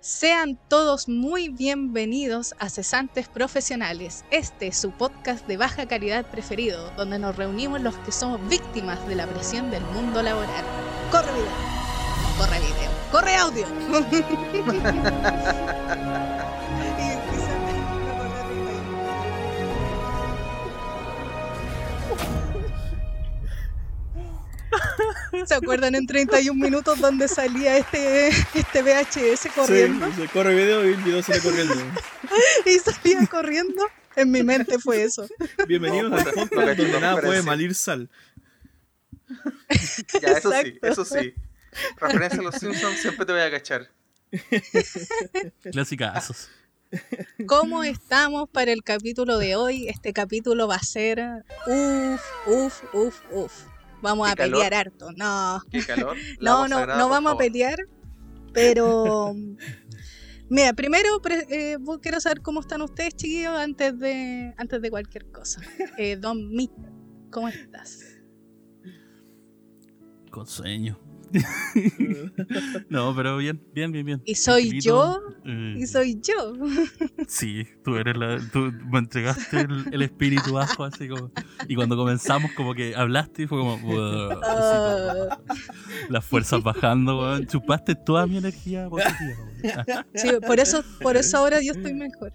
Sean todos muy bienvenidos a Cesantes Profesionales. Este es su podcast de baja calidad preferido, donde nos reunimos los que somos víctimas de la presión del mundo laboral. Corre video, corre video, corre audio. ¿Se acuerdan en 31 minutos donde salía este, este VHS corriendo? Sí, se corre video y el video sale corriendo. y salía corriendo. En mi mente fue eso. Bienvenidos al podcast donde nada puede malir sal. Ya, eso sí, eso sí. Referencia a los Simpsons, siempre te voy a cachar. Clásicazos. ¿Cómo estamos para el capítulo de hoy? Este capítulo va a ser uf, uf, uf, uf. Vamos a pelear harto. No. Qué calor. no, no, no vamos a pelear, pero Mira, primero eh, quiero saber cómo están ustedes, chiquillos, antes de, antes de cualquier cosa. Eh, Don Mit, ¿cómo estás? Con sueño. no, pero bien, bien, bien, bien. ¿Y soy yo? Eh, ¿Y soy yo? sí, tú eres la. Tú me entregaste el, espíritu bajo, así como. Y cuando comenzamos, como que hablaste y fue como. Ah. las fuerzas bajando, Chupaste toda mi energía positiva, Sí, por eso, por eso ahora yo estoy mejor.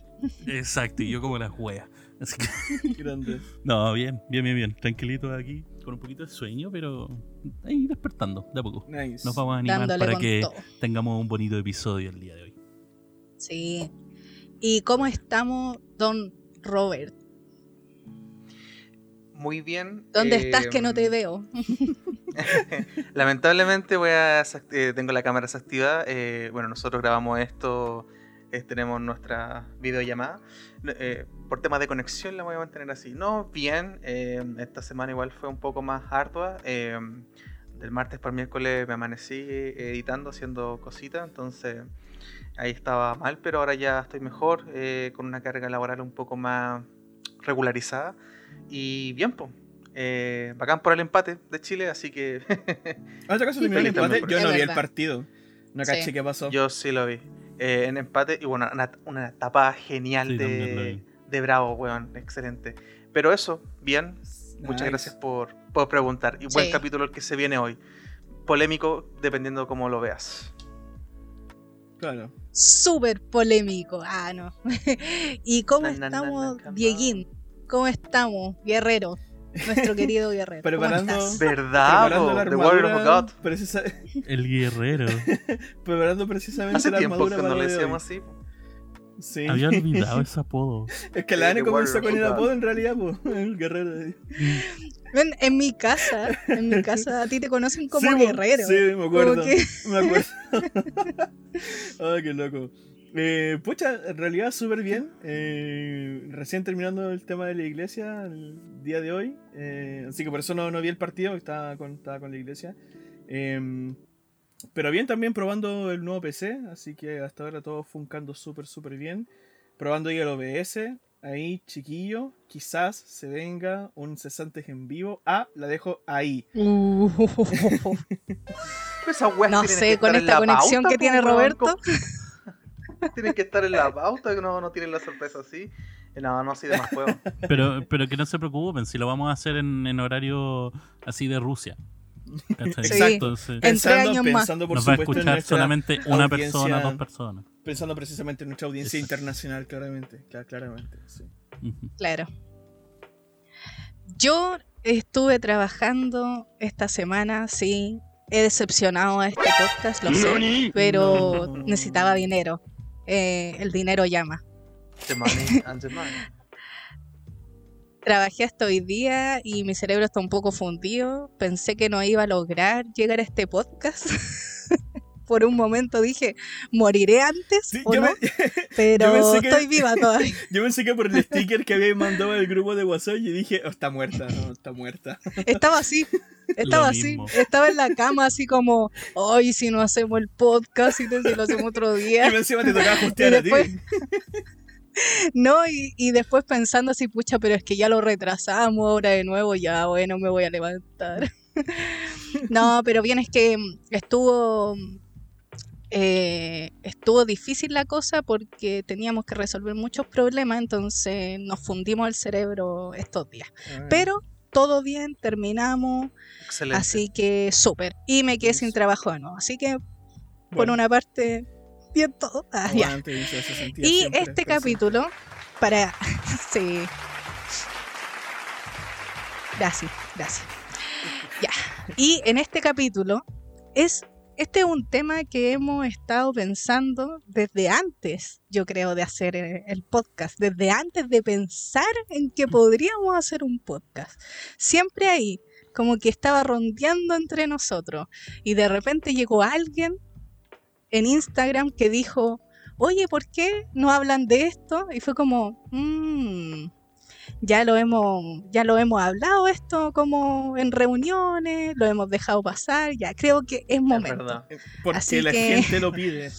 Exacto, y yo como la wea. Así que. Grande. No, bien, bien, bien, bien. Tranquilito aquí con un poquito de sueño, pero ahí despertando de a poco. Nos vamos a animar para que tengamos un bonito episodio el día de hoy. Sí. ¿Y cómo estamos, don Robert? Muy bien. ¿Dónde estás que no te em, veo? Lamentablemente voy a eh, tengo la cámara desactivada. Eh, bueno, nosotros grabamos esto, eh, tenemos nuestra videollamada. Eh, por temas de conexión la voy a mantener así. No, bien, eh, esta semana igual fue un poco más ardua. Eh, del martes para miércoles me amanecí editando, haciendo cositas, entonces ahí estaba mal, pero ahora ya estoy mejor, con una carga laboral un poco más regularizada. Y bien, pues. bacán por el empate de Chile, así que. Ah, caso el empate? Yo no vi el partido. No caché qué pasó. Yo sí lo vi. Eh, en empate. Y bueno, una, etapa genial de, de, Bravo, weón. Excelente. Pero eso, bien. Muchas gracias por, por, preguntar. Y buen capítulo el que se viene hoy. Polémico, dependiendo cómo lo veas. Claro. Súper polémico. Ah, no. ¿Y cómo estamos, Dieguín? ¿Cómo estamos, guerrero? nuestro querido guerrero. Preparando, ¿Verdad? Preparando El guerrero. Preparando precisamente Hace la armadura para le decíamos así. Sí. Había olvidado ese apodo. Es que la Ane comenzó con el apodo en realidad, el guerrero. Ven, en mi casa, en mi casa a ti te conocen como guerrero. Sí, me acuerdo. Me acuerdo. Ay, qué loco. Eh, pucha, en realidad súper bien. Eh, recién terminando el tema de la iglesia el día de hoy. Eh, así que por eso no, no vi el partido, estaba con, estaba con la iglesia. Pero bien también probando el nuevo PC, así que hasta ahora todo funcando súper, súper bien. Probando ahí el OBS, ahí chiquillo, quizás se venga un cesante en vivo. Ah, la dejo ahí. Uh. no sé, con esta conexión que tiene Roberto. tienen que estar en la pauta, que no, no tienen la sorpresa así. No, no así de más juego. Pero, pero que no se preocupen, si lo vamos a hacer en, en horario así de Rusia. Exacto. Sí. Pensando, años pensando, por Nos va a escuchar solamente una persona, dos personas. Pensando precisamente en nuestra audiencia internacional, claramente. claramente sí. Claro. Yo estuve trabajando esta semana, sí. He decepcionado a este podcast, lo sé, pero necesitaba dinero. Eh, el dinero llama. Trabajé hasta hoy día y mi cerebro está un poco fundido. Pensé que no iba a lograr llegar a este podcast. Por un momento dije, moriré antes, o no? pero estoy viva todavía. Yo pensé que por el sticker que había mandado al grupo de WhatsApp y dije, oh, está muerta, no, está muerta. Estaba así, estaba así, estaba en la cama así como, hoy si no hacemos el podcast y si lo hacemos otro día. Y encima te tocaba ajustear a ti. No, y, y, después pensando así, pucha, pero es que ya lo retrasamos ahora de nuevo, ya bueno, me voy a levantar. no, pero bien es que estuvo eh, estuvo difícil la cosa porque teníamos que resolver muchos problemas, entonces nos fundimos el cerebro estos días. Ah, Pero todo bien, terminamos, Excelente. así que súper. Y me quedé sin trabajo de nuevo, así que por una parte, todo. Ah, ya. aguante, Isa, se sentía Y este capítulo, para. sí. Gracias, gracias. Ya. Y en este capítulo, es. Este es un tema que hemos estado pensando desde antes, yo creo, de hacer el podcast. Desde antes de pensar en que podríamos hacer un podcast. Siempre ahí, como que estaba rondeando entre nosotros. Y de repente llegó alguien en Instagram que dijo, oye, ¿por qué no hablan de esto? Y fue como, "Mm, ya lo hemos, ya lo hemos hablado esto como en reuniones, lo hemos dejado pasar, ya creo que es Es momento. verdad. Porque Así la que- gente lo pide.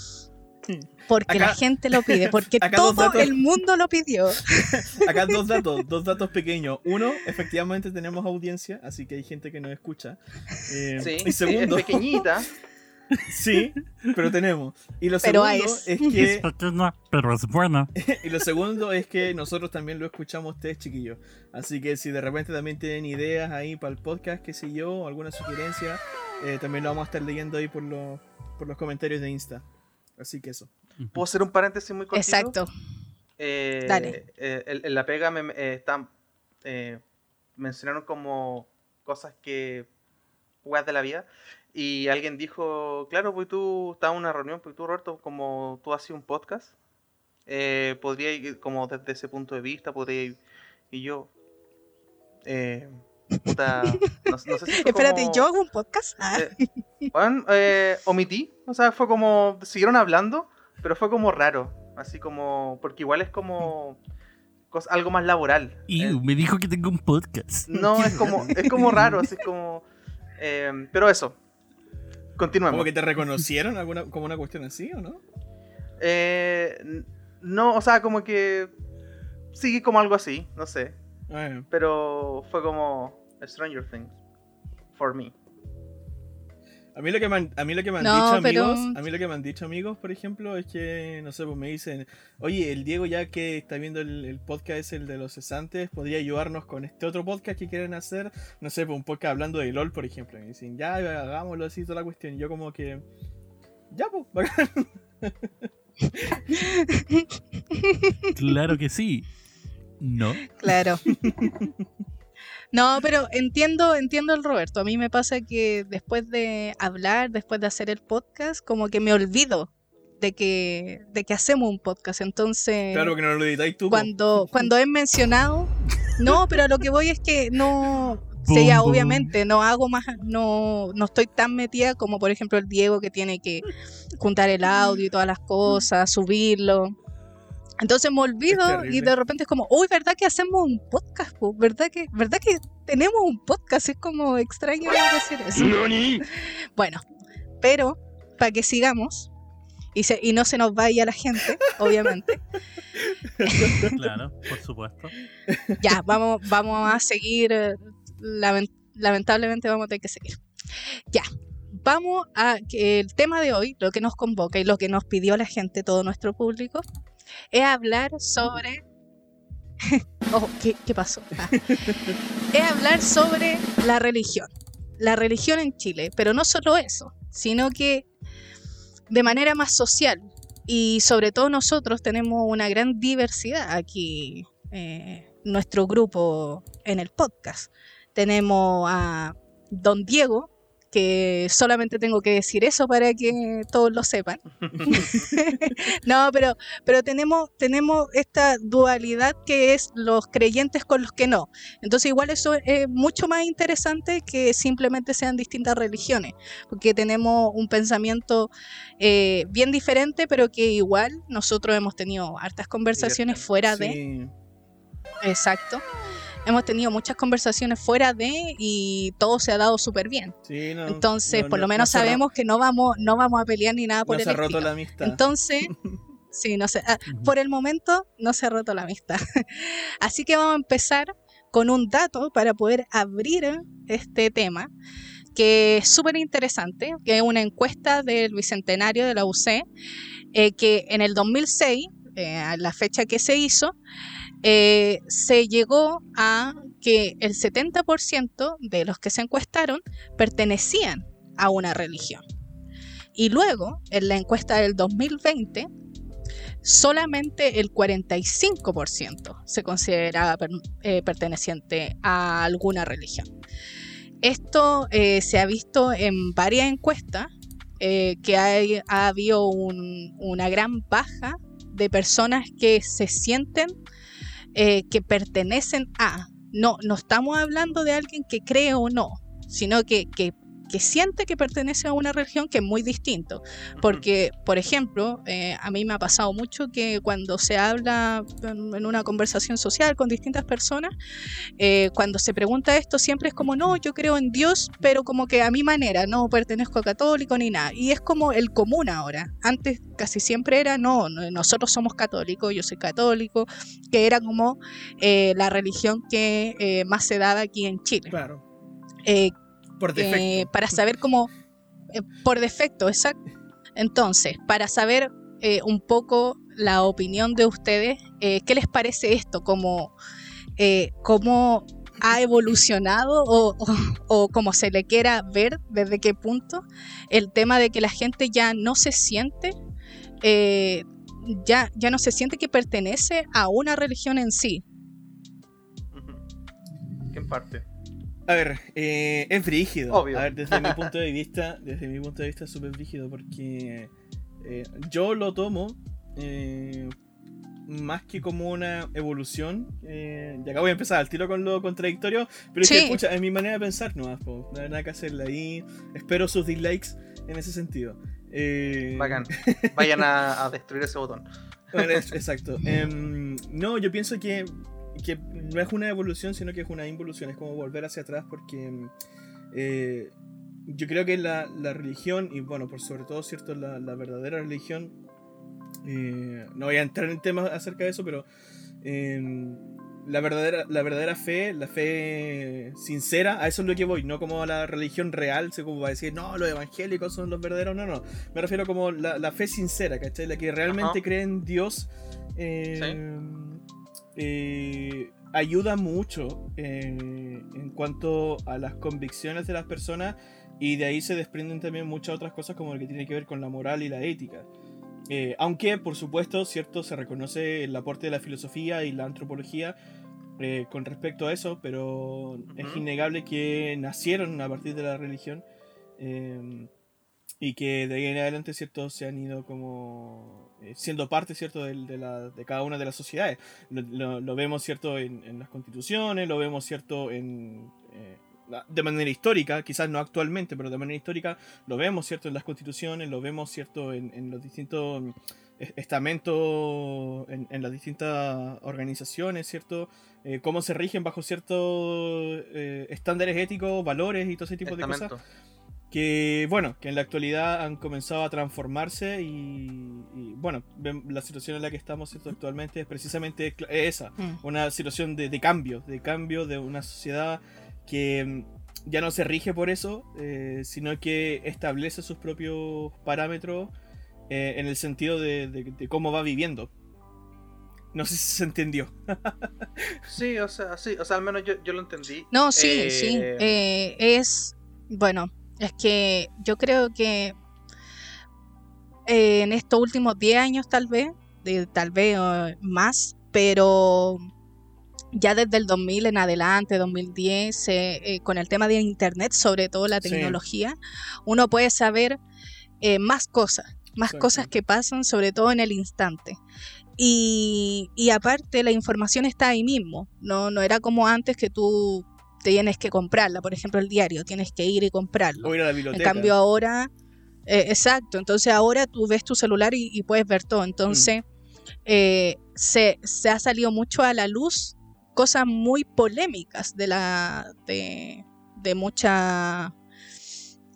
Porque la gente lo pide, porque todo datos. el mundo lo pidió. Acá dos datos, dos datos pequeños. Uno, efectivamente tenemos audiencia, así que hay gente que nos escucha. Eh, Sí, y sí, segundo, es pequeñita. Sí, pero tenemos. Y lo Pero segundo es. es Es que pequeña, pero es buena. y lo segundo es que nosotros también lo escuchamos ustedes, chiquillos. Así que si de repente también tienen ideas ahí para el podcast, qué sé yo, o alguna sugerencia, eh, también lo vamos a estar leyendo ahí por los, por los comentarios de Insta. Así que eso. ¿Puedo hacer un paréntesis muy cortito? Exacto. Eh, Dale. eh, en, en la pega me, eh, están, eh, mencionaron como cosas que jugas de la vida y alguien dijo, claro, pues tú estás en una reunión, pues tú Roberto, como tú haces un podcast, eh, podría ir como desde ese punto de vista, podría ir, y yo, eh, puta, no, no sé si fue Espérate, como- ¿yo hago un podcast? Ah, eh, bueno, eh, omití, o sea, fue como, siguieron hablando, pero fue como raro, así como, porque igual es como algo más laboral. Y Eh, me dijo que tengo un podcast. no, es como, es como raro, así como, eh, pero eso, continuemos. ¿Como que te reconocieron alguna, como una cuestión así o no? Eh, no, o sea, como que, sí, como algo así, no sé, Ah, pero fue como Stranger Things, for me. A mí lo que me han, a mí lo que me han No, dicho pero- amigos, a mí lo que me han dicho amigos, por ejemplo, es que, no sé, pues me dicen, oye, el Diego ya que está viendo el, el podcast es el de los cesantes, podría ayudarnos con este otro podcast que quieren hacer, no sé, pues un podcast hablando de LOL, por ejemplo. Y me dicen, ya, hagámoslo así, toda la cuestión. Y yo como que, ya, pues, bacán. Claro que sí. No. Claro. No, pero entiendo, entiendo el Roberto. A mí me pasa que después de hablar, después de hacer el podcast, como que me olvido de que, de que hacemos un podcast. Entonces, Claro que no lo editáis tú. cuando, cuando he mencionado, no, pero a lo que voy es que no, sí, ya, obviamente, no hago más, no, no estoy tan metida como por ejemplo el Diego que tiene que juntar el audio y todas las cosas, subirlo. Entonces me olvido y de repente es como, uy, ¿verdad que hacemos un podcast? po? ¿Verdad que, ¿verdad que tenemos un podcast? Es como extraño decir eso. Bueno, pero para que sigamos y, se- y no se nos vaya la gente, obviamente, Claro, por supuesto. ya, vamos, vamos a seguir. eh, lamen- lamentablemente vamos a tener que seguir. Ya, vamos a que el tema de hoy, lo que nos convoca y lo que nos pidió la gente, todo nuestro público, es hablar sobre. oh, ¿qué, pasó? Ah. es hablar sobre la religión. La religión en Chile, pero no solo eso, sino que de manera más social. Y sobre todo nosotros tenemos una gran diversidad aquí eh, nuestro grupo en el podcast. Tenemos a Don Diego, que solamente tengo que decir eso para que todos lo sepan. no, pero, pero tenemos, tenemos esta dualidad que es los creyentes con los que no. Entonces igual eso es mucho más interesante que simplemente sean distintas religiones, porque tenemos un pensamiento eh, bien diferente, pero que igual nosotros hemos tenido hartas conversaciones fuera de... Sí. Exacto. Hemos tenido muchas conversaciones fuera de y todo se ha dado súper bien. Sí, no, Entonces, no, por no- lo menos sabemos que no vamos, no vamos a pelear ni nada por no el se ha roto la amistad. Entonces, sí, no sé. ah, por el momento no se ha roto la amistad. Así que vamos a empezar con un dato para poder abrir este tema, que es súper interesante, que es una encuesta del Bicentenario de la UC, eh, que en el 2006, eh, a la fecha que se hizo, eh, se llegó a que el 70% de los que se encuestaron pertenecían a una religión. Y luego, en la encuesta del 2020, solamente el 45% se consideraba eh, perteneciente a alguna religión. Esto eh, se ha visto en varias encuestas, que ha habido una gran baja de personas que se sienten que pertenecen a. No, no estamos hablando de alguien que cree o no, sino que, que que siente que pertenece a una religión que es muy distinto. Porque, por ejemplo, eh, a mí me ha pasado mucho que cuando se habla en, una conversación social con distintas personas, eh, cuando se pregunta esto siempre es como, no, yo creo en Dios, pero como que a mi manera, no pertenezco a católico ni nada. Y es como el común ahora. Antes casi siempre era, no, nosotros somos católicos, yo soy católico, que era como eh, la religión que más se daba aquí en Chile. Claro. Por defecto. Eh, para saber cómo, eh, por defecto, exacto. Entonces, para saber eh, un poco la opinión de ustedes, ¿qué les parece esto? Como, ¿Cómo ha evolucionado o, o, como se le quiera ver, desde qué punto, el tema de que la gente ya no se siente, ya, ya no se siente que pertenece a una religión en sí. ¿Qué parte? A ver, eh, es brígido. A ver, desde mi punto de vista, desde mi punto de vista es súper brígido porque eh, yo lo tomo eh, más que como una evolución. Eh, y acá voy a empezar al tiro con lo contradictorio, pero es que, escucha, es mi manera de pensar nomás, no hay nada que hacerle ahí. Espero sus dislikes en ese sentido. Bacán. Vayan a, destruir ese botón. exacto. Em, no, yo pienso que que no es una evolución, sino que es una involución, es como volver hacia atrás porque eh, yo creo que la, la, religión, y bueno, por sobre todo, ¿cierto? La, la verdadera religión, eh, no voy a entrar en temas acerca de eso, pero em, la, verdadera, la verdadera fe, la fe sincera, a eso es lo que voy, no como a la religión real, sé como va a decir, no, los evangélicos son los verdaderos, no, no, me refiero como la, la fe sincera, ¿cachai? La que realmente cree en Dios. Eh, ayuda mucho eh, en cuanto a las convicciones de las personas y de ahí se desprenden también muchas otras cosas como lo que tiene que ver con la moral y la ética. Eh, aunque, por supuesto, cierto, se reconoce el aporte de la filosofía y la antropología con respecto a eso, pero es innegable que nacieron a partir de la religión y que de ahí en adelante, cierto, se han ido como eh, siendo parte, ¿cierto?, de, la, de, cada una de las sociedades. Lo, vemos, ¿cierto?, en, las constituciones, lo vemos, ¿cierto?, en... Eh, de manera histórica, quizás no actualmente, pero de manera histórica lo vemos, ¿cierto?, en las constituciones, lo vemos, ¿cierto?, en, los distintos eh, estamentos, en, las distintas organizaciones, ¿cierto?, cómo se rigen bajo ciertos estándares éticos, valores y todo ese tipo de cosas que bueno, que en la actualidad han comenzado a transformarse y, bueno, la situación en la que estamos actualmente es precisamente esa, mm. una situación de, cambio, de cambio de una sociedad que mm, ya no se rige por eso, eh, sino que establece sus propios parámetros eh, en el sentido de, cómo va viviendo. No sé si se entendió. sí, o sea, sí, o sea, al menos yo, yo lo entendí. No, sí, sí. Eh, es, bueno, es que yo creo que eh, en estos últimos 10 años tal vez, tal vez más, pero ya desde el 2000 en adelante, 2010, eh, con el tema de Internet, sobre todo la tecnología, uno puede saber eh, más cosas, más cosas que pasan, sobre todo en el instante. Y, y, aparte la información está ahí mismo, no, no era como antes que tú tienes que comprarla, por ejemplo el diario, tienes que ir y comprarlo. O ir a la biblioteca. En cambio ahora, eh, exacto, entonces ahora tú ves tu celular y, puedes ver todo, entonces mm. eh, se, ha salido mucho a la luz cosas muy polémicas de la de, de mucha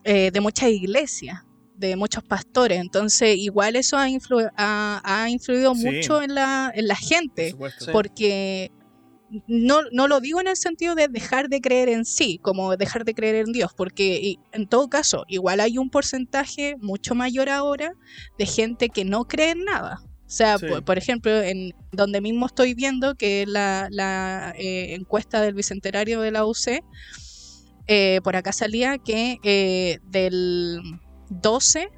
eh, de muchas iglesias de muchos pastores. Entonces, igual eso ha, ha, influido mucho en la, en la gente, porque no, no lo digo en el sentido de dejar de creer en sí, como dejar de creer en Dios, porque en todo caso, igual hay un porcentaje mucho mayor ahora de gente que no cree en nada. O sea, Sí. por, por ejemplo, en donde mismo estoy viendo que la, la, eh, encuesta del bicentenario de la UC, eh, por acá salía que eh, del 12%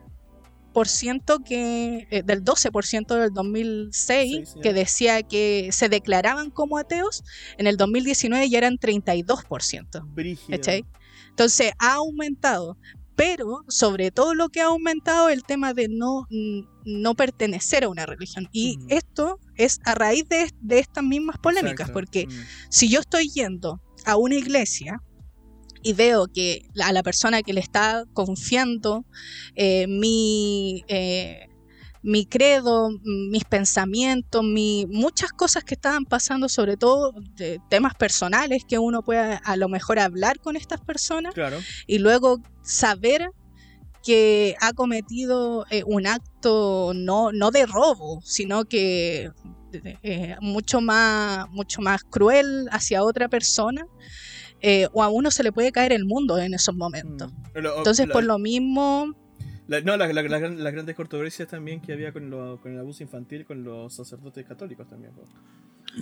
que eh, del 12% del 2006 Sí, que decía que se declaraban como ateos, en el 2019 ya eran 32%. Brígido. ¿cachai? Entonces ha aumentado, pero sobre todo lo que ha aumentado es el tema de no, mm, no pertenecer a una religión. Y Ujú. esto es a raíz de, de estas mismas polémicas, Exacto. porque Mm. si yo estoy yendo a una iglesia y veo que a la persona que le está confiando eh, mi, eh, mi credo, mis pensamientos, mi, muchas cosas que estaban pasando, sobre todo de temas personales que uno pueda a lo mejor hablar con estas personas Claro. y luego saber que ha cometido eh, un acto no, no de robo, sino que eh, mucho, más, mucho más cruel hacia otra persona, eh, o a uno se le puede caer el mundo en esos momentos. Mm. Lo- Entonces, la- por lo mismo, la- no, la- la- la gran- las grandes controversias también que había con, lo- con el abuso infantil con los sacerdotes católicos también.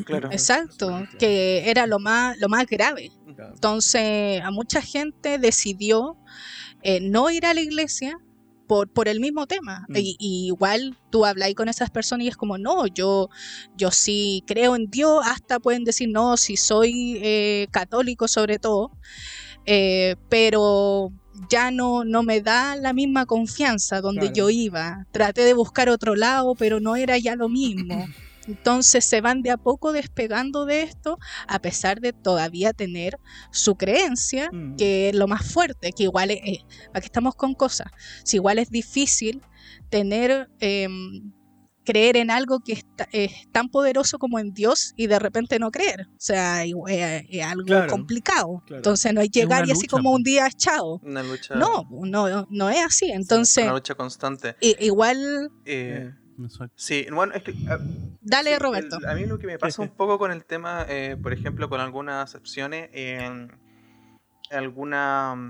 Claro. exacto, que era lo más, lo más grave. Entonces, a mucha gente decidió eh, no ir a la iglesia por, por el mismo tema. Mm. Y, y igual tú habláis con esas personas y es como, no, yo, yo sí creo en Dios, hasta pueden decir, no, si soy eh, católico sobre todo, eh, pero ya no, no me da la misma confianza donde Claro. yo iba. Traté de buscar otro lado, pero no era ya lo mismo. Entonces se van de a poco despegando de esto, a pesar de todavía tener su creencia, Mm. que es lo más fuerte, que igual es, eh, aquí estamos con cosas, si igual es difícil tener, em, creer en algo que es, ta- es tan poderoso como en Dios y de repente no creer, o sea, es, es algo Claro, complicado, claro. entonces no es llegar y así lucha, como un día chao, Una lucha. no, no, no es así, entonces Una lucha constante. igual, Eh, Exacto. sí, bueno, es que. ah, dale Sí, Roberto. el- a mí lo que me pasa un poco con el tema, eh, por ejemplo, con algunas excepciones, en algunas mm,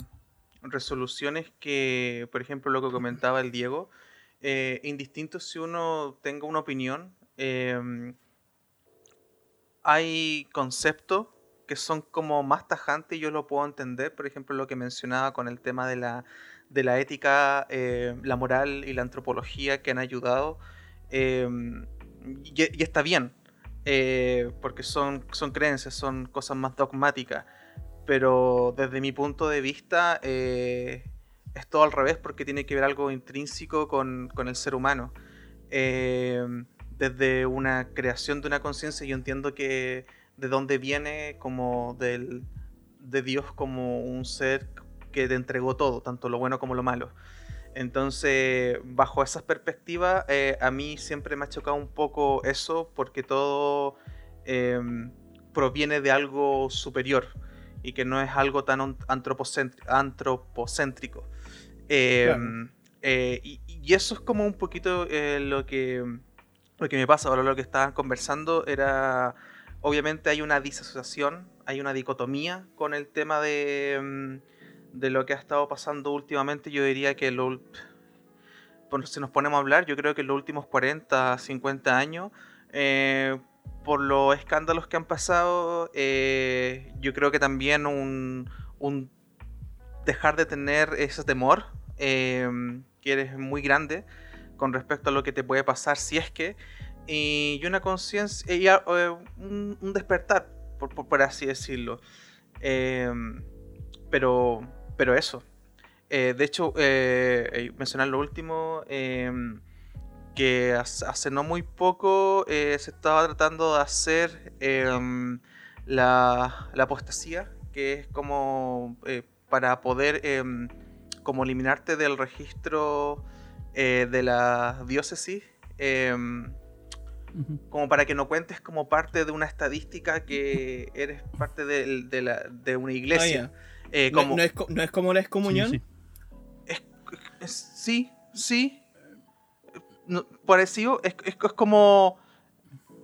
resoluciones que, por ejemplo, lo que comentaba el Diego, eh, indistinto si uno tenga una opinión, eh, hay conceptos que son como más tajantes y yo lo puedo entender, por ejemplo, lo que mencionaba con el tema de la, de la ética, eh, la moral y la antropología que han ayudado. Eh, y, está bien, eh, porque son, creencias, son cosas más dogmáticas, pero desde mi punto de vista eh, es todo al revés porque tiene que ver algo intrínseco con, con el ser humano. Eh, desde una creación de una conciencia yo entiendo que de dónde viene como del, de Dios como un ser que te entregó todo, tanto lo bueno como lo malo. Entonces, bajo esas perspectivas, eh, a mí siempre me ha chocado un poco eso porque todo eh, proviene de algo superior y que no es algo tan antropocéntrico. Eh, Claro. eh, y, y eso es como un poquito eh, lo, que, lo que me pasa. Ahora lo que estaban conversando era, obviamente hay una disasociación, hay una dicotomía con el tema de... de lo que ha estado pasando últimamente, yo diría que lo, si nos ponemos a hablar, yo creo que en los últimos 40, 50 años, eh, por los escándalos que han pasado, eh, yo creo que también un, un dejar de tener ese temor, eh, que eres muy grande con respecto a lo que te puede pasar si es que, y una conciencia, y, ah, un, despertar, por, por- por así decirlo. Eh, pero, pero eso. Eh, de hecho, eh, eh, mencionar lo último, eh, que hace, no muy poco se estaba tratando de hacer eh, la, la apostasía, que es como para poder eh, como eliminarte del registro de la diócesis. como para que no cuentes como parte de una estadística que eres parte de, la- de una iglesia. Eh, no, como, no es, no es como la excomunión. Sí, sí. es- sí, sí. No, parecido, es, es- es como...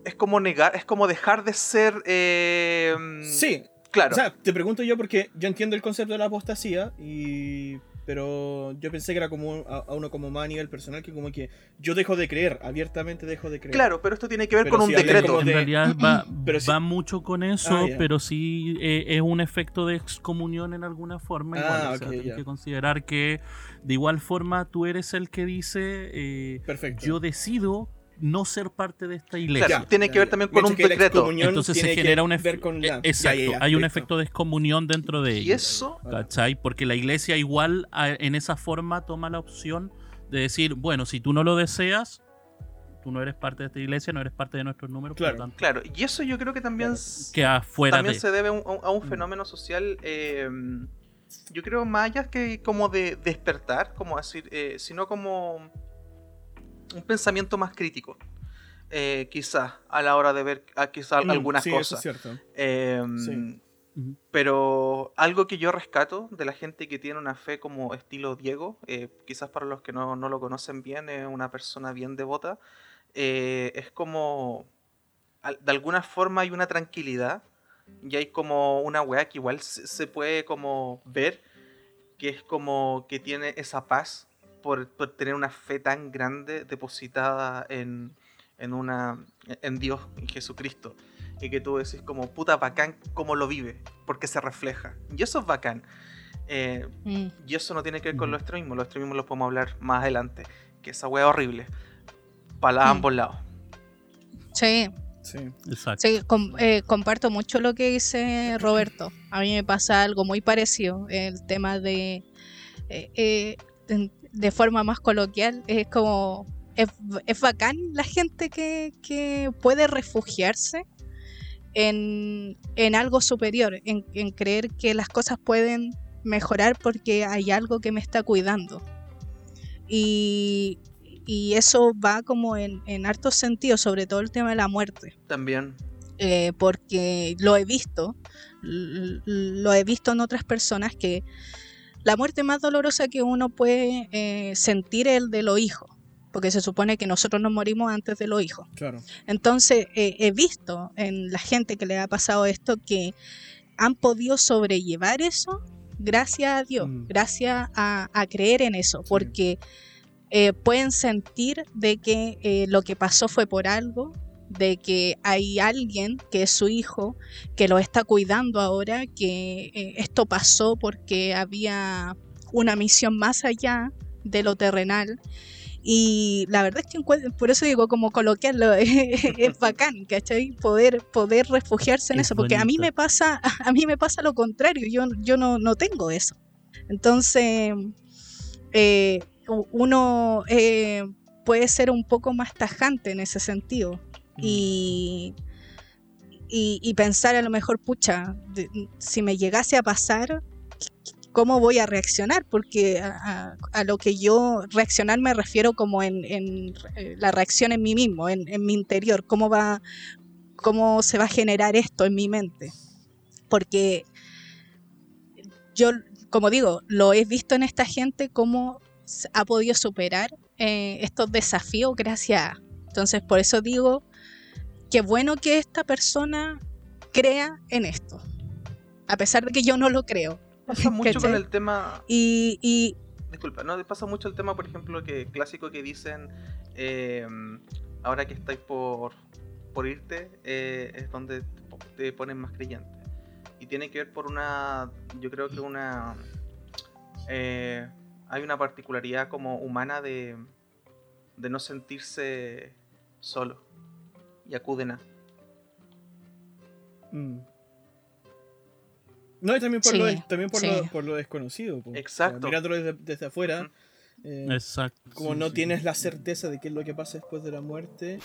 es como negar, es como dejar de ser. eh, Sí, claro. O sea, te pregunto yo porque yo entiendo el concepto de la apostasía y pero yo pensé que era como a, a uno como más a nivel personal que como que yo dejo de creer, abiertamente dejo de creer. claro, pero esto tiene que ver Pero con un si decreto. En de- realidad va, Pero sí- va mucho con eso, Ah, ya. pero sí eh, es un efecto de excomunión en alguna forma. Igual, Ah, o sea, que considerar que de igual forma tú eres el que dice eh, Perfecto. yo decido no ser parte de esta Claro, iglesia. tiene que ver también con un que decreto. Entonces se que genera un efecto. con la- Exacto, Ya, ya, ya, hay un efecto de excomunión dentro de Y ello. eso, ¿Cachai? Porque la iglesia igual a- en esa forma toma la opción de decir, bueno, si tú no lo deseas, tú no eres parte de esta iglesia, no eres parte de nuestros números, Claro. por lo tanto, claro, y eso yo creo que también, Claro. s- queda fuera también de... se debe a un, a un Mm. fenómeno social. eh, yo creo más allá que como de despertar, como decir, eh, sino como un pensamiento más crítico. Eh, quizás a la hora de ver quizás Mm, algunas sí, eso cosas. es cierto. Eh, Sí. Ujú. Pero algo que yo rescato de la gente que tiene una fe como estilo Diego, eh, quizás para los que no, no lo conocen bien, es una persona bien devota, eh, es como, de alguna forma hay una tranquilidad y hay como una weá que igual se, se puede como ver, que es como que tiene esa paz por, por tener una fe tan grande depositada en, en, una, en Dios, en Jesucristo y que tú decís como puta bacán cómo lo vive, porque se refleja. Y eso es bacán. Eh, Mm. y eso no tiene que ver con Ujú. los extremismos, los extremismos los podemos hablar más adelante, que esa wea es horrible, para Mm. ambos lados. Sí, Sí. Exacto. sí, com- eh, comparto mucho lo que dice Roberto. A mí me pasa algo muy parecido. El tema de, eh, eh, de, forma más coloquial, es como, es, es bacán la gente que, que puede refugiarse en, en algo superior, en, en creer que las cosas pueden mejorar porque hay algo que me está cuidando. Y, y eso va como en, en hartos sentidos, sobre todo el tema de la muerte También, eh, porque lo he visto, lo he visto en otras personas que la muerte más dolorosa que uno puede eh, sentir es el de los hijos, porque se supone que nosotros nos morimos antes de los hijos. Claro. Entonces eh, he visto en la gente que le ha pasado esto que han podido sobrellevar eso gracias a Dios, Mm. gracias a, a creer en eso, porque eh, pueden sentir de que lo que pasó fue por algo, de que hay alguien que es su hijo, que lo está cuidando ahora, que eh, esto pasó porque había una misión más allá de lo terrenal. Y la verdad es que por eso digo, como coloquiarlo, es bacán, ¿cachai? Poder, poder refugiarse en Es eso, porque a mí me pasa, a mí me pasa lo contrario, yo, yo no, no tengo eso. Entonces, eh, uno eh, puede ser un poco más tajante en ese sentido y, y, y pensar a lo mejor, pucha, si me llegase a pasar, ¿cómo voy a reaccionar? Porque a, lo que yo reaccionar me refiero como en, eh, la reacción en mí mismo, en, mi interior, cómo va, cómo se va a generar esto en mi mente. Porque yo, como digo, lo he visto en esta gente cómo ha podido superar eh, estos desafíos gracias a. Entonces, por eso digo, qué bueno que esta persona crea en esto, a pesar de que yo no lo creo. pasa mucho con el tema, Y, y disculpa, no pasa mucho el tema, por ejemplo, que clásico que dicen, eh, ahora que estáis por, por irte, eh, es donde te ponen más creyente. Y tiene que ver por una, yo creo que una, eh, hay una particularidad como humana de, de no sentirse solo. Y acuden a. Mm. No, y también por, Sí, lo, también por, sí. lo, por lo desconocido. po. O sea, Exacto. mirándolo desde, desde afuera, eh, Exacto. como sí, no sí. tienes la certeza de qué es lo que pasa después de la muerte,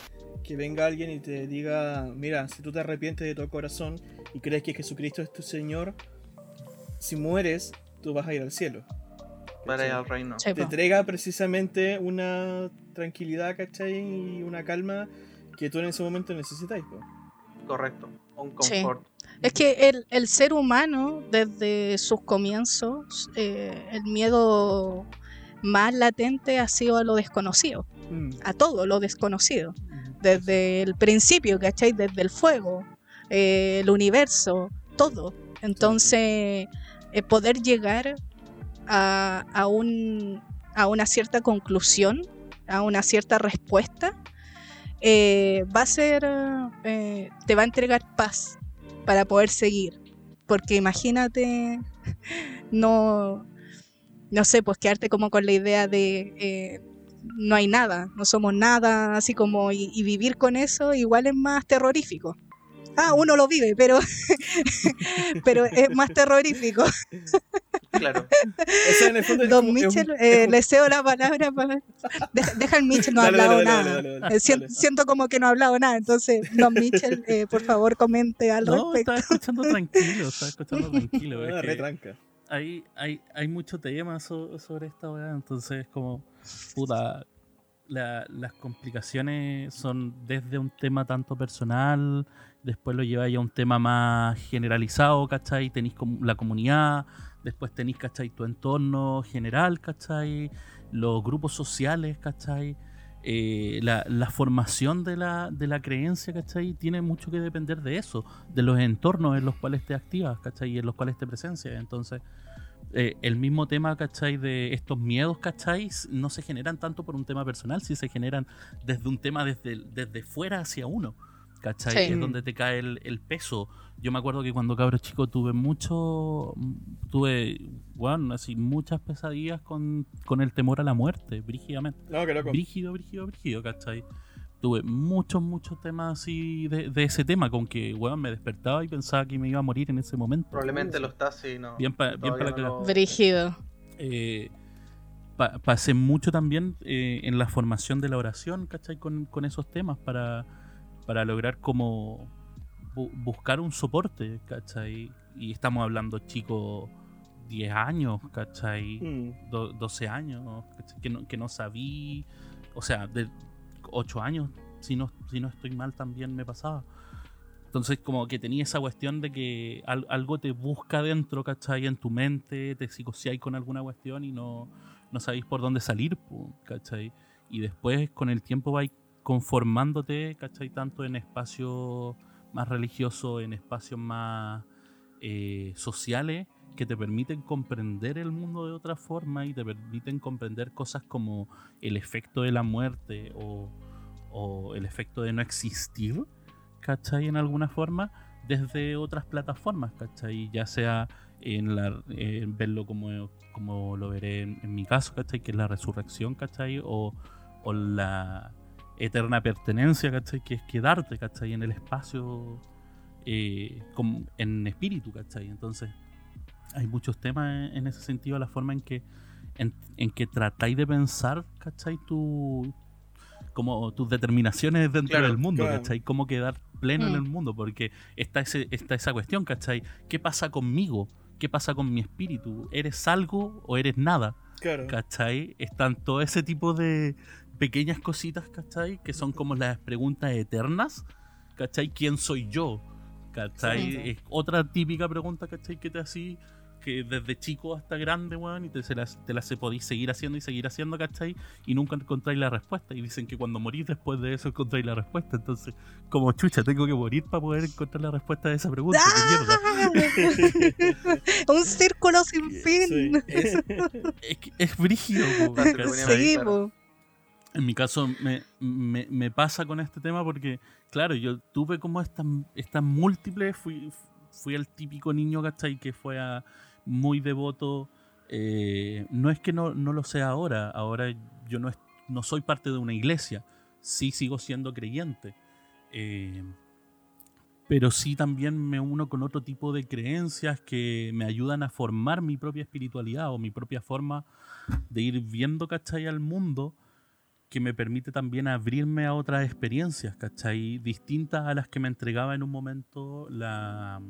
que venga alguien y te diga, mira, si tú te arrepientes de tu corazón y crees que Jesucristo es tu Señor, si mueres, tú vas a ir al cielo. Para ir al reino. Te entrega precisamente una tranquilidad, ¿cachai? Y una calma que tú en ese momento necesitáis. Correcto. Un Sí. confort. Es que el, el ser humano, desde sus comienzos, eh, el miedo más latente ha sido a lo desconocido, Mm. a todo lo desconocido. Desde el principio, ¿cachai? Desde el fuego, eh, el universo, todo. Entonces, eh, poder llegar a, a, un, a una cierta conclusión, a una cierta respuesta, eh, va a ser, eh, te va a entregar paz para poder seguir. Porque imagínate, no, no sé, pues quedarte como con la idea de eh, no hay nada, no somos nada, así como, y, y vivir con eso igual es más terrorífico. Ah, uno lo vive, pero, pero es más terrorífico. Claro. O sea, en el fondo Don un- Mitchell, es eh, le cedo la palabra. para- Deja, deja al Mitchell, no ha Dale, hablado dale, nada. dale, dale, Eh, sien- dale. siento como que no ha hablado nada. Entonces, Don Mitchell, eh, por favor, comente al No, respecto. estaba escuchando tranquilo, estaba escuchando tranquilo. es Ah, que retranca. hay, hay, hay mucho tema so- sobre esta weá, entonces como, puta, la- las complicaciones son desde un tema tanto personal, después lo lleváis a un tema más generalizado, ¿cachai? Tenéis la comunidad, después tenéis, ¿cachai? Tu entorno general, ¿cachai? Los grupos sociales, ¿cachai? Eh, la, la formación de la, de la creencia, ¿cachai? Tiene mucho que depender de eso, de los entornos en los cuales te activas, ¿cachai? Y en los cuales te presencias. Entonces, eh, el mismo tema, ¿cachai? De estos miedos, ¿cachai? No se generan tanto por un tema personal, si se generan desde un tema desde, desde fuera hacia uno, ¿cachai? Sí. Es donde te cae el, el peso. Yo me acuerdo que cuando cabro chico tuve mucho, tuve, bueno, así muchas pesadillas con, con el temor a la muerte, brígidamente. No, qué loco. Brígido, brígido, brígido, ¿cachai? Tuve muchos, muchos temas así de, de ese tema, con que, weón, me despertaba y pensaba que me iba a morir en ese momento. Probablemente lo estás y no. Bien pa- bien todavía para no que- lo- Brígido. eh, pa- pasé mucho también eh, en la formación de la oración, ¿cachai? Con, con esos temas para, para lograr como bu- buscar un soporte, ¿cachai? Y estamos hablando chicos 10 años, ¿cachai? Mm. Do- 12 años, ¿cachai? que no, que no sabí, o sea, de 8 años, si no, si no estoy mal también me pasaba. Entonces como que tenía esa cuestión de que al- algo te busca dentro, ¿cachai? En tu mente, te psicociáis con alguna cuestión y no, no sabéis por dónde salir, ¿cachai? Y después con el tiempo vais conformándote, ¿cachai? Tanto en espacios más religiosos, en espacios más eh, sociales, que te permiten comprender el mundo de otra forma y te permiten comprender cosas como el efecto de la muerte o, o el efecto de no existir, ¿cachai? En alguna forma, desde otras plataformas, ¿cachai? Ya sea en la, verlo como, como lo veré en, en mi caso, ¿cachai? Que es la resurrección, ¿cachai? O, o la eterna pertenencia, ¿cachai? Que es quedarte, ¿cachai? En el espacio, eh, como en espíritu, ¿cachai? Entonces, hay muchos temas en, en ese sentido, la forma en que, en, en que tratáis de pensar, ¿cachai? Tu, como tus determinaciones dentro Claro, del mundo, claro. ¿cachai? Cómo quedar pleno en Mm. el mundo, porque está, ese, está esa cuestión, ¿cachai? ¿Qué pasa conmigo? ¿Qué pasa con mi espíritu? ¿Eres algo o eres nada? Claro. ¿Cachai? Están todo ese tipo de pequeñas cositas, ¿cachai? Que son como las preguntas eternas, ¿cachai? ¿Quién soy yo? ¿Cachai? Sí. Es otra típica pregunta, ¿cachai? Que te así, que desde chico hasta grande, weón, y te, se las, te las se podéis seguir haciendo y seguir haciendo, ¿cachai? Y nunca encontráis la respuesta. Y dicen que cuando morís después de eso encontráis la respuesta. Entonces, como chucha, tengo que morir para poder encontrar la respuesta de esa pregunta. ¡Qué mierda! Un círculo sin Sí. fin. Es, es, es brígido, po. En mi caso me, me, me pasa con este tema porque, claro, yo tuve como estas estas múltiples, fui, fui el típico niño, ¿cachai? Que fue a- muy devoto. eh, no es que no, no lo sea ahora, ahora yo no, es- no soy parte de una iglesia, sí sigo siendo creyente. eh, pero sí también me uno con otro tipo de creencias que me ayudan a formar mi propia espiritualidad o mi propia forma de ir viendo, ¿cachai? Al mundo que me permite también abrirme a otras experiencias, ¿cachai? Distintas a las que me entregaba en un momento la,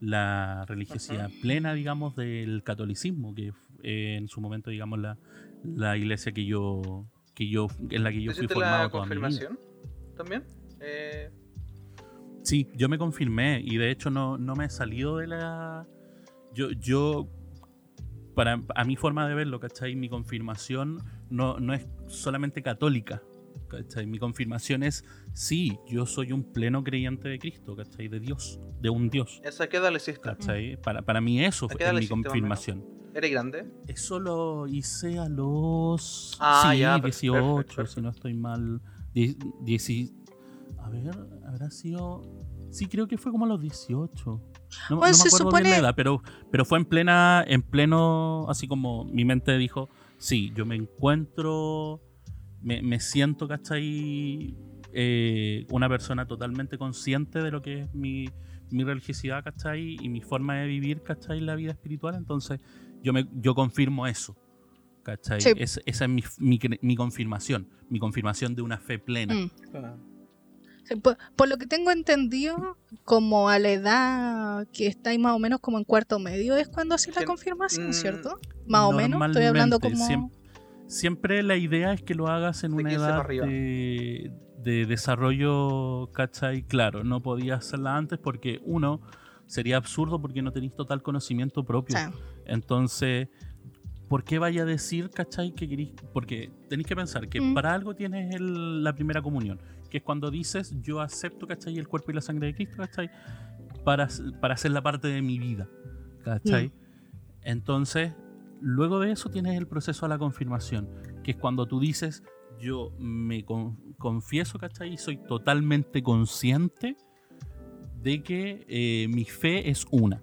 la religiosidad plena, digamos, del catolicismo, que eh, en su momento, digamos, la, la iglesia que yo, que yo, en la que yo ¿Tú fui formado la confirmación también? Eh, Sí, yo me confirmé y de hecho no, no me he salido de la... Yo, yo para a mi forma de verlo, ¿cachai? Mi confirmación no, no es solamente católica, ¿cachai? Mi confirmación es, sí, yo soy un pleno creyente de Cristo, ¿cachai? De Dios, de un Dios. ¿Esa qué edad le hiciste? ¿cachai? Para, para mí eso ¿A qué fue mi confirmación. ¿Eres grande? Eso lo hice a los Ah, sí, ya, per- 18, perfecto, perfecto. si no estoy mal. Die- dieci- a ver, habrá sido. Sí, creo que fue como a los 18. No, no Bueno, me acuerdo bien la edad, pero, pero fue en plena, en pleno, así como mi mente dijo, sí, yo me encuentro, me, me siento, ¿cachai? Eh, una persona totalmente consciente de lo que es mi, mi religiosidad, ¿cachai? Y mi forma de vivir, ¿cachai? La vida espiritual. Entonces, yo, me, yo confirmo eso, ¿cachai? Sí. Es- esa es mi, mi, cre- mi confirmación, mi confirmación de una fe plena. Mm. Por, por lo que tengo entendido, como a la edad que estáis más o menos como en cuarto medio, es cuando haces la confirmación, mm, ¿cierto? Más o menos, estoy hablando como... Normalmente, siem- Siempre, la idea es que lo hagas en De una 15 para edad de, de desarrollo, ¿cachai? Claro, no podías hacerla antes porque, uno, sería absurdo porque no tenéis total conocimiento propio. Entonces, ¿por qué vaya a decir, cachai, que querís? Porque tenéis que pensar que Mm. para algo tienes el- la primera comunión, que es cuando dices, yo acepto, cachai, el cuerpo y la sangre de Cristo, cachai, para, para hacer la parte de mi vida, cachai. Entonces, luego de eso tienes el proceso a la confirmación, que es cuando tú dices, yo me con- confieso, cachai, y soy totalmente consciente de que eh, mi fe es una.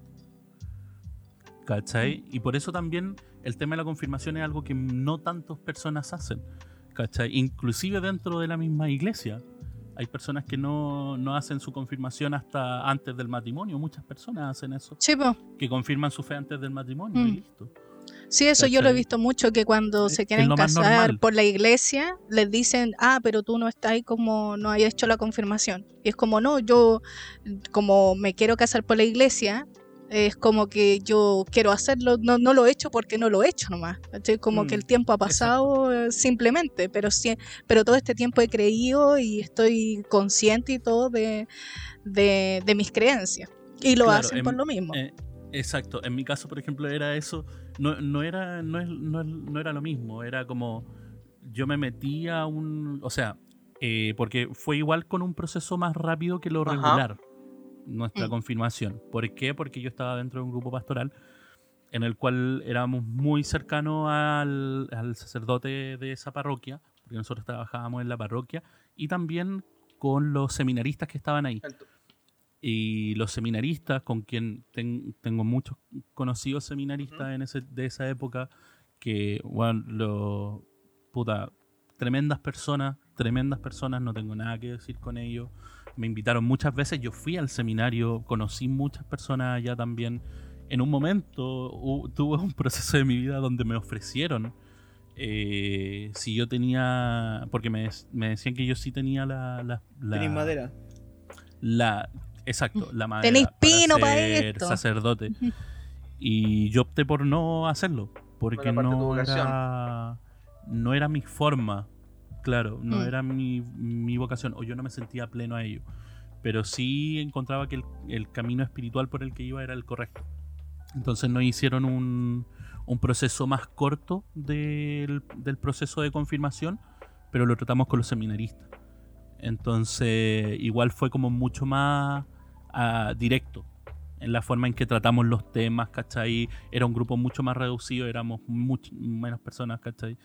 ¿Cachai? Y por eso también el tema de la confirmación es algo que no tantas personas hacen. ¿Cachai? Inclusive dentro de la misma iglesia. Hay personas que no, no hacen su confirmación hasta antes del matrimonio. Muchas personas hacen eso. sí, po. Que confirman su fe antes del matrimonio y Mm. listo. Sí, eso yo lo he ¿Cachai? visto mucho, que cuando Es- se quieren casar por la iglesia, les dicen, ah, pero tú no estás ahí como, no hayas hecho la confirmación. Y es como, no, yo, como me quiero casar por la iglesia, es como que yo quiero hacerlo, no, no lo he hecho porque no lo he hecho nomás. ¿cachai? Como que Mm, el tiempo ha pasado eh, simplemente, pero, sí, pero todo este tiempo he creído y estoy consciente y todo de, de, de mis creencias. Y lo Claro, hacen en- por lo mismo. Eh, exacto. En mi caso, por ejemplo, era eso. No, no era, no, es- no, es- no era lo mismo. Era como. Yo me metí a un. O sea, eh, porque fue igual con un proceso más rápido que lo Ajá. Nuestra Mm. confirmación. ¿Por qué? Porque yo estaba dentro de un grupo pastoral en el cual éramos muy cercanos al, al sacerdote de esa parroquia, porque nosotros trabajábamos en la parroquia, y también con los seminaristas que estaban ahí Alto. y los seminaristas, con quien ten- tengo muchos conocidos seminaristas en ese, de esa época, que, bueno, lo, puta, tremendas personas, tremendas personas, no tengo nada que decir con ellos. Me invitaron muchas veces, yo fui al seminario, conocí muchas personas allá también. En un momento hu- tuve un proceso de mi vida donde me ofrecieron eh, si yo tenía, porque me, me decían que yo sí tenía la... la, la- Tenéis madera. la exacto la madera Tenéis pino pa' ser esto. sacerdote y yo opté por no hacerlo porque no era no era mi forma claro no Mm. era mi, mi vocación o yo no me sentía pleno a ello pero sí encontraba que el, el camino espiritual por el que iba era el correcto entonces nos hicieron un, un proceso más corto del, del proceso de confirmación pero lo tratamos con los seminaristas entonces, igual fue como mucho más ah, directo en la forma en que tratamos los temas, ¿cachai? Era un grupo mucho más reducido, éramos much- menos personas, ¿cachai?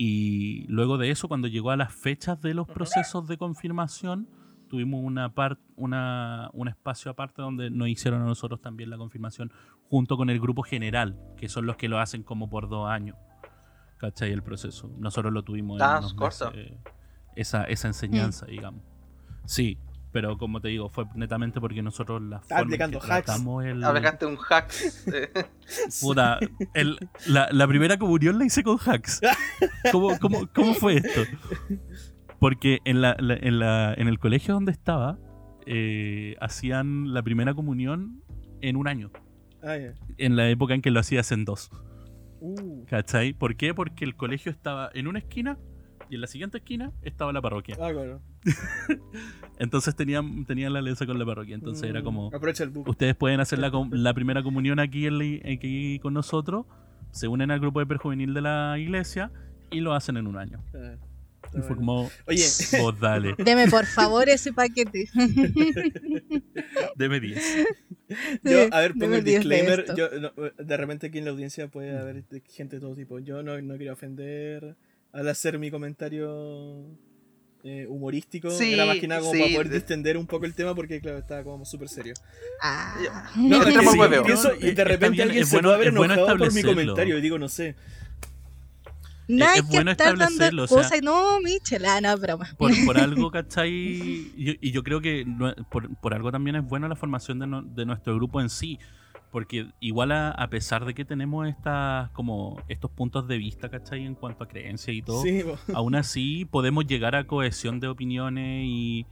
Y luego de eso, cuando llegó a las fechas de los procesos de confirmación, tuvimos una par- una, un espacio aparte donde nos hicieron a nosotros también la confirmación junto con el grupo general, que son los que lo hacen como por dos años, ¿cachai? El proceso. Nosotros lo tuvimos Ah, en unos corto. meses, esa, esa enseñanza, digamos. Sí, pero como te digo, fue netamente porque nosotros la que aplicando hacks. el... Aplicaste un hack. eh, Puta, el- la, la primera comunión la hice con hacks. ¿Cómo, cómo, cómo fue esto? Porque en, la, la- en, la- en el colegio donde estaba, eh, hacían la primera comunión en un año. Ah, ya. En la época en que lo hacías en dos. Uh, ¿Cachai? ¿Por qué? Porque el colegio estaba en una esquina y en la siguiente esquina estaba la parroquia. ah, claro. Entonces tenían, tenían la alianza con la parroquia. Entonces era Mm, como, Aprovecha el buco. ustedes pueden hacer la, la primera comunión aquí, en la- aquí con nosotros, se unen al grupo de perjuvenil de la iglesia y lo hacen en un año. Ah, Y fue como, Oye, vos dale, Deme por favor ese paquete. deme 10. yo, a ver, pongo deme el 10 de disclaimer. esto. Yo, no, de repente aquí en la audiencia puede haber de- gente de todo tipo. Yo no, no quiero ofender al hacer mi comentario eh, humorístico. Sí, Era más que nada como sí, para poder de- distender un poco el tema porque, claro, estaba como súper serio. Ah. No, que Entramos sí, pienso- No, y de repente bien, alguien se bueno- puede haber bueno enojado por mi comentario y digo, no sé. No hay es que bueno estar dando establecerlo, o sea-. No, Michel, ah, no, broma. Por, por algo, ¿cachai? Y, yo- y yo creo que no- por, por algo también es buena la formación de, no- de nuestro grupo en sí. Porque igual a, a pesar de que tenemos estas como estos puntos de vista, ¿cachai? En cuanto a creencias y todo, Sí, aún así podemos llegar a cohesión de opiniones y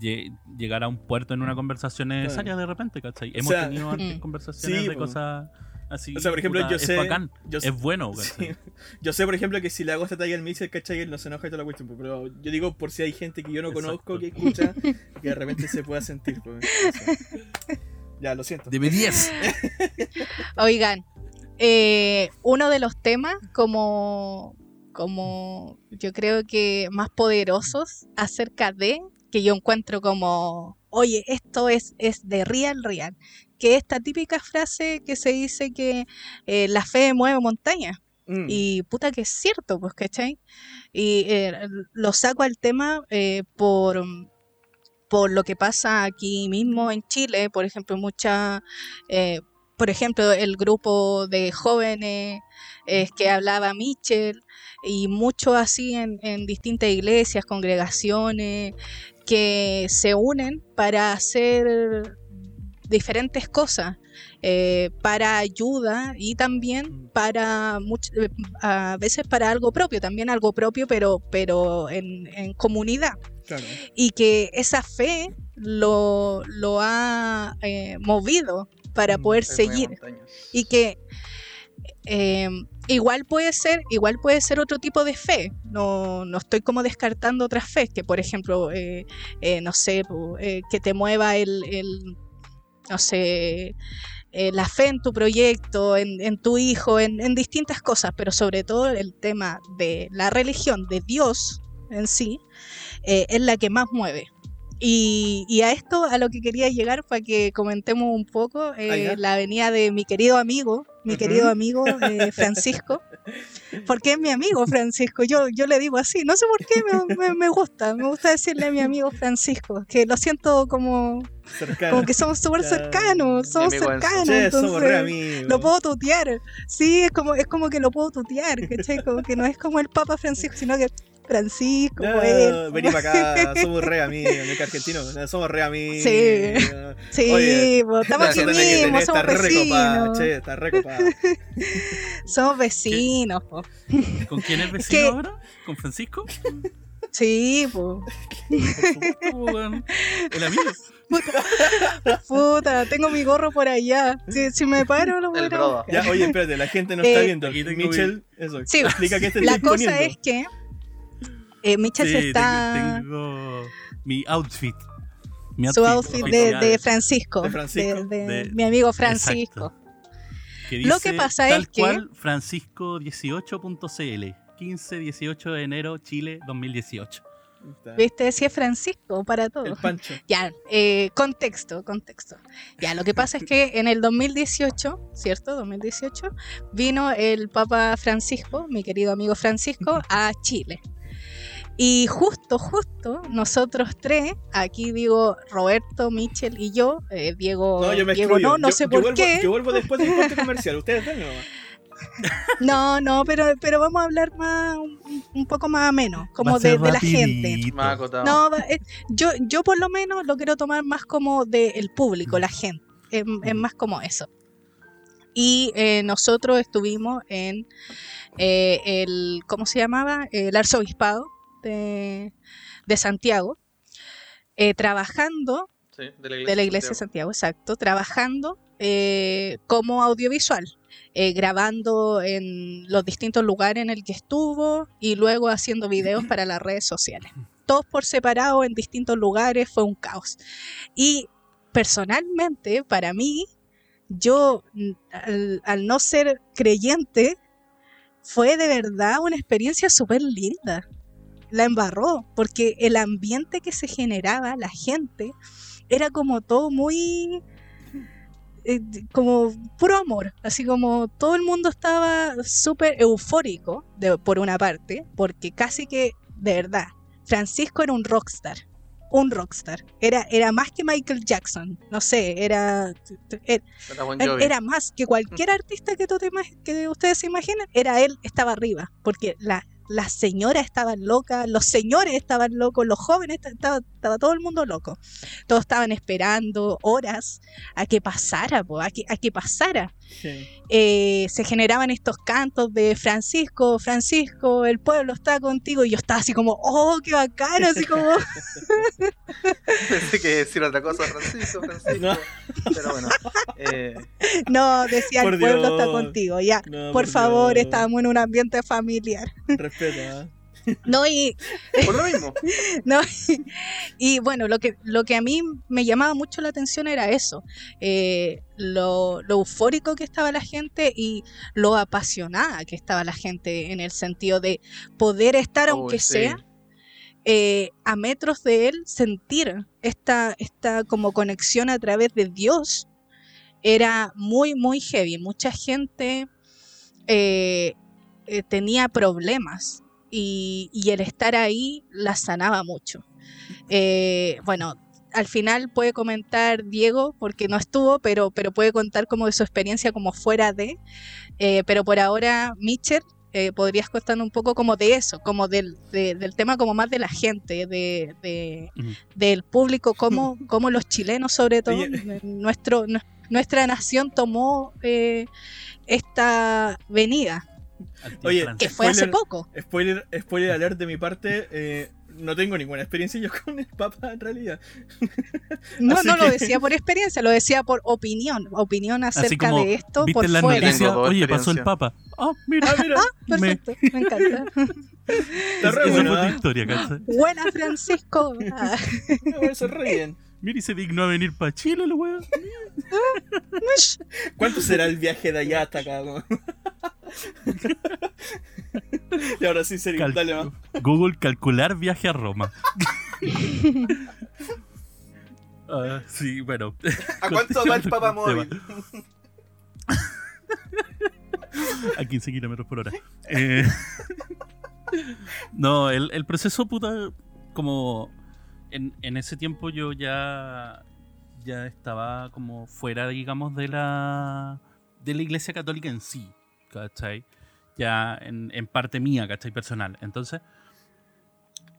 lle- llegar a un puerto en una conversación necesaria de repente, ¿cachai? Hemos sea, tenido antes Mm. conversaciones sí, de cosas así. O sea, por ejemplo, puta, yo es sé- bacán, yo sé- es bueno, Sí. ¿cachai? Yo sé, por ejemplo, que si le hago esta talla al Mixer, ¿cachai? Él no se enoja y toda la cuestión. Pero yo digo por si hay gente que yo no conozco Exacto. que escucha que de repente se pueda sentir. pues, eso. Ya, lo siento. Deme 10. Oigan, eh, uno de los temas como, como yo creo que más poderosos acerca de, que yo encuentro como, oye, esto es, es de real, real, que esta típica frase que se dice que eh, la fe mueve montañas. Mm. Y puta que es cierto, pues, ¿cachai? Y eh, lo saco al tema eh, por, por lo que pasa aquí mismo en Chile, por ejemplo, mucha, eh, por ejemplo, el grupo de jóvenes eh, que hablaba Michel y mucho así en distintas iglesias, congregaciones que se unen para hacer diferentes cosas eh, para ayuda y también para much- eh, a veces para algo propio, también algo propio, pero, pero en, en comunidad. Claro. Y que esa fe lo, lo ha eh, movido para Mm, poder seguir. Y que eh, igual puede ser, igual puede ser otro tipo de fe. No, no estoy como descartando otras fe, que por ejemplo, eh, eh, no sé, eh, que te mueva el, el, no sé, eh, la fe en tu proyecto, en, en tu hijo, en, en distintas cosas, pero sobre todo el tema de la religión, de Dios en sí, eh, es la que más mueve. Y, y a esto, a lo que quería llegar, para que comentemos un poco, eh, Ah, la venida de mi querido amigo, mi querido amigo Francisco, porque es mi amigo Francisco, yo, yo le digo así, no sé por qué, me, me- me gusta, me gusta decirle a mi amigo Francisco, que lo siento como, Cercano. como que somos súper cercanos, somos cercanos, Che, entonces lo puedo tutear, sí, es como, es como que lo puedo tutear, ¿cachai? Como que no es como el Papa Francisco, sino que Francisco, Ya, pues, vení para acá, somos re amigos, no que argentino, no, somos re amigos. Sí. Sí, Oye, pues, estamos aquí mismo, somos está re copada, vecinos. che, está re. Somos vecinos, po. ¿Con quién es vecino ahora? ¿Con Francisco? Sí, po. El amigo. Puta, tengo mi gorro por allá. Si, si me paro, lo voy a. Ya, oye, espérate, la gente no Eh, está viendo. aquí tengo Mitchell, eso, Sí, explica qué La cosa poniendo. es que eh, Michel se Sí, está... tengo, tengo mi outfit. Mi Su outfit de, de Francisco. De Francisco. de- de De- mi amigo Francisco. que lo que dice pasa tal es que- cual francisco18.cl 15-18 de enero, Chile 2018. Ahí está. ¿Viste? Si es Francisco para todo. El Pancho. Ya, eh, contexto, contexto. Ya, lo que pasa es que en el 2018, ¿cierto? 2018, vino el Papa Francisco, mi querido amigo Francisco, a Chile. Y justo, justo, nosotros tres, aquí digo Roberto, Michel y yo, eh, Diego, No, yo me Diego no, no Yo- sé yo por vuelvo, qué. Yo vuelvo después del corte comercial. Ustedes ven nomás. No, no, pero, pero vamos a hablar más, un, un poco más ameno, como de, de la gente. No, eh, yo, yo por lo menos lo quiero tomar más como del público, la gente. Es, es más como eso. Y eh, nosotros estuvimos en eh, el, ¿cómo se llamaba? El arzobispado de, de Santiago, eh, trabajando, Sí, de la iglesia, de la iglesia de Santiago, exacto, trabajando eh, como audiovisual. eh, grabando en los distintos lugares en el que estuvo y luego haciendo videos para las redes sociales. Todos por separado en distintos lugares, fue un caos. Y personalmente, para mí, yo, al, al no ser creyente, fue de verdad una experiencia súper linda. La embarró, porque el ambiente que se generaba, la gente, era como todo muy eh, como puro amor, así como todo el mundo estaba súper eufórico de, por una parte, porque casi que, de verdad, Francisco era un rockstar, un rockstar, era, era más que Michael Jackson, no sé, era, era, Era Bon Eh, Jovi. era más que cualquier artista que, tú te que ustedes se imaginen, era él, estaba arriba, porque la, las señoras estaban locas, los señores estaban locos, los jóvenes, esta- estaba, estaba todo el mundo loco. Todos estaban esperando horas a que pasara, a, que, a que pasara. Sí. Eh, se generaban estos cantos de Francisco, Francisco, el pueblo está contigo, y yo estaba así como, oh, qué bacano, así como... Pensé que decir otra cosa, Francisco, Francisco. No. Pero bueno. eh, No, decía Por el pueblo está contigo, ya. No, Por favor, Dios. estábamos en un ambiente familiar. Respeta. No, y, por lo mismo. no, y bueno, lo que, lo que a mí me llamaba mucho la atención era eso, eh, lo, lo eufórico que estaba la gente y lo apasionada que estaba la gente en el sentido de poder estar, aunque sí. sea, eh, a metros de él, sentir esta, esta como conexión a través de Dios, era muy, muy heavy. Mucha gente eh, tenía problemas y, y el estar ahí la sanaba mucho. Eh, bueno, al final puede comentar Diego, porque no estuvo, pero, pero puede contar como de su experiencia como fuera de. Eh, pero por ahora, Mitchell, eh, podrías contar un poco como de eso, como del, de- del tema como más de la gente, de, del público, cómo, cómo los chilenos sobre todo, nuestro, nu- nuestra nación tomó eh, esta venida, Oye, que fue hace Spoiler. poco. Spoiler, spoiler alert de mi parte. eh, no tengo ninguna experiencia yo con el Papa en realidad. No, no lo que- decía por experiencia, lo decía por opinión, opinión acerca como, de esto ¿Viste por las fuera. Dos Oye, pasó el. Papa. Ah, mira. Ah, mira, me- Perfecto, me encanta. está re tu ¿eh? Buena, Francisco. Ah, Me parece re bien. Mira, y se dignó a venir para Chile, el weón. ¿Cuánto será el viaje de allá hasta acá? weón? y ahora sí, serio, Cal- dale más. Google calcular viaje a Roma. Ah, sí, bueno. ¿A cuánto va el Papa móvil? a 15 kilómetros por hora. Eh, no, el, el proceso, puta, como en, ese tiempo yo ya, ya estaba como fuera, digamos, de la, de la iglesia católica en sí, ¿cachai? Ya en, en parte mía, ¿cachai? Personal. Entonces,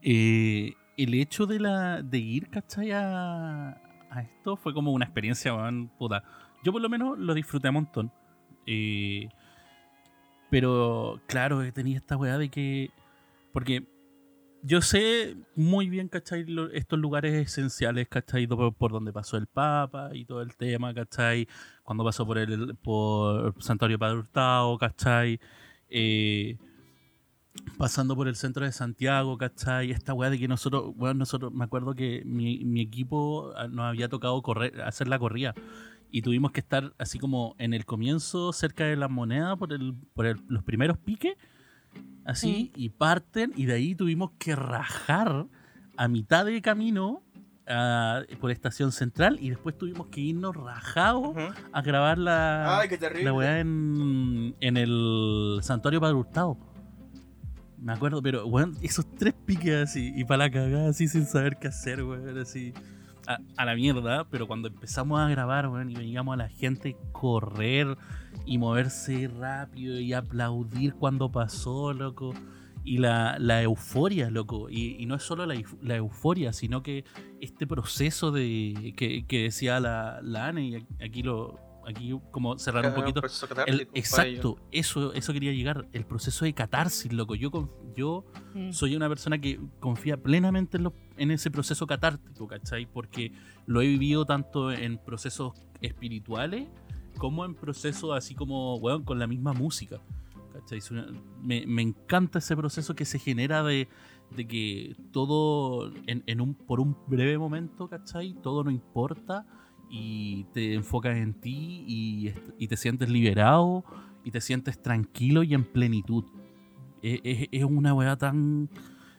eh, el hecho de, la, de ir, ¿cachai? A, a esto fue como una experiencia, weón, puta. Yo por lo menos lo disfruté un montón. Eh, pero claro, tenía esta weá de que. Porque yo sé muy bien, ¿cachai? Estos lugares esenciales, ¿cachai? Por, por donde pasó el Papa y todo el tema, ¿cachai? Cuando pasó por el por Santuario Padre Hurtado, ¿cachai? Eh, pasando por el centro de Santiago, ¿cachai? Esta weá de que nosotros, weón, nosotros, me acuerdo que mi, equipo ah, nos había tocado correr, hacer la corrida y tuvimos que estar así como en el comienzo cerca de la moneda por el por los primeros piques así y parten y de ahí tuvimos que rajar a mitad de camino ah, por estación central y después tuvimos que irnos rajados a grabar la Ay, qué terrible. la weá en, en el santuario Padre Hurtado. Me acuerdo, pero weón, esos tres piques así y para la cagada así sin saber qué hacer, weón, así a, a la mierda, pero cuando empezamos a grabar, weón, y veíamos a la gente correr y moverse rápido y aplaudir cuando pasó, loco. Y la, la euforia, loco. Y, y no es solo la, la euforia, sino que este proceso de que, que decía la, la Ane, y aquí lo aquí como cerrar un poquito. proceso El- exacto, eso, eso quería llegar. El proceso de catarsis, loco. Yo, yo Mm. soy una persona que confía plenamente en, lo- en ese proceso catártico, ¿cachai? Porque lo he vivido tanto en procesos espirituales como en procesos así como, weón, con la misma música. me, encanta ese proceso que se genera de, de que todo, en, en un, por un breve momento, ¿cachai? Todo no importa y te enfocas en ti y, te sientes liberado y te sientes tranquilo y en plenitud. Es, es- es una weá tan.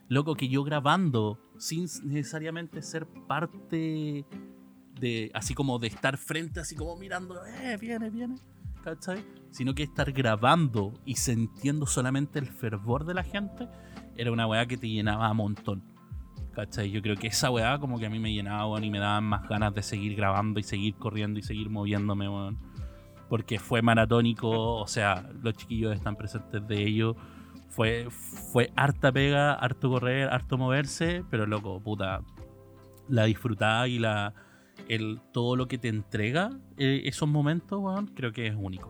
loco, que yo grabando, sin necesariamente ser parte de, así como de estar frente, así como mirando, eh, viene, viene, ¿cachai? Sino que estar grabando y sintiendo solamente el fervor de la gente, era una weá que te llenaba a montón. ¿Cachai? Yo creo que esa weá como que a mí me llenaba, weón, y me daban más ganas de seguir grabando y seguir corriendo y seguir moviéndome, weón. Porque fue maratónico, o sea, los chiquillos están presentes de ello. Fue, fue harta pega, harto correr, harto moverse, pero loco, puta, la disfrutaba y la el, todo lo que te entrega eh, esos momentos, weón, creo que es único.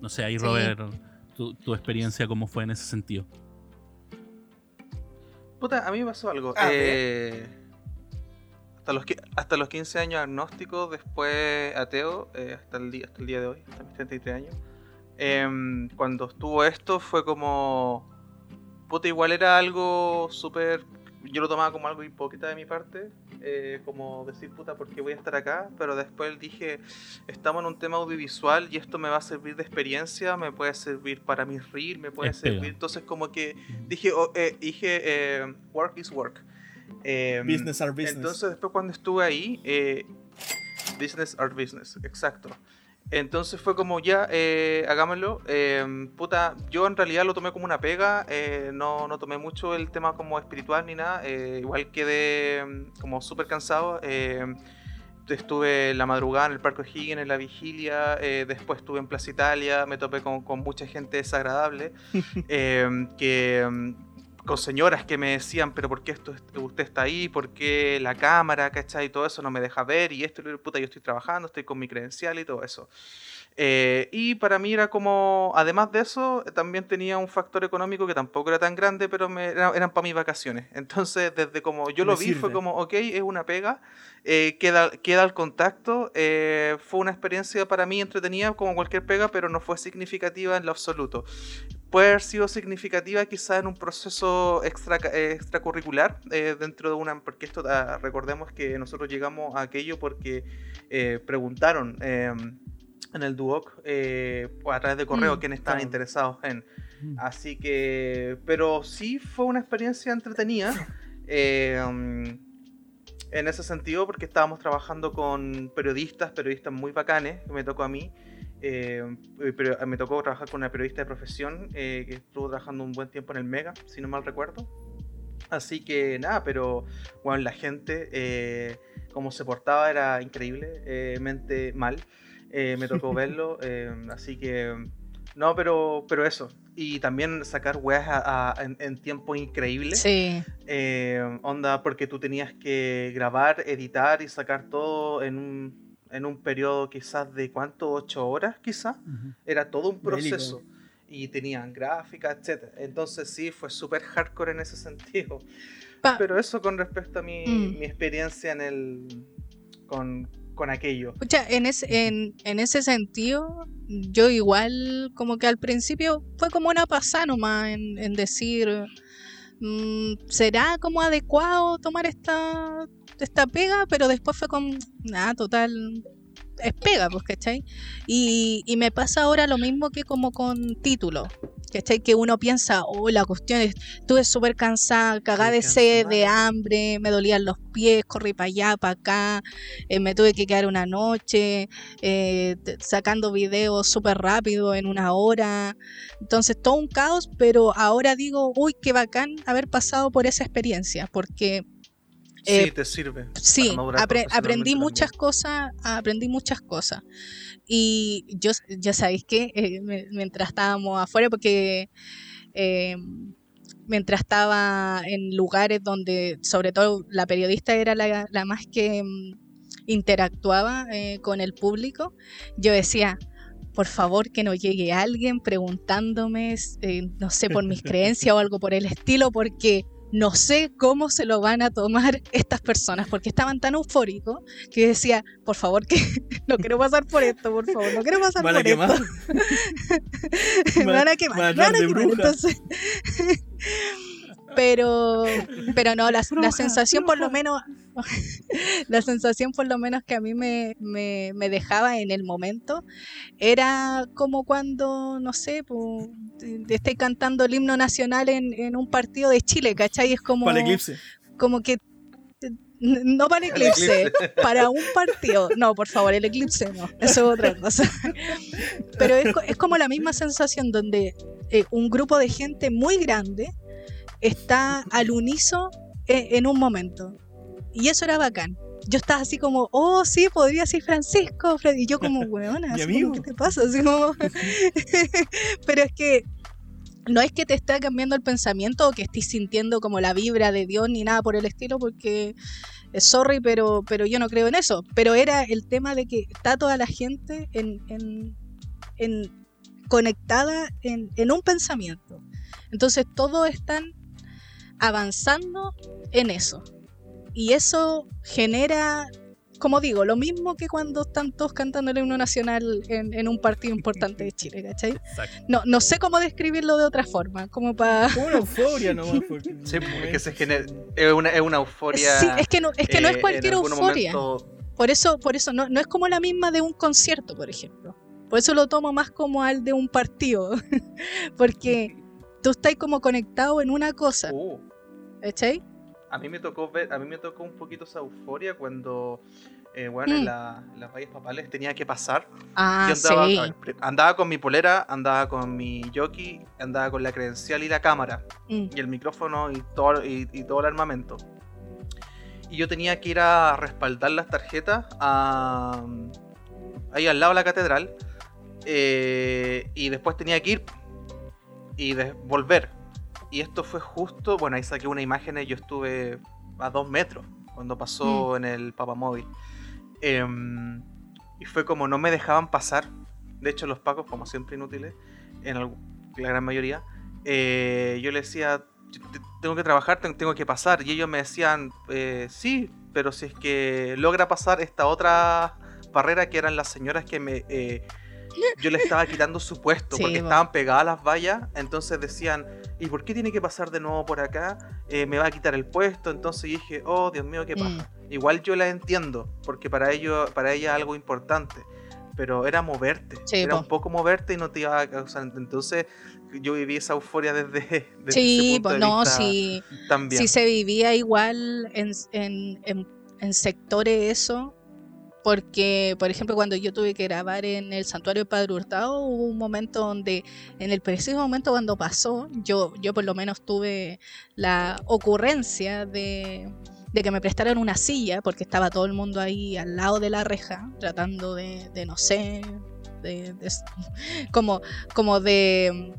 No sé, ahí Sí. Robert, tu, tu experiencia cómo fue en ese sentido. Puta, a mí me pasó algo. A Eh, hasta, los, hasta los 15 años agnóstico, después ateo, eh, hasta, el día, hasta el día de hoy, hasta mis 33 años. Em, cuando estuvo esto fue como... Puta, igual era algo súper... Yo lo tomaba como algo hipócrita de mi parte. Eh, como decir, puta, ¿por qué voy a estar acá? Pero después dije, estamos en un tema audiovisual y esto me va a servir de experiencia, me puede servir para mis reels, me puede Es pega. servir... Entonces como que dije, oh, eh, dije eh, work is work. Eh, Business are business. Entonces después cuando estuve ahí, eh, business are business, exacto. Entonces fue como ya, eh, hagámoslo. Eh, puta, yo en realidad lo tomé como una pega, eh, no, no tomé mucho el tema como espiritual ni nada. eh, igual quedé mm, como súper cansado. eh, estuve en la madrugada en el Parque O'Higgins, en la vigilia, eh, después estuve en Plaza Italia, me topé con, con mucha gente desagradable, que, con señoras que me decían, pero ¿por qué esto, usted está ahí? ¿Por qué la cámara, cachai? Y todo eso no me deja ver, y esto, y puta, yo estoy trabajando, estoy con mi credencial y todo eso. Eh, y para mí era como, además de eso, también tenía un factor económico que tampoco era tan grande, pero me, era- eran para mis vacaciones. Entonces, desde como yo lo vi, fue sirve. como, ok, es una pega, eh, queda, queda el contacto. eh, fue una experiencia para mí entretenida como cualquier pega, pero no fue significativa en lo absoluto. Puede haber sido significativa quizás en un proceso extra, extracurricular eh, dentro de una... Porque esto, ah, recordemos que nosotros llegamos a aquello porque eh, preguntaron eh, en el Duoc eh, a través de correo Mm, quiénes estaban claro. interesados en... Así que, pero sí fue una experiencia entretenida. um, en ese sentido, porque estábamos trabajando con periodistas, periodistas muy bacanes, que me tocó a mí. Eh, pero me tocó trabajar con una periodista de profesión eh, que estuvo trabajando un buen tiempo en el Mega, si no mal recuerdo. Así que nada, pero bueno, la gente, eh, como se portaba, era increíblemente mal. Eh, me tocó verlo, eh, así que no, pero, pero eso. Y también sacar weas a- a- en, en tiempo increíble. Sí. Eh, onda, porque tú tenías que grabar, editar y sacar todo en un, en un periodo quizás de cuánto, ocho horas quizás. Ujú. Era todo un Bélico. proceso. Y tenían gráficas, etc. Entonces sí, fue súper hardcore en ese sentido. Pa- Pero eso con respecto a mi, Mm. mi experiencia en el con, con aquello. Pucha, en ese, en, en ese sentido, yo igual como que al principio fue como una pasada nomás en, en decir, mm, ¿será como adecuado tomar esta, esta pega? Pero después fue como, nada, total, es pega, pues, ¿cachai? Y, y me pasa ahora lo mismo que como con título. ¿Cachai? Que uno piensa, oh, la cuestión es, estuve súper cansada, cagada de sed, de hambre, me dolían los pies, corrí para allá, para acá, eh, me tuve que quedar una noche eh, sacando videos súper rápido en una hora. Entonces, todo un caos, pero ahora digo, uy, qué bacán haber pasado por esa experiencia, porque sí, eh, te sirve. Sí, apre- aprendí muchas cosas, aprendí muchas cosas. Y yo, ya sabéis que mientras estábamos afuera, porque eh, mientras estaba en lugares donde, sobre todo, la periodista era la, la más que mm, interactuaba eh, con el público, yo decía, por favor que no llegue alguien preguntándome, eh, no sé, por mis creencias o algo por el estilo, porque no sé cómo se lo van a tomar estas personas, porque estaban tan eufóricos que yo decía, por favor, que no quiero pasar por esto, por favor, no quiero pasar por quemar. esto. me van a quemar, van me van a quemar. Entonces, pero, pero no, la, la Bruja, sensación por lo menos la sensación por lo menos que a mí me, me, me dejaba en el momento era como cuando, no sé, pues, esté cantando el himno nacional en, en un partido de Chile, ¿cachai? Es como, Para el eclipse. como que no para el eclipse, para un partido. No, por favor, el eclipse no, eso es otra cosa. Pero es, es como la misma sensación donde eh, un grupo de gente muy grande está al uniso eh, en un momento. Y eso era bacán. Yo estaba así como, oh, sí, podría ser Francisco. Fred", Y yo como, weona. ¿qué te pasa? Así como... Pero es que no es que te esté cambiando el pensamiento o que estés sintiendo como la vibra de Dios ni nada por el estilo, porque sorry, pero, pero yo no creo en eso. Pero era el tema de que está toda la gente en, en- en- conectada en, en un pensamiento. Entonces todos están avanzando en eso. Y eso genera, como digo, lo mismo que cuando están todos cantando el himno nacional en, en un partido importante de Chile, ¿cachai? Exacto. No, no sé cómo describirlo de otra forma, como para... Como una euforia nomás. Porque Sí, es que se genera. Es una, es una euforia. Sí, es que no, es, que no eh, es en cualquier euforia. momento- Por eso, por eso no, no es como la misma de un concierto, por ejemplo. Por eso lo tomo más como al de un partido. Porque tú estás como conectado en una cosa, Uh, ¿cachai? A mí me tocó ver, a mí me tocó un poquito esa euforia cuando eh, bueno, Mm. en la- las vallas papales tenía que pasar. Ah, Yo andaba, sí. ver, andaba con mi polera, andaba con mi jockey, andaba con la credencial y la cámara, Mm. y el micrófono y todo, y, y todo el armamento. Y yo tenía que ir a respaldar las tarjetas a, ahí al lado de la catedral. eh, y después tenía que ir y de- volver. Y esto fue justo, bueno, ahí saqué una imagen y yo estuve a dos metros cuando pasó en el Papamóvil. Em, y fue como no me dejaban pasar. De hecho, los pacos, como siempre inútiles, en la gran mayoría, eh, yo les decía, "Yo te- tengo que trabajar, ten- tengo que pasar. Y ellos me decían, eh, sí, pero si es que logra pasar esta otra barrera que eran las señoras que me... yo le estaba quitando su puesto Sí, porque po. estaban pegadas las vallas, entonces decían, ¿y por qué tiene que pasar de nuevo por acá? Eh, me va a quitar el puesto, entonces dije, oh Dios mío, qué Mm. paja. Igual yo la entiendo, porque para ello, para ella es algo importante, pero era moverte, Sí, era po. un poco moverte y no te iba a causar, entonces yo viví esa euforia desde, desde Sí, ese punto de no, vista sí, también. sí se vivía igual en, en, en, en sectores eso, porque, por ejemplo, cuando yo tuve que grabar en el santuario de Padre Hurtado, hubo un momento donde, en el preciso momento cuando pasó, yo, yo por lo menos tuve la ocurrencia de, que me prestaran una silla, porque estaba todo el mundo ahí al lado de la reja, tratando de, de no sé, de, como, como de,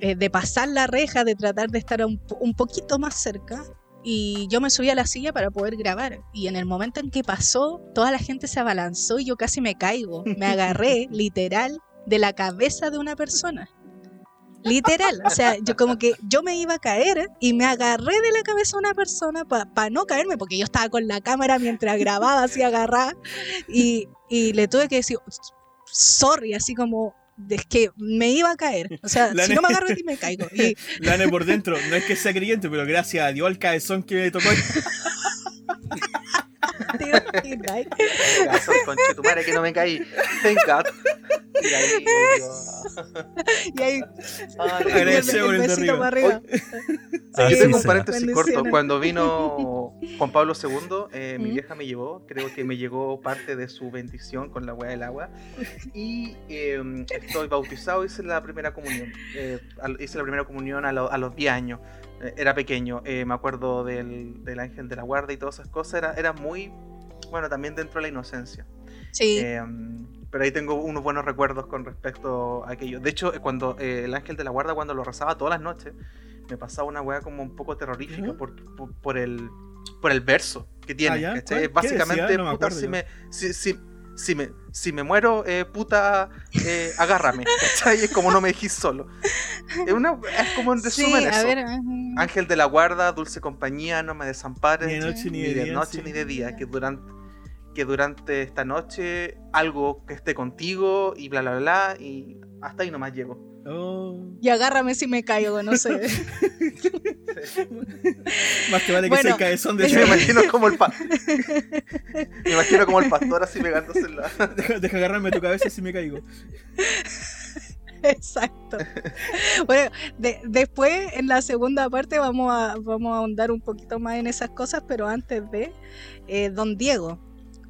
eh, de pasar la reja, de tratar de estar un poquito más cerca. Y yo me subí a la silla para poder grabar. Y en el momento en que pasó, toda la gente se abalanzó y yo casi me caigo. Me agarré, literal, de la cabeza de una persona. Literal, o sea, yo como que yo me iba a caer y me agarré de la cabeza de una persona para no caerme, porque yo estaba con la cámara mientras grababa, así agarrada, y, y le tuve que decir, sorry, así como, es que me iba a caer. O sea, La si no me agarro de ti me caigo. Y Lane por dentro, no es que sea creyente, pero gracias a Dios al cabezón que me tocó. te imaginas, Caso, conche tu madre, que no me caí. Thank God. Y ahí volvió y ahí Ay, el, el el besito arriba. para arriba. Ah, Yo sí, tengo un paréntesis corto. Cuando vino Juan Pablo II, eh, mi ¿Mm? vieja me llevó. Creo que me llegó parte de su bendición con la hueá del agua. Y eh, estoy bautizado. Hice la primera comunión. Eh, hice la primera comunión a, lo- a los 10 años. Eh, era pequeño. Eh, me acuerdo del, del ángel de la guarda y todas esas cosas. Era, era muy. Bueno, también dentro de la inocencia. Sí, Eh, pero ahí tengo unos buenos recuerdos con respecto a aquello. De hecho, eh, cuando eh, el ángel de la guarda, cuando lo rezaba todas las noches, me pasaba una weá como un poco terrorífica por, por, por el, por el verso que tiene. Ah, ¿ya? ¿cachai? ¿Cuál? ¿Qué Básicamente, decía? No me puta, si, me, si, si, si me, si me muero, eh, puta, eh, agárrame. ¿cachai? Es como no me dejís solo. Es, una, es como en resumen eso. ver. Ángel de la guarda, dulce compañía, no me desampares Ni de noche ni ni de de día. noche sí. ni de día, que durante, que durante esta noche algo que esté contigo y bla bla bla y hasta ahí nomás llego. Oh. Y agárrame si me caigo, no sé. Más te vale que Bueno, sea el cabezón de Yo me imagino como el pa- Me imagino como el pastor así pegándose en la. Deja, deja agarrarme tu cabeza si me caigo. Exacto. Bueno, de- después en la segunda parte vamos a, vamos a ahondar un poquito más en esas cosas, pero antes de, eh, don Diego,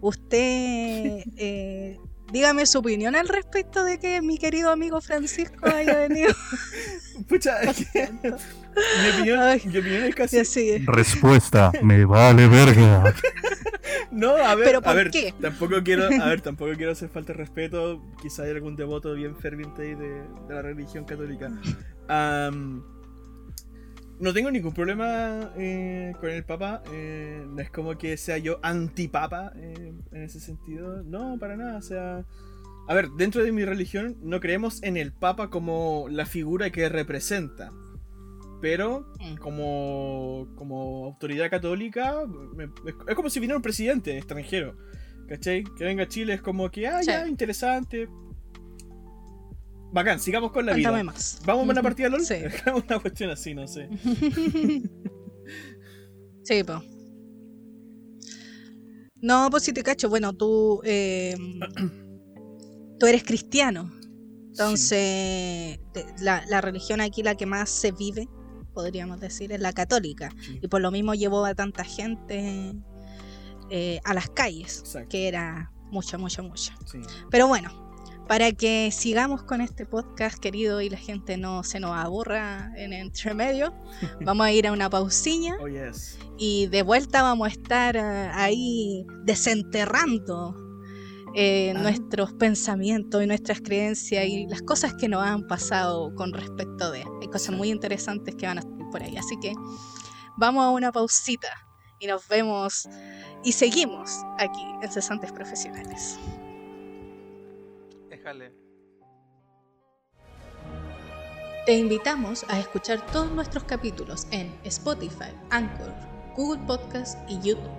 usted eh, dígame su opinión al respecto de que mi querido amigo Francisco haya venido. Pucha, es que mi opinión, Ay. mi opinión es casi. así, Respuesta, me vale verga. No, a ver, ¿Pero a por ver, qué? tampoco quiero, a ver, tampoco quiero hacer falta de respeto. Quizá hay algún devoto bien ferviente ahí de, de la religión católica. Am, no tengo ningún problema eh, con el Papa. eh, no es como que sea yo antipapa eh, en ese sentido. No, para nada. O sea, a ver, dentro de mi religión no creemos en el Papa como la figura que representa. Pero Mm. como, como autoridad católica, me- es, como si viniera un presidente extranjero. ¿Cachai? Que venga a Chile es como que, ah, ya, interesante. Bacán, sigamos con la vida. Cuéntame más. ¿Vamos a una partida LOL? Sí. una cuestión así, no sé. Sí, pues. No, pues si te cacho, bueno, tú, eh, tú eres cristiano, entonces la, la religión aquí la que más se vive, podríamos decir, es la católica. Sí, Y por lo mismo llevó a tanta gente eh, a las calles, Exacto. que era mucha, mucha, mucha. sí. Pero bueno, para que sigamos con este podcast, querido, y la gente no se nos aburra en entre medio, vamos a ir a una pausiña Oh, yes. y de vuelta vamos a estar eh, ahí desenterrando eh, Ah. nuestros pensamientos y nuestras creencias y las cosas que nos han pasado con respecto de. Hay cosas muy interesantes que van a estar por ahí. Así que vamos a una pausita y nos vemos y seguimos aquí en Cesantes Profesionales. Te invitamos a escuchar todos nuestros capítulos en Spotify, Anchor, Google Podcast y YouTube.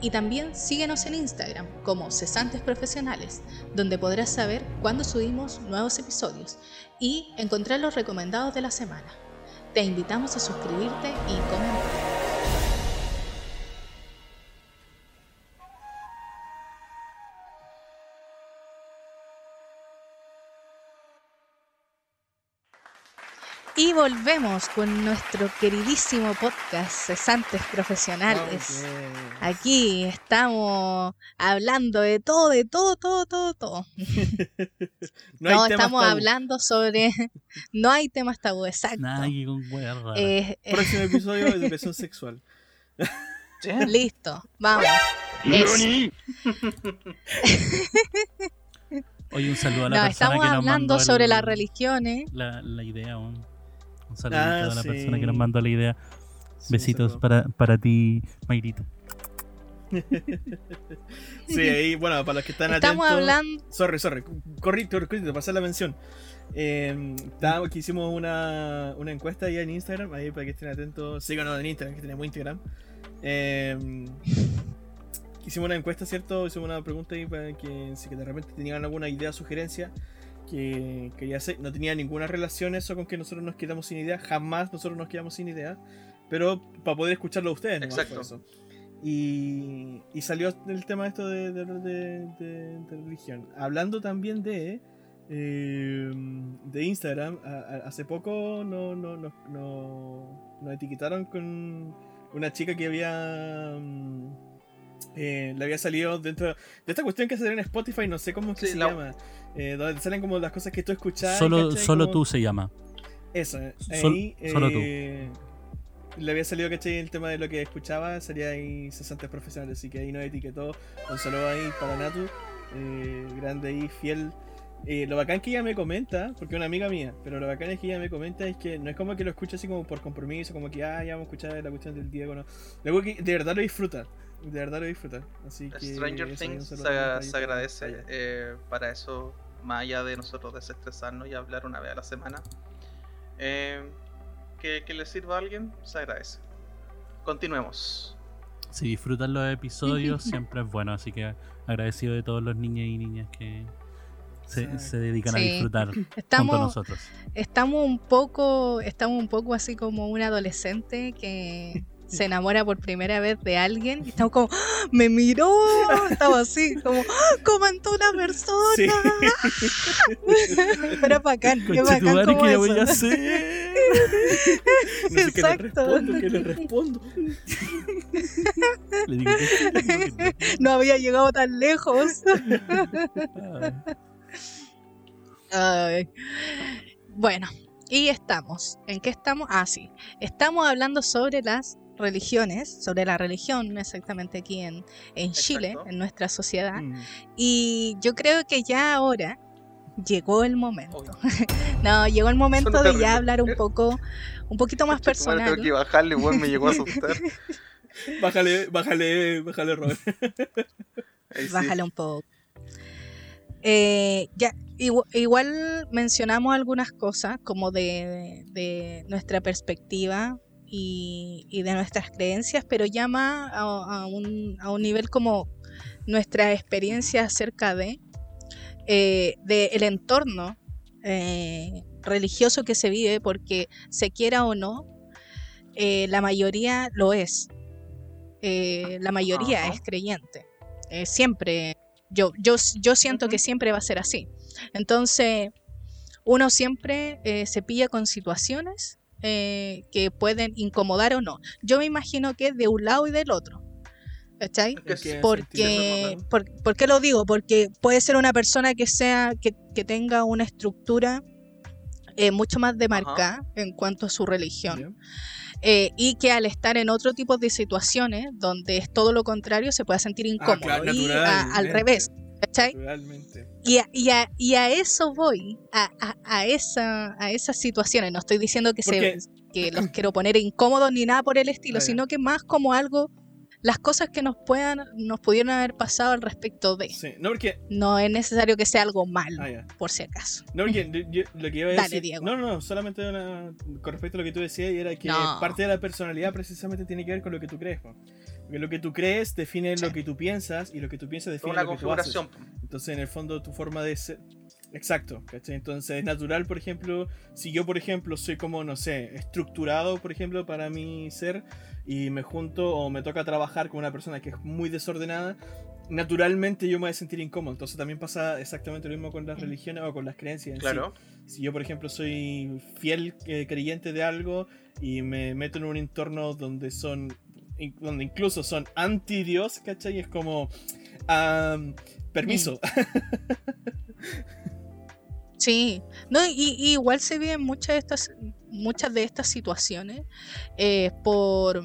Y también síguenos en Instagram como Cesantes Profesionales, donde podrás saber cuándo subimos nuevos episodios y encontrar los recomendados de la semana. Te invitamos a suscribirte y comentar. Volvemos con nuestro queridísimo podcast Cesantes Profesionales. Aquí estamos hablando de todo, de todo, todo, todo, todo. No, No, hay temas estamos tabú. hablando sobre... no hay temas tabú, exacto. Nadie con. Eh, eh, Próximo episodio de educación sexual. Listo, vamos. Oye, un saludo a la No, persona estamos que nos hablando mandó sobre el- las religiones. la, la idea. Un, un saludo Ah, a la sí. persona que nos mandó la idea. Sí, Besitos para, para ti, Mayrita. Sí, ahí, bueno, para los que están Estamos atentos. hablando... Sorry, sorry. Corrito, corrito, pasar la mención. Eh, estábamos- que hicimos una, una encuesta ahí en Instagram, ahí para que estén atentos. Síganos en Instagram, que tenemos Instagram. Eh, hicimos una encuesta, ¿cierto? Hicimos una pregunta ahí para que si que de repente tenían alguna idea, sugerencia que quería hacer. No tenía ninguna relación eso con que nosotros nos quedamos sin idea. Jamás nosotros nos quedamos sin idea. Pero para poder escucharlo a ustedes, nomás Exacto. fue eso. Y, y salió el tema esto de, de, de- religión. Hablando también de eh, de Instagram, a- a- hace poco no, no, no, no- nos etiquetaron con una chica que había mm, eh, le había salido dentro de esta cuestión que sale en Spotify, no sé cómo es que Sí, se la- llama, eh, donde salen como las cosas que tú escuchas. Solo, ¿cachai? solo Como- tú se llama. eso, Sol- ahí, solo tú. eh, Le había salido, ¿cachai? El tema de lo que escuchaba, sería ahí cesantes profesionales, así que ahí nos etiquetó. Un saludo ahí para Natu, eh, grande ahí, fiel. Eh, lo bacán que ella me comenta, porque es una amiga mía, pero lo bacán es que ella me comenta es que no es como que lo escuche así como por compromiso, como que, ah, ya vamos a escuchar la cuestión del Diego, no. Luego que de verdad lo disfruta, de verdad lo disfruta. Así que. Stranger Things se, se agradece eh, para eso, más allá de nosotros desestresarnos y hablar una vez a la semana. eh, que, que le sirva a alguien, se agradece. Continuemos. Si disfrutan los episodios, siempre es bueno. Así que agradecido de todos los niños y niñas que, se, se dedican a disfrutar junto a nosotros. estamos un poco, estamos un poco así como un adolescente que se enamora por primera vez de alguien y estamos como, ¡Ah! me miró, estamos así, como, ¡Ah! comentó una persona. Sí. Pero bacán, es bacán como ¿qué eso. voy a hacer? No sé qué le Exacto. respondo, qué le respondo. Le digo que le que no. No había llegado tan lejos. Ah, Ay. Bueno, y estamos. ¿En qué estamos? Ah, sí. Estamos hablando sobre las religiones, sobre la religión exactamente aquí en, en Chile, en nuestra sociedad. Mm. Y yo creo que ya ahora llegó el momento. No, llegó el momento de terrible. ya hablar un poco, un poquito más personal. Tengo que bajarle, weón, me llegó a asustar. Bájale, bájale, bájale, Robert. Sí. Bájale un poco. Eh, ya, igu- igual, mencionamos algunas cosas como de, de nuestra perspectiva y, y de nuestras creencias, pero más a, a un, a un nivel como nuestra experiencia acerca de, eh, de el entorno eh, religioso que se vive, porque se quiera o no, eh, la mayoría lo es. La mayoría Ajá. es creyente. Siempre, yo, yo, yo siento que siempre va a ser así. Entonces, uno siempre se pilla con situaciones eh, que pueden incomodar o no. Yo me imagino que es de un lado y del otro. ¿Cachai? Porque, por, ¿por qué lo digo? Porque puede ser una persona que sea, que, que tenga una estructura eh, mucho más demarcada en cuanto a su religión. Eh, y que al estar en otro tipo de situaciones donde es todo lo contrario, se pueda sentir incómodo. Ah, claro, y a- al revés, ¿cachai? Naturalmente. Y a, y a- y a eso voy, a, a- esa, a esas situaciones. No estoy diciendo que, se, que los quiero poner incómodos ni nada por el estilo, sino que más como algo, las cosas que nos puedan, nos pudieron haber pasado al respecto de. Sí. No, porque. No es necesario que sea algo malo, Ah, por si acaso. No, porque yo- yo- lo que iba a Dale, decir. Diego. No, no, no, solamente una, con respecto a lo que tú decías, y era que No. parte de la personalidad precisamente tiene que ver con lo que tú crees. po. Porque lo que tú crees define Sí. lo que tú piensas, y lo que tú piensas define una lo que tú haces. Entonces, en el fondo, tu forma de ser. Exacto, ¿cachai? Entonces, es natural, por ejemplo, si yo, por ejemplo, soy como, no sé, estructurado, por ejemplo, para mi ser, y me junto o me toca trabajar con una persona que es muy desordenada, naturalmente yo me voy a sentir incómodo. Entonces, también pasa exactamente lo mismo con las Mm. religiones o con las creencias. en sí. Claro. Si yo, por ejemplo, soy fiel eh, creyente de algo y me meto en un entorno donde son. Donde incluso son anti-Dios, ¿cachai? Es como. permiso. Sí, no, y, y igual se viven muchas de estas, muchas de estas situaciones eh, por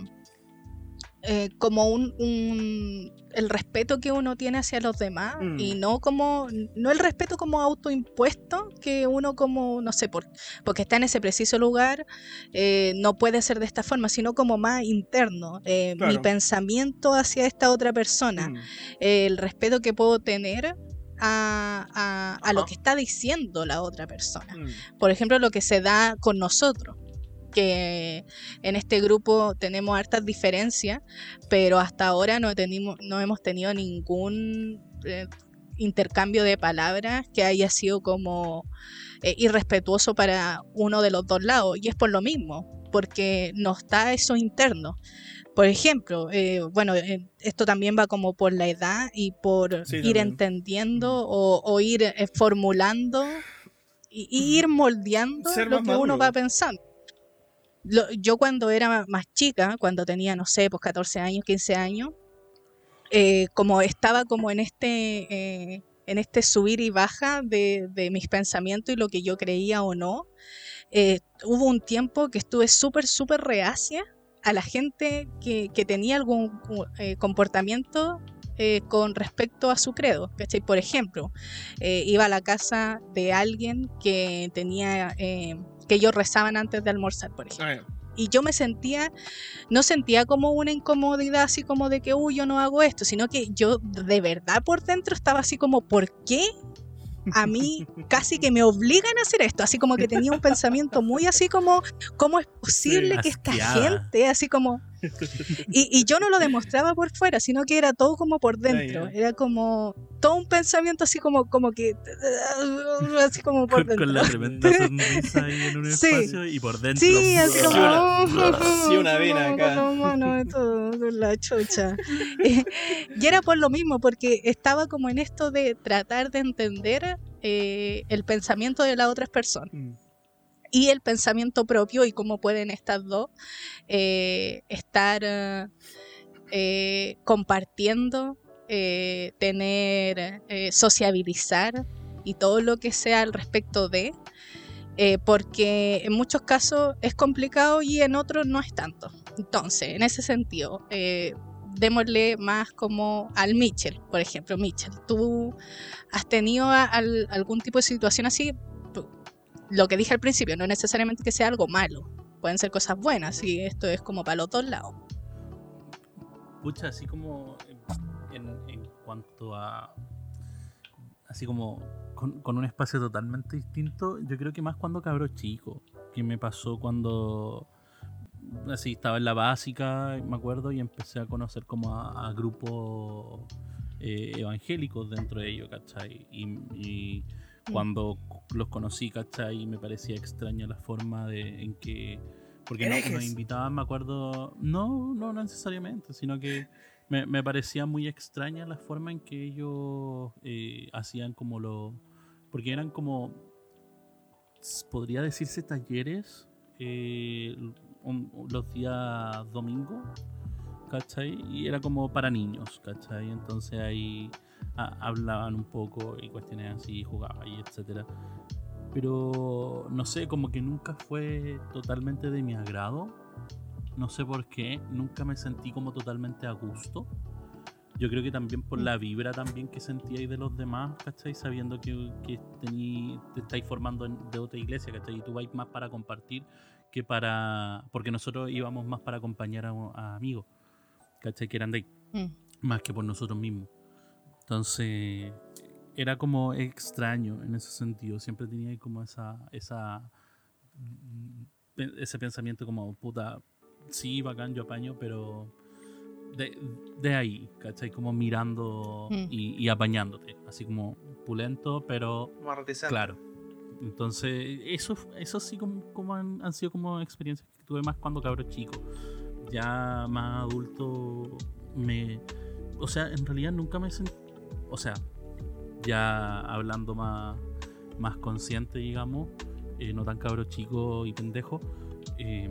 eh, como un, un- el respeto que uno tiene hacia los demás Mm. y no como no el respeto como autoimpuesto que uno como no sé por porque está en ese preciso lugar eh, no puede ser de esta forma sino como más interno eh, mi pensamiento hacia esta otra persona Mm. el respeto que puedo tener a, a- a lo que está diciendo la otra persona. Mm. Por ejemplo, lo que se da con nosotros, que en este grupo tenemos hartas diferencias, pero hasta ahora no, tenimos, no hemos tenido ningún eh, intercambio de palabras que haya sido como eh, irrespetuoso para uno de los dos lados. Y es por lo mismo, porque no está eso interno. Por ejemplo, eh, bueno, eh, esto también va como por la edad y por Sí, ir también. entendiendo o, o ir formulando y, y ir moldeando Ser lo que uno va pensando. Yo cuando era más chica, cuando tenía, no sé, pues 14 años, 15 años, eh, como estaba como en este, eh, en este subir y baja de, mis pensamientos y lo que yo creía o no, eh, hubo un tiempo que estuve súper, súper reacia a la gente que, que tenía algún comportamiento con respecto a su credo. ¿cachai? Por ejemplo, iba a la casa de alguien que tenía, que ellos rezaban antes de almorzar, por ejemplo. Ah, y yo me sentía, no sentía como una incomodidad así como de que, uy, yo no hago esto, sino que yo de verdad por dentro estaba así como, ¿por qué a mí casi que me obligan a hacer esto, así como que tenía un pensamiento muy así como, ¿cómo es posible que esta gente, así como... Y, y yo no lo demostraba por fuera, sino que era todo como por dentro, era como todo un pensamiento así como, como que... Así como por Con, dentro. con la tremenda sonrisa ahí en un Sí. espacio y por dentro. Sí, así Sí, como... sí, una vena acá. con monos y todo, con la chucha. y era por lo mismo, porque estaba como en esto de tratar de entender eh, el pensamiento de las otras personas Mm. y el pensamiento propio y cómo pueden estas dos eh, estar eh, compartiendo, tener, sociabilizar y todo lo que sea al respecto de, porque en muchos casos es complicado y en otros no es tanto. Entonces, en ese sentido, démosle más como al Mitchell, por ejemplo. Mitchell, ¿tú has tenido a- al- algún tipo de situación así? Lo que dije al principio, no necesariamente que sea algo malo, pueden ser cosas buenas y esto es como para los dos lados. Pucha, así como en, cuanto a. Así como con, con un espacio totalmente distinto, yo creo que más cuando cabro chico. Que me pasó cuando. Así estaba en la básica, me acuerdo, y empecé a conocer como a, a grupos eh, evangélicos dentro de ellos, ¿cachai? Y, y cuando los conocí, ¿cachai? Me parecía extraña la forma de, en que. Porque no, nos invitaban, me acuerdo. No, no, no necesariamente, sino que me, me parecía muy extraña la forma en que ellos eh, hacían como lo. Porque eran como. Podría decirse talleres eh, un- los días domingo, ¿cachai? Y era como para niños, ¿cachai? Entonces ahí a- hablaban un poco y cuestiones así, jugaban y etcétera. Pero no sé, como que nunca fue totalmente de mi agrado. No sé por qué, nunca me sentí como totalmente a gusto. Yo creo que también por la vibra también que sentía ahí de los demás, ¿cachai? Sabiendo que, que tení- te estáis formando en- de otra iglesia, ¿cachai? Y tú vais más para compartir que para... Porque nosotros íbamos más para acompañar a, a amigos, ¿cachai? Que eran de ahí Mm. más que por nosotros mismos. Entonces, era como extraño en ese sentido. Siempre tenía ahí como esa, esa mm, ese pensamiento como, puta, sí, bacán, yo apaño, pero de, de ahí, ¿cachai? Como mirando Mm. y, y apañándote. Así como pulento, pero Más reticente. Claro. Entonces, eso, eso sí como, como han, han sido como experiencias que tuve más cuando cabro chico. Ya más adulto me... O sea, en realidad nunca me sentí... O sea, ya hablando más, más consciente, digamos, eh, no tan cabro chico y pendejo, eh,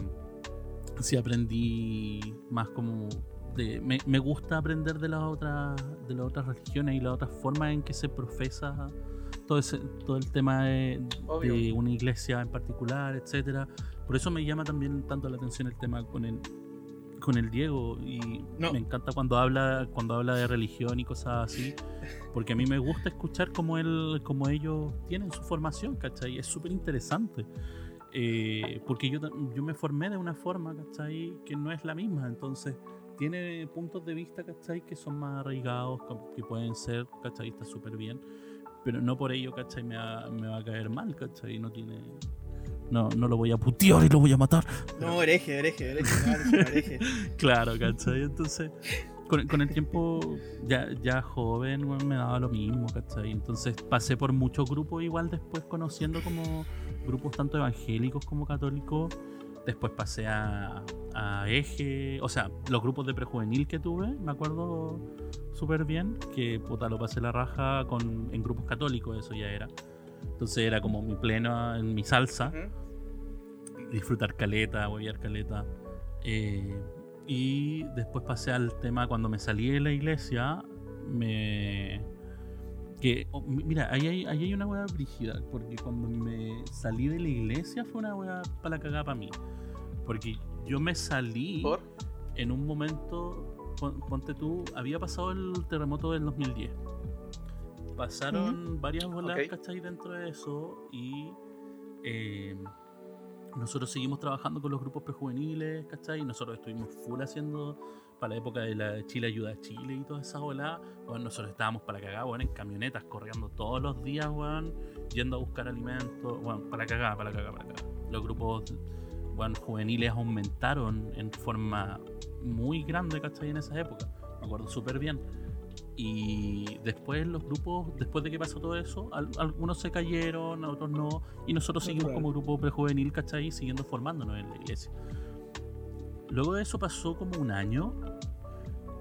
sí aprendí más como... De, me, me gusta aprender de las otras de las otras religiones y las otras formas en que se profesa todo ese, todo el tema de, de una iglesia en particular, etcétera. Por eso me llama también tanto la atención el tema con el con el Diego y No. me encanta cuando habla cuando habla de religión y cosas así, porque a mí me gusta escuchar cómo él cómo ellos tienen su formación, ¿cachai? Es súper interesante. Eh, porque yo, yo me formé de una forma, ¿cachai? Que no es la misma, entonces tiene puntos de vista, ¿cachai? Que son más arraigados, que pueden ser, ¿cachai? Está súper bien, pero no por ello, ¿cachai? Me va, me va a caer mal, ¿cachai? No tiene... No, no lo voy a putear y lo voy a matar. No, hereje, hereje, hereje, hereje. Claro, ¿cachai? Entonces, con, con el tiempo, ya, ya joven, me daba lo mismo, ¿cachai? Entonces pasé por muchos grupos igual después conociendo como grupos tanto evangélicos como católicos. Después pasé a, a Eje, o sea, los grupos de prejuvenil que tuve, me acuerdo súper bien, que puta lo pasé la raja con, en grupos católicos, eso ya era. Entonces era como mi pleno en mi salsa disfrutar caleta, huevear caleta. Eh, y después pasé al tema cuando me salí de la iglesia, me... Que, oh, mi- mira, ahí hay, ahí hay una hueá brígida, porque cuando me salí de la iglesia fue una hueá para la cagada para mí. Porque yo me salí ¿Por? en un momento, ponte tú, había pasado el terremoto del 2010. Pasaron varias bolas, Ok. ¿cachai? Dentro de eso y eh, nosotros seguimos trabajando con los grupos prejuveniles, ¿cachai? Nosotros estuvimos full haciendo para la época de la Chile Ayuda a Chile y todas esas olas, bueno, nosotros estábamos para cagar, bueno, en camionetas, corriendo todos los días, weón, yendo a buscar alimentos, bueno, para cagar, para cagar, para cagar. Los grupos bueno, juveniles aumentaron en forma muy grande, ¿cachai? En esa época, me acuerdo súper bien. Y después los grupos, después de que pasó todo eso, al- algunos se cayeron, otros no, y nosotros seguimos como grupo prejuvenil, ¿cachai? Siguiendo formándonos en la iglesia. Luego de eso pasó como un año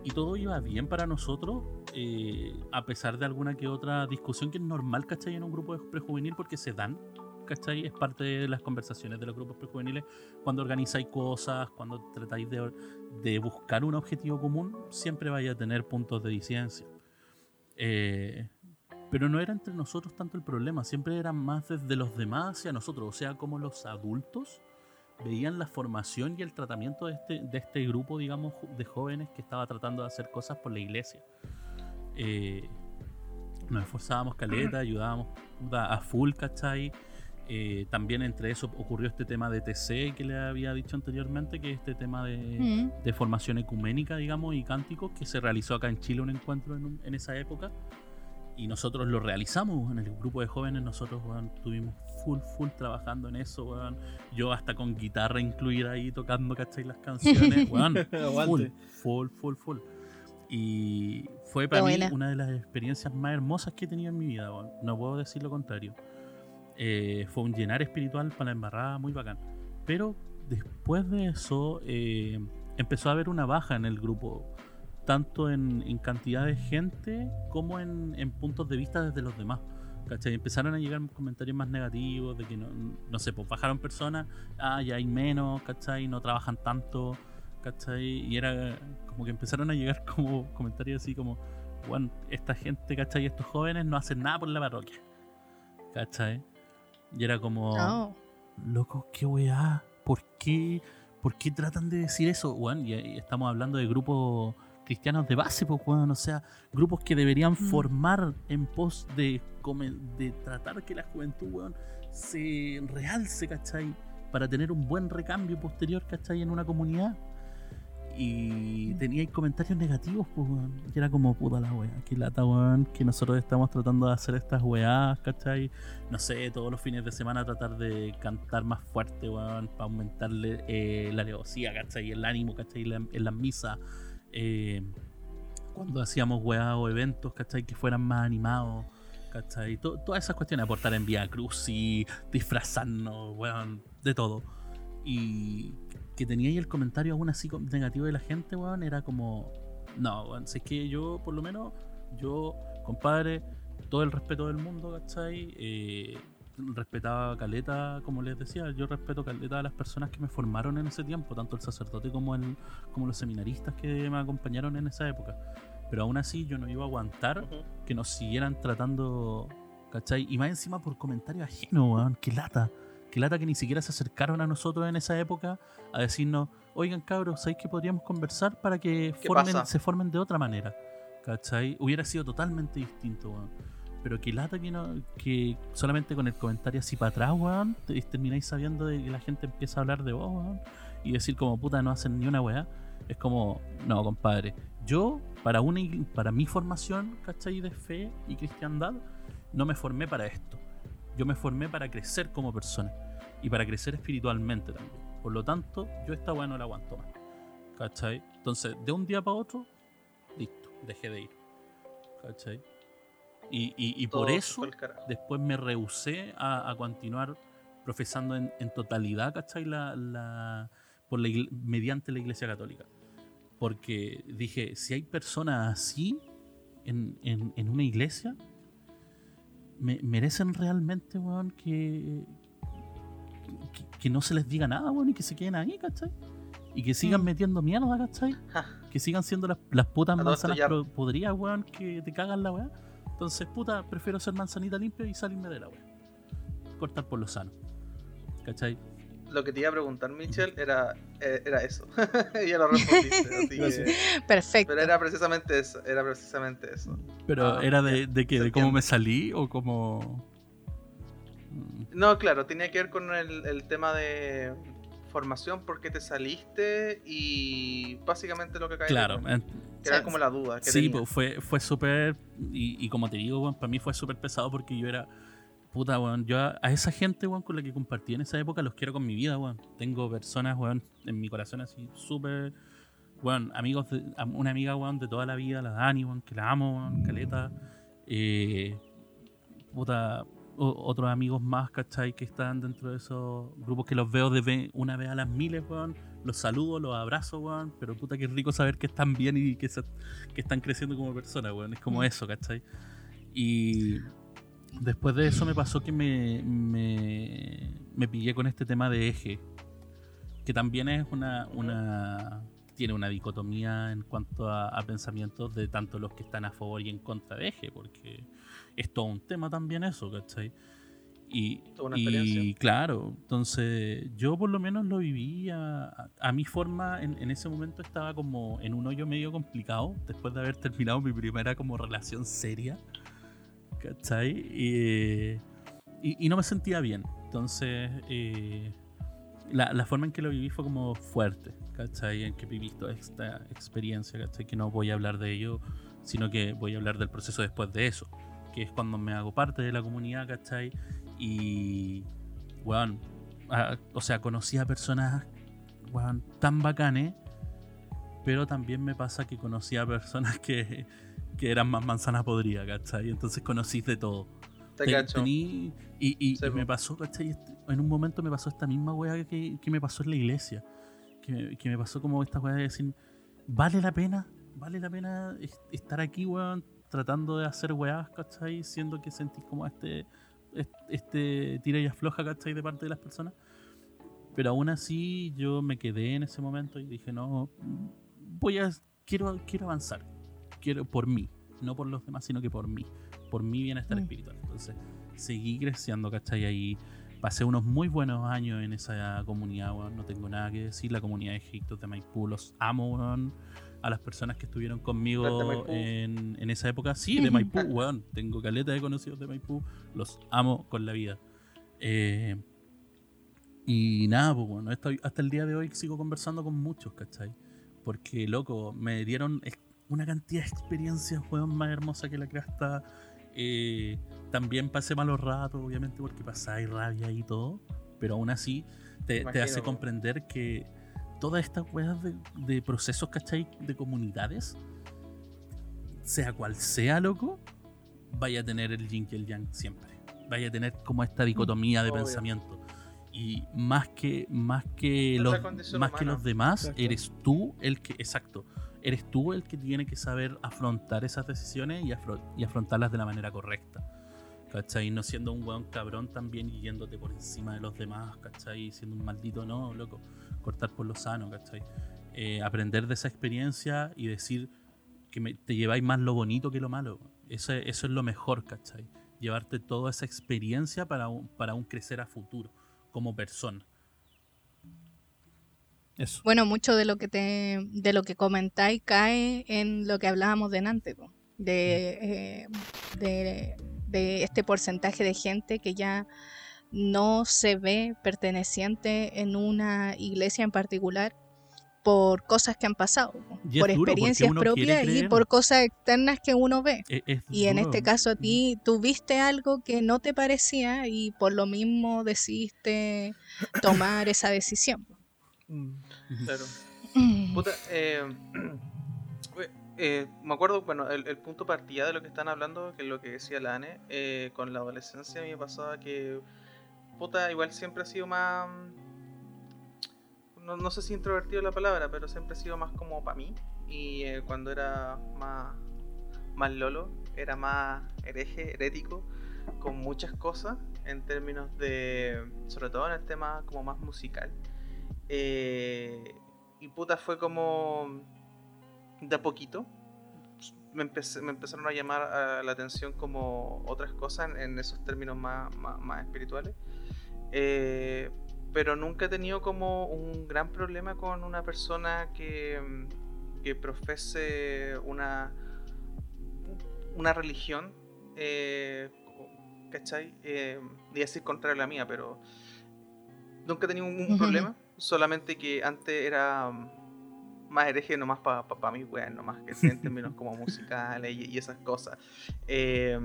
y todo iba bien para nosotros, eh, a pesar de alguna que otra discusión que es normal, ¿cachai? En un grupo prejuvenil porque se dan, ¿cachai? Es parte de las conversaciones de los grupos prejuveniles cuando organizáis cosas, cuando tratáis de, de buscar un objetivo común, siempre vaya a tener puntos de disidencia. Eh, pero no era entre nosotros tanto el problema, siempre era más desde los demás hacia nosotros, o sea, como los adultos veían la formación y el tratamiento de este, de este grupo, digamos, de jóvenes que estaba tratando de hacer cosas por la iglesia. Eh, nos esforzábamos caleta, ayudábamos a full, ¿cachai? Eh, también entre eso ocurrió este tema de TC que le había dicho anteriormente, que es este tema de, Mm. de formación ecuménica, digamos, y cánticos, que se realizó acá en Chile un encuentro en, un- en esa época. Y nosotros lo realizamos en el grupo de jóvenes, nosotros weón, estuvimos full, full trabajando en eso, weón. Yo hasta con guitarra incluida ahí tocando, ¿cachai? Las canciones, weón. full, full, full, full. Y fue para mí buena. una de las experiencias más hermosas que he tenido en mi vida, weón. no puedo decir lo contrario. Eh, fue un llenar espiritual para la embarrada muy bacán. Pero después de eso eh, empezó a haber una baja en el grupo, tanto en, en cantidad de gente como en, en puntos de vista desde los demás. ¿cachai? Empezaron a llegar comentarios más negativos de que no, no sé, pues bajaron personas, ah, ya hay menos, ¿cachai? No trabajan tanto, ¿cachai? Y era como que empezaron a llegar como comentarios así como, bueno, esta gente, ¿cachai? Estos jóvenes no hacen nada por la parroquia, ¿cachai? Y era como, Oh. loco, qué weá, ¿por qué, ¿por qué tratan de decir eso? Weón, y, y estamos hablando de grupos cristianos de base, pues, weón, o sea, grupos que deberían formar en pos de, de tratar que la juventud, weón, se realce, ¿cachai? Para tener un buen recambio posterior, ¿cachai? En una comunidad. Y teníais comentarios negativos, pues, weón. Era como, puta la weá, qué lata, weón, que nosotros estamos tratando de hacer estas weás, ¿cachai? no sé, todos los fines de semana tratar de cantar más fuerte, weón, para aumentarle eh, la alevosía, ¿cachai? El ánimo, ¿cachai? En las misas. eh, cuando hacíamos weá o eventos, ¿cachai? Que fueran más animados, ¿cachai? To- todas esas cuestiones, aportar en Vía Cruz y disfrazarnos, weón, de todo. Y que tenía ahí el comentario aún así negativo de la gente, weón, era como, no, weón, si es que yo, por lo menos, yo, compadre, todo el respeto del mundo, ¿cachai? Eh, respetaba a Caleta, como les decía, yo respeto Caleta a las personas que me formaron en ese tiempo, tanto el sacerdote como, el, como los seminaristas que me acompañaron en esa época. Pero aún así yo no iba a aguantar que nos siguieran tratando, ¿cachai? Y más encima por comentarios ajenos, weón, qué lata. Qué lata que ni siquiera se acercaron a nosotros en esa época a decirnos, oigan cabros, ¿sabéis que podríamos conversar para que ¿Qué formen- pasa? se formen de otra manera? ¿Cachai? Hubiera sido totalmente distinto, weón. Pero qué lata que, no, que solamente con el comentario así para atrás, weón, te- termináis sabiendo de que la gente empieza a hablar de vos, weón, y decir como puta no hacen ni una weá. Es como, no, compadre, yo para, una, para mi formación, ¿cachai? De fe y cristiandad, no me formé para esto. Yo me formé para crecer como persona y para crecer espiritualmente también. Por lo tanto, yo esta weá no la aguanto más. ¿Cachai? Entonces, de un día para otro, listo, dejé de ir. ¿Cachai? Y, y, y por eso después me rehusé a, a continuar profesando en, en totalidad, ¿cachai? La, la, por la mediante la Iglesia Católica. Porque dije, si hay personas así en, en- en una iglesia, me- merecen realmente, weón, que, que, que no se les diga nada, weón, y que se queden ahí, ¿cachai? Y que sigan Mm. metiendo mierda, ¿cachai? Ja. Que sigan siendo las, las putas A todo esto manzanas podridas, weón, que te cagan la weá. Entonces, puta, prefiero ser manzanita limpia y salirme de la weá. Cortar por lo sano. ¿Cachai? Lo que te iba a preguntar, Michelle, era, eh, era eso. ya lo respondiste. así que-. Perfecto. pero era precisamente eso. Era precisamente eso. Pero Ah, era de, de que de cómo me salí o cómo. No, claro, tenía que ver con el, el tema de formación, por qué te saliste y básicamente lo que cae. Claro, en- Era como la duda. Que sí, tenía. pues fue, fue súper. Y, y como te digo, para mí fue súper pesado porque yo era. Puta, weón. Yo a, a esa gente, weón, con la que compartí en esa época los quiero con mi vida, weón. Tengo personas, weón, en mi corazón así, súper. Amigos, de, una amiga, weón, de toda la vida, la Dani, weón, que la amo, weón, caleta. Eh, puta, otros amigos más, ¿cachai? Que están dentro de esos grupos que los veo de una vez a las miles, weón. Los saludo, los abrazo, weón. Pero puta, qué rico saber que están bien y que, se- que están creciendo como personas, weón. Es como Mm. eso, ¿cachai? Y después de eso me pasó que me, me, me pillé con este tema de eje. Que también es una, una tiene una dicotomía en cuanto a, a pensamientos de tanto los que están a favor y en contra de eje, porque es todo un tema también eso, ¿cachai? Y, una y claro, entonces yo por lo menos lo viví a, a- mi forma, en, en ese momento estaba como en un hoyo medio complicado, después de haber terminado mi primera como relación seria, ¿cachai? Y, y- y no me sentía bien, entonces eh, la, la forma en que lo viví fue como fuerte, ¿cachai? En que viví toda esta experiencia, ¿cachai? Que no voy a hablar de ello, sino que voy a hablar del proceso después de eso, que es cuando me hago parte de la comunidad, ¿cachai? Y, weón, o sea, conocí a personas, weón, tan bacanes, pero también me pasa que conocí a personas que, que eran más manzana podrida, ¿cachai? Entonces conocí de todo. Te cacho. tení- y y- me pasó, ¿cachai? Este- En un momento me pasó esta misma weá que, que me pasó en la iglesia. Que me, que me pasó como esta weá de decir, ¿vale la pena? ¿Vale la pena es- estar aquí, weón? Tratando de hacer weás, ¿cachai? Siendo que sentís como este, este, este tira y afloja, ¿cachai? De parte de las personas. Pero aún así yo me quedé en ese momento y dije, no, voy a, quiero, quiero avanzar. Quiero por mí, no por los demás, sino que por mí. Por mi bienestar Mm. espiritual. Entonces, seguí creciendo, ¿cachai? Ahí pasé unos muy buenos años en esa comunidad, weón. No tengo nada que decir. La comunidad de Egipto de Maipú, los amo, weón. A las personas que estuvieron ¿Las de conmigo en, en esa época. Sí, de Maipú, weón. Tengo caleta de conocidos de Maipú. Los amo con la vida. Eh, y nada, pues bueno, hasta, hasta el día de hoy sigo conversando con muchos, ¿cachai? Porque, loco, me dieron una cantidad de experiencias, weón, más hermosa que la cresta. Eh, también pasé malos ratos, obviamente, porque pasáis rabia y todo. Pero aún así, te, te hace comprender que todas estas weas de, de procesos, ¿cachai? De comunidades, sea cual sea, loco, vaya a tener el yin y el yang siempre. Vaya a tener como esta dicotomía de Obvio. pensamiento. Y más que, más que, los, más que los demás, Exacto. eres tú el que, exacto, eres tú el que tiene que saber afrontar esas decisiones y, afro- y afrontarlas de la manera correcta. ¿Cachai? No siendo un weón cabrón también y yéndote por encima de los demás, ¿cachai? Siendo un maldito, no, loco. Cortar por lo sano, ¿cachai? Eh, aprender de esa experiencia y decir que me- te lleváis más lo bonito que lo malo. Eso, es- eso es lo mejor, ¿cachai? Llevarte toda esa experiencia para un, para un crecer a futuro, como persona. Eso. Bueno, mucho de lo que te, de lo que comentáis cae en lo que hablábamos delante, po, de, eh, de, de este porcentaje de gente que ya no se ve perteneciente en una iglesia en particular por cosas que han pasado, Y por experiencias propias y por cosas externas que uno ve. Es- es Y en este caso a ti tuviste algo que no te parecía y por lo mismo decidiste tomar esa decisión. Mm. Claro. Puta, eh, eh, me acuerdo, bueno, el, punto partida de lo que están hablando, que es lo que decía la Ane, eh, con la adolescencia a mí me pasaba que, puta, igual siempre ha sido más, no, no sé si introvertido la palabra, pero siempre ha sido más como para mí. Y eh, cuando era más, más lolo, era más hereje, herético, con muchas cosas, en términos de, sobre todo en el tema como más musical. Eh, y puta, fue como de a poquito. Me, empecé- me empezaron a llamar a la atención como otras cosas en, en esos términos más, más, más espirituales. Eh, pero nunca he tenido como un gran problema con una persona que, que profese una, una religión, eh, ¿cachai? Eh, y decir contrario a la mía, pero nunca he tenido un, un Ujú. problema. solamente que antes era más hereje nomás para pa, pa mí, weón, nomás que en términos como musicales y, y esas cosas. Eh,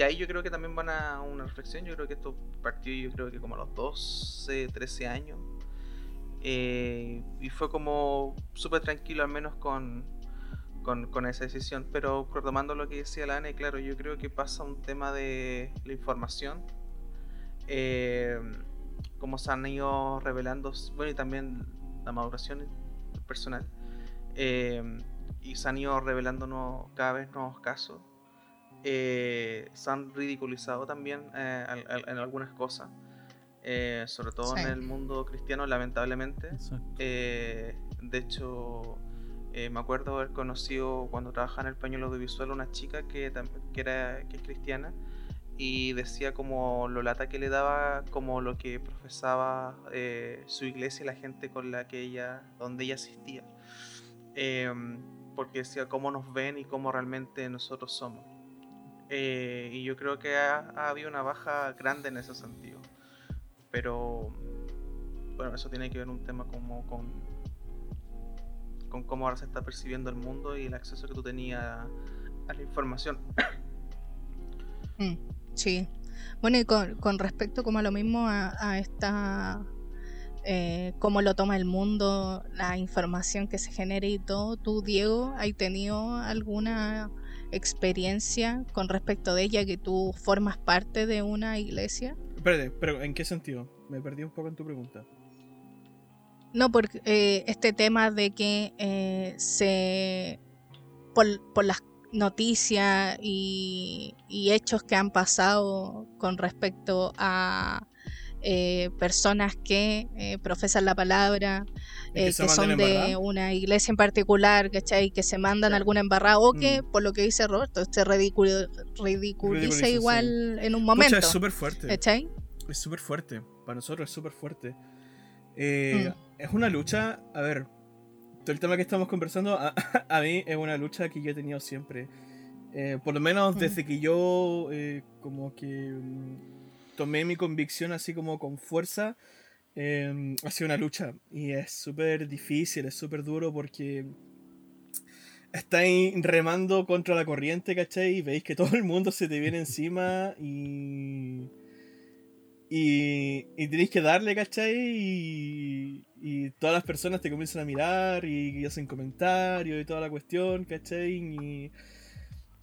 y ahí yo creo que también van a una reflexión, yo creo que esto partió yo creo que como a los 12, 13 años. Eh, y fue como súper tranquilo al menos con, con, con, esa decisión. Pero retomando lo que decía la Ane, claro, yo creo que pasa un tema de la información. Eh, como se han ido revelando, bueno, y también la maduración personal. Eh, y se han ido revelando cada vez nuevos casos. Eh, se han ridiculizado también eh, en algunas cosas. Eh, sobre todo sí. en el mundo cristiano, lamentablemente. Eh, de hecho, eh, me acuerdo haber conocido cuando trabajaba en el pañuelo audiovisual una chica que, que, era, que es cristiana y decía como lo lata que le daba, como lo que profesaba eh, su iglesia y la gente con la que ella, donde ella asistía. Em, porque decía cómo nos ven y cómo realmente nosotros somos. y yo creo que ha, ha habido una baja grande en ese sentido pero bueno, eso tiene que ver un tema como con, con cómo ahora se está percibiendo el mundo y el acceso que tú tenías a la información. Mm, sí. Bueno, y con, con, respecto como a lo mismo a, a esta... Eh, cómo lo toma el mundo, la información que se genera y todo. ¿Tú, Diego, has tenido alguna experiencia con respecto de ella que tú formas parte de una iglesia? Espérate, pero ¿en qué sentido? Me perdí un poco en tu pregunta. No, porque eh, este tema de que eh, se. Por, por, las noticias y, y, hechos que han pasado con respecto a eh, personas que eh, profesan la palabra, eh, que, que son de una iglesia en particular, ¿cachai? Que se mandan alguna embarrada o que, mm. por lo que dice Roberto, se ridiculiza, ridiculiza igual sí. en un momento. Pucha, es súper fuerte. ¿cachai? Es súper fuerte. Para nosotros es súper fuerte. Mm. Es una lucha, a ver, todo el tema que estamos conversando, a, a mí es una lucha que yo he tenido siempre. por lo menos mm. desde que yo, como que tomé mi convicción así como con fuerza, eh, ha sido una lucha. Y es súper difícil, es súper duro porque estáis remando contra la corriente, ¿cachai? Y veis que todo el mundo se te viene encima y... Y, y tenéis que darle, ¿cachai? Y, y, todas las personas te comienzan a mirar y, hacen comentarios y toda la cuestión, ¿cachai? Y,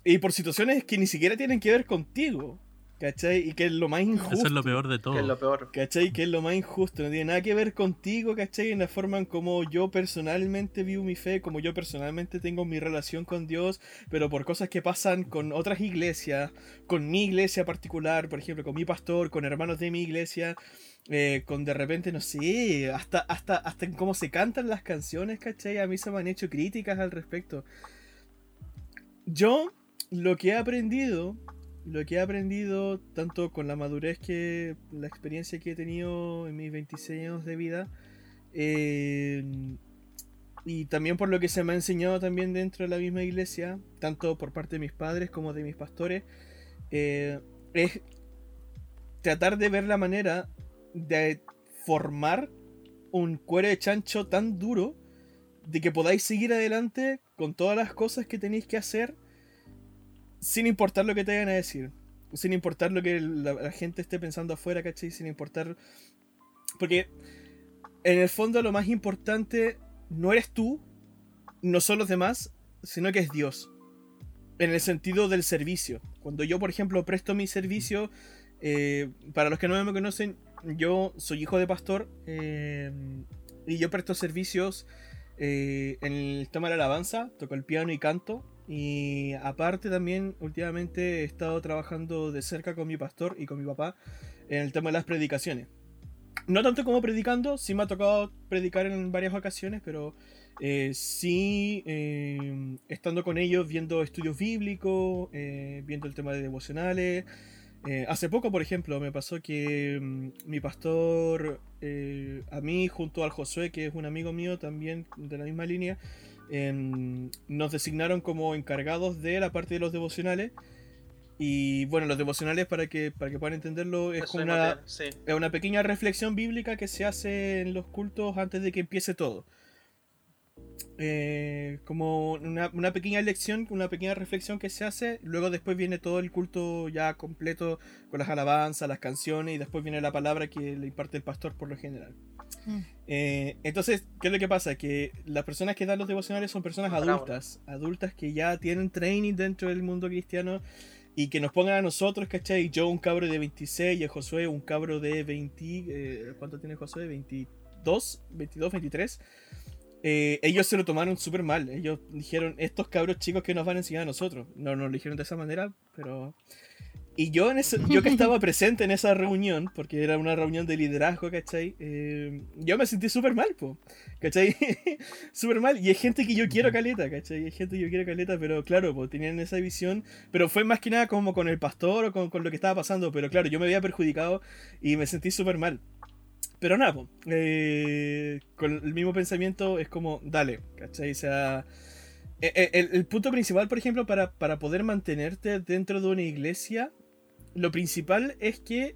y por situaciones que ni siquiera tienen que ver contigo. ¿Cachai? Y que es lo más injusto. Eso es lo peor de todo. Que es lo peor. ¿Cachai? Que es lo más injusto. No tiene nada que ver contigo, ¿cachai? En la forma en como yo personalmente vivo mi fe, como yo personalmente tengo mi relación con Dios, pero por cosas que pasan con otras iglesias, con mi iglesia particular, por ejemplo, con mi pastor, con hermanos de mi iglesia, eh, con de repente, no sé, hasta, hasta, hasta en cómo se cantan las canciones, ¿cachai? A mí se me han hecho críticas al respecto. Yo, lo que he aprendido lo que he aprendido, tanto con la madurez que la experiencia que he tenido en mis 26 años de vida, eh, y también por lo que se me ha enseñado también dentro de la misma iglesia, tanto por parte de mis padres como de mis pastores, eh, es tratar de ver la manera de formar un cuero de chancho tan duro de que podáis seguir adelante con todas las cosas que tenéis que hacer sin importar lo que te vayan a decir. Sin importar lo que la, gente esté pensando afuera, ¿cachai? Sin importar. Porque en el fondo lo más importante no eres tú, no son los demás, sino que es Dios. En el sentido del servicio. Cuando yo, por ejemplo, presto mi servicio, eh, para los que no me conocen, yo soy hijo de pastor eh, y yo presto servicios eh, en el tema de la alabanza, toco el piano y canto. Y aparte también últimamente he estado trabajando de cerca con mi pastor y con mi papá en el tema de las predicaciones. No tanto como predicando, sí me ha tocado predicar en varias ocasiones, pero eh, sí eh, estando con ellos viendo estudios bíblicos, eh, viendo el tema de devocionales. Eh, hace poco, por ejemplo, me pasó que um, mi pastor, eh, a mí junto al Josué, que es un amigo mío también de la misma línea, eh, nos designaron como encargados de la parte de los devocionales. Y bueno, los devocionales, para que, para que puedan entenderlo, es como una, sí. es una pequeña reflexión bíblica que se hace en los cultos antes de que empiece todo. Eh, como una, una pequeña lección, una pequeña reflexión que se hace, luego después viene todo el culto ya completo con las alabanzas, las canciones y después viene la palabra que le imparte el pastor por lo general. Mm. Eh, entonces, ¿qué es lo que pasa? Que las personas que dan los devocionales son personas adultas, adultas que ya tienen training dentro del mundo cristiano y que nos pongan a nosotros, ¿cachai? Yo un cabro de 26 y a Josué un cabro de 20... eh, ¿Cuánto tiene Josué? 22, 22, 23. Eh, ellos se lo tomaron súper mal. Ellos dijeron, estos cabros chicos que nos van a enseñar a nosotros. No nos lo dijeron de esa manera, pero... Y yo, en ese, yo que estaba presente en esa reunión, porque era una reunión de liderazgo, ¿cachai? Eh, yo me sentí súper mal, po, ¿cachai? súper mal. Y hay gente que yo quiero caleta, ¿cachai? Hay gente que yo quiero caleta, pero claro, pues tenían esa visión. Pero fue más que nada como con el pastor o con, con lo que estaba pasando. Pero claro, yo me había perjudicado y me sentí súper mal. Pero nada, po, eh, con el mismo pensamiento es como, dale, ¿cachai? O sea, e- e- el, el punto principal, por ejemplo, para, para poder mantenerte dentro de una iglesia, lo principal es que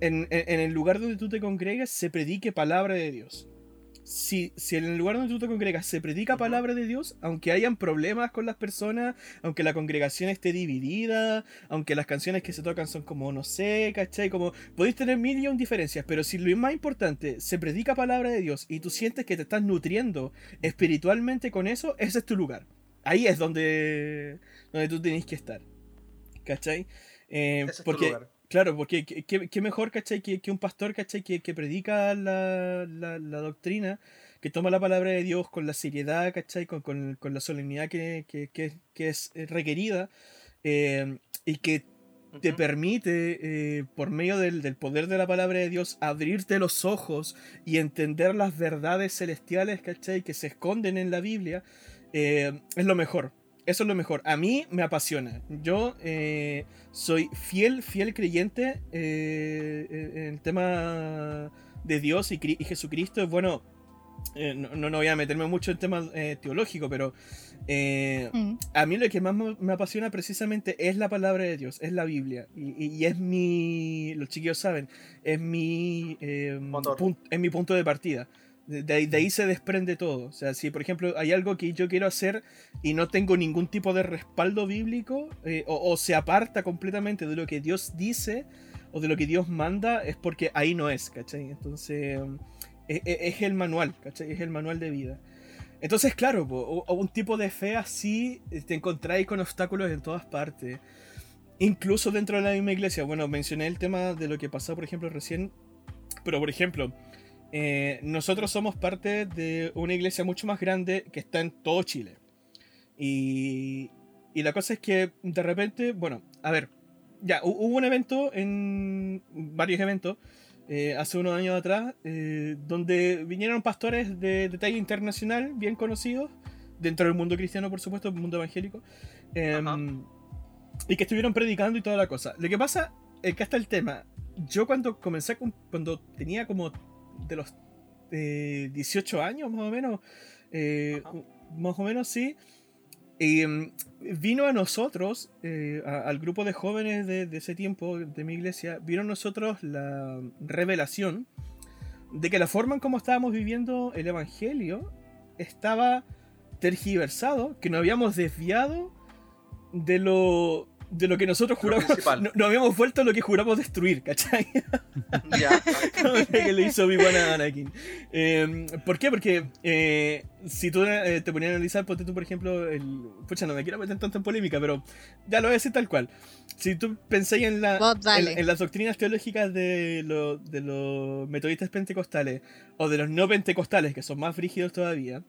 en, en- en el lugar donde tú te congregas se predique palabra de Dios. Si, si en el lugar donde tú te congregas se predica palabra de Dios, aunque hayan problemas con las personas, aunque la congregación esté dividida, aunque las canciones que se tocan son como, no sé, ¿cachai? Como, podéis tener mil y un diferencias, pero si lo más importante, se predica palabra de Dios y tú sientes que te estás nutriendo espiritualmente con eso, ese es tu lugar. Ahí es donde, donde tú tenés que estar. ¿Cachai? Eh, Ese es tu porque, lugar. claro, porque qué- mejor, ¿cachai? Que, que un pastor, ¿cachai? Que, que predica la, la- la doctrina, que toma la palabra de Dios con la seriedad, ¿cachai? Con, con- con la solemnidad que, que- es requerida eh, y que te permite, eh, por medio del, del poder de la palabra de Dios, abrirte los ojos y entender las verdades celestiales, ¿cachai? Que se esconden en la Biblia, eh, es lo mejor. Eso es lo mejor. A mí me apasiona. Yo eh, soy fiel, fiel creyente eh, en el tema de Dios y, y Jesucristo. Bueno, eh, no, no no voy a meterme mucho en temas eh, teológicos, pero eh, Mm. a mí lo que más me apasiona precisamente es la palabra de Dios, es la Biblia. Y, y- y es mi, los chiquillos saben, es mi, eh, Motor. pun- es mi punto de partida. De, ahí, de ahí se desprende todo. O sea, si por ejemplo hay algo que yo quiero hacer y no tengo ningún tipo de respaldo bíblico, eh, o, se aparta completamente de lo que Dios dice o de lo que Dios manda, es porque ahí no es, ¿cachai? Entonces, es, es- es el manual, ¿cachai? Es el manual de vida. Entonces, claro, po, un tipo de fe así eh, te encontráis con obstáculos en todas partes. Incluso dentro de la misma iglesia. Bueno, mencioné el tema de lo que pasó, por ejemplo, recién. Pero, por ejemplo, eh, nosotros somos parte de una iglesia mucho más grande que está en todo Chile. Y, y la cosa es que de repente, bueno, a ver, ya, hu- hubo un evento, en varios eventos, eh, hace unos años atrás, eh, donde vinieron pastores de, de talla internacional, bien conocidos, dentro del mundo cristiano, por supuesto, el mundo evangélico, Ajá. y que estuvieron predicando y toda la cosa. Lo que pasa es que hasta el tema, yo cuando comencé, cuando tenía como de los eh, 18 años más o menos, eh, más o menos sí, em, vino a nosotros, eh, a- al grupo de jóvenes de, de ese tiempo, de mi iglesia, vino a nosotros la revelación de que la forma en cómo estábamos viviendo el Evangelio estaba tergiversado, que nos habíamos desviado de lo, de lo que nosotros juramos. No, nos habíamos vuelto lo que juramos destruir, ¿cachai? Ya. Como que le hizo Obi-Wan a Anakin. Eh, ¿Por qué? Porque eh, si tú eh, te ponías a analizar, ponte tú, por ejemplo, el. Pucha, no me quiero meter tanto en polémica, pero ya lo voy a decir tal cual. Si tú pensáis en, la, dale. en, en las doctrinas teológicas de, lo- de los metodistas pentecostales o de los no pentecostales, que son más frígidos todavía,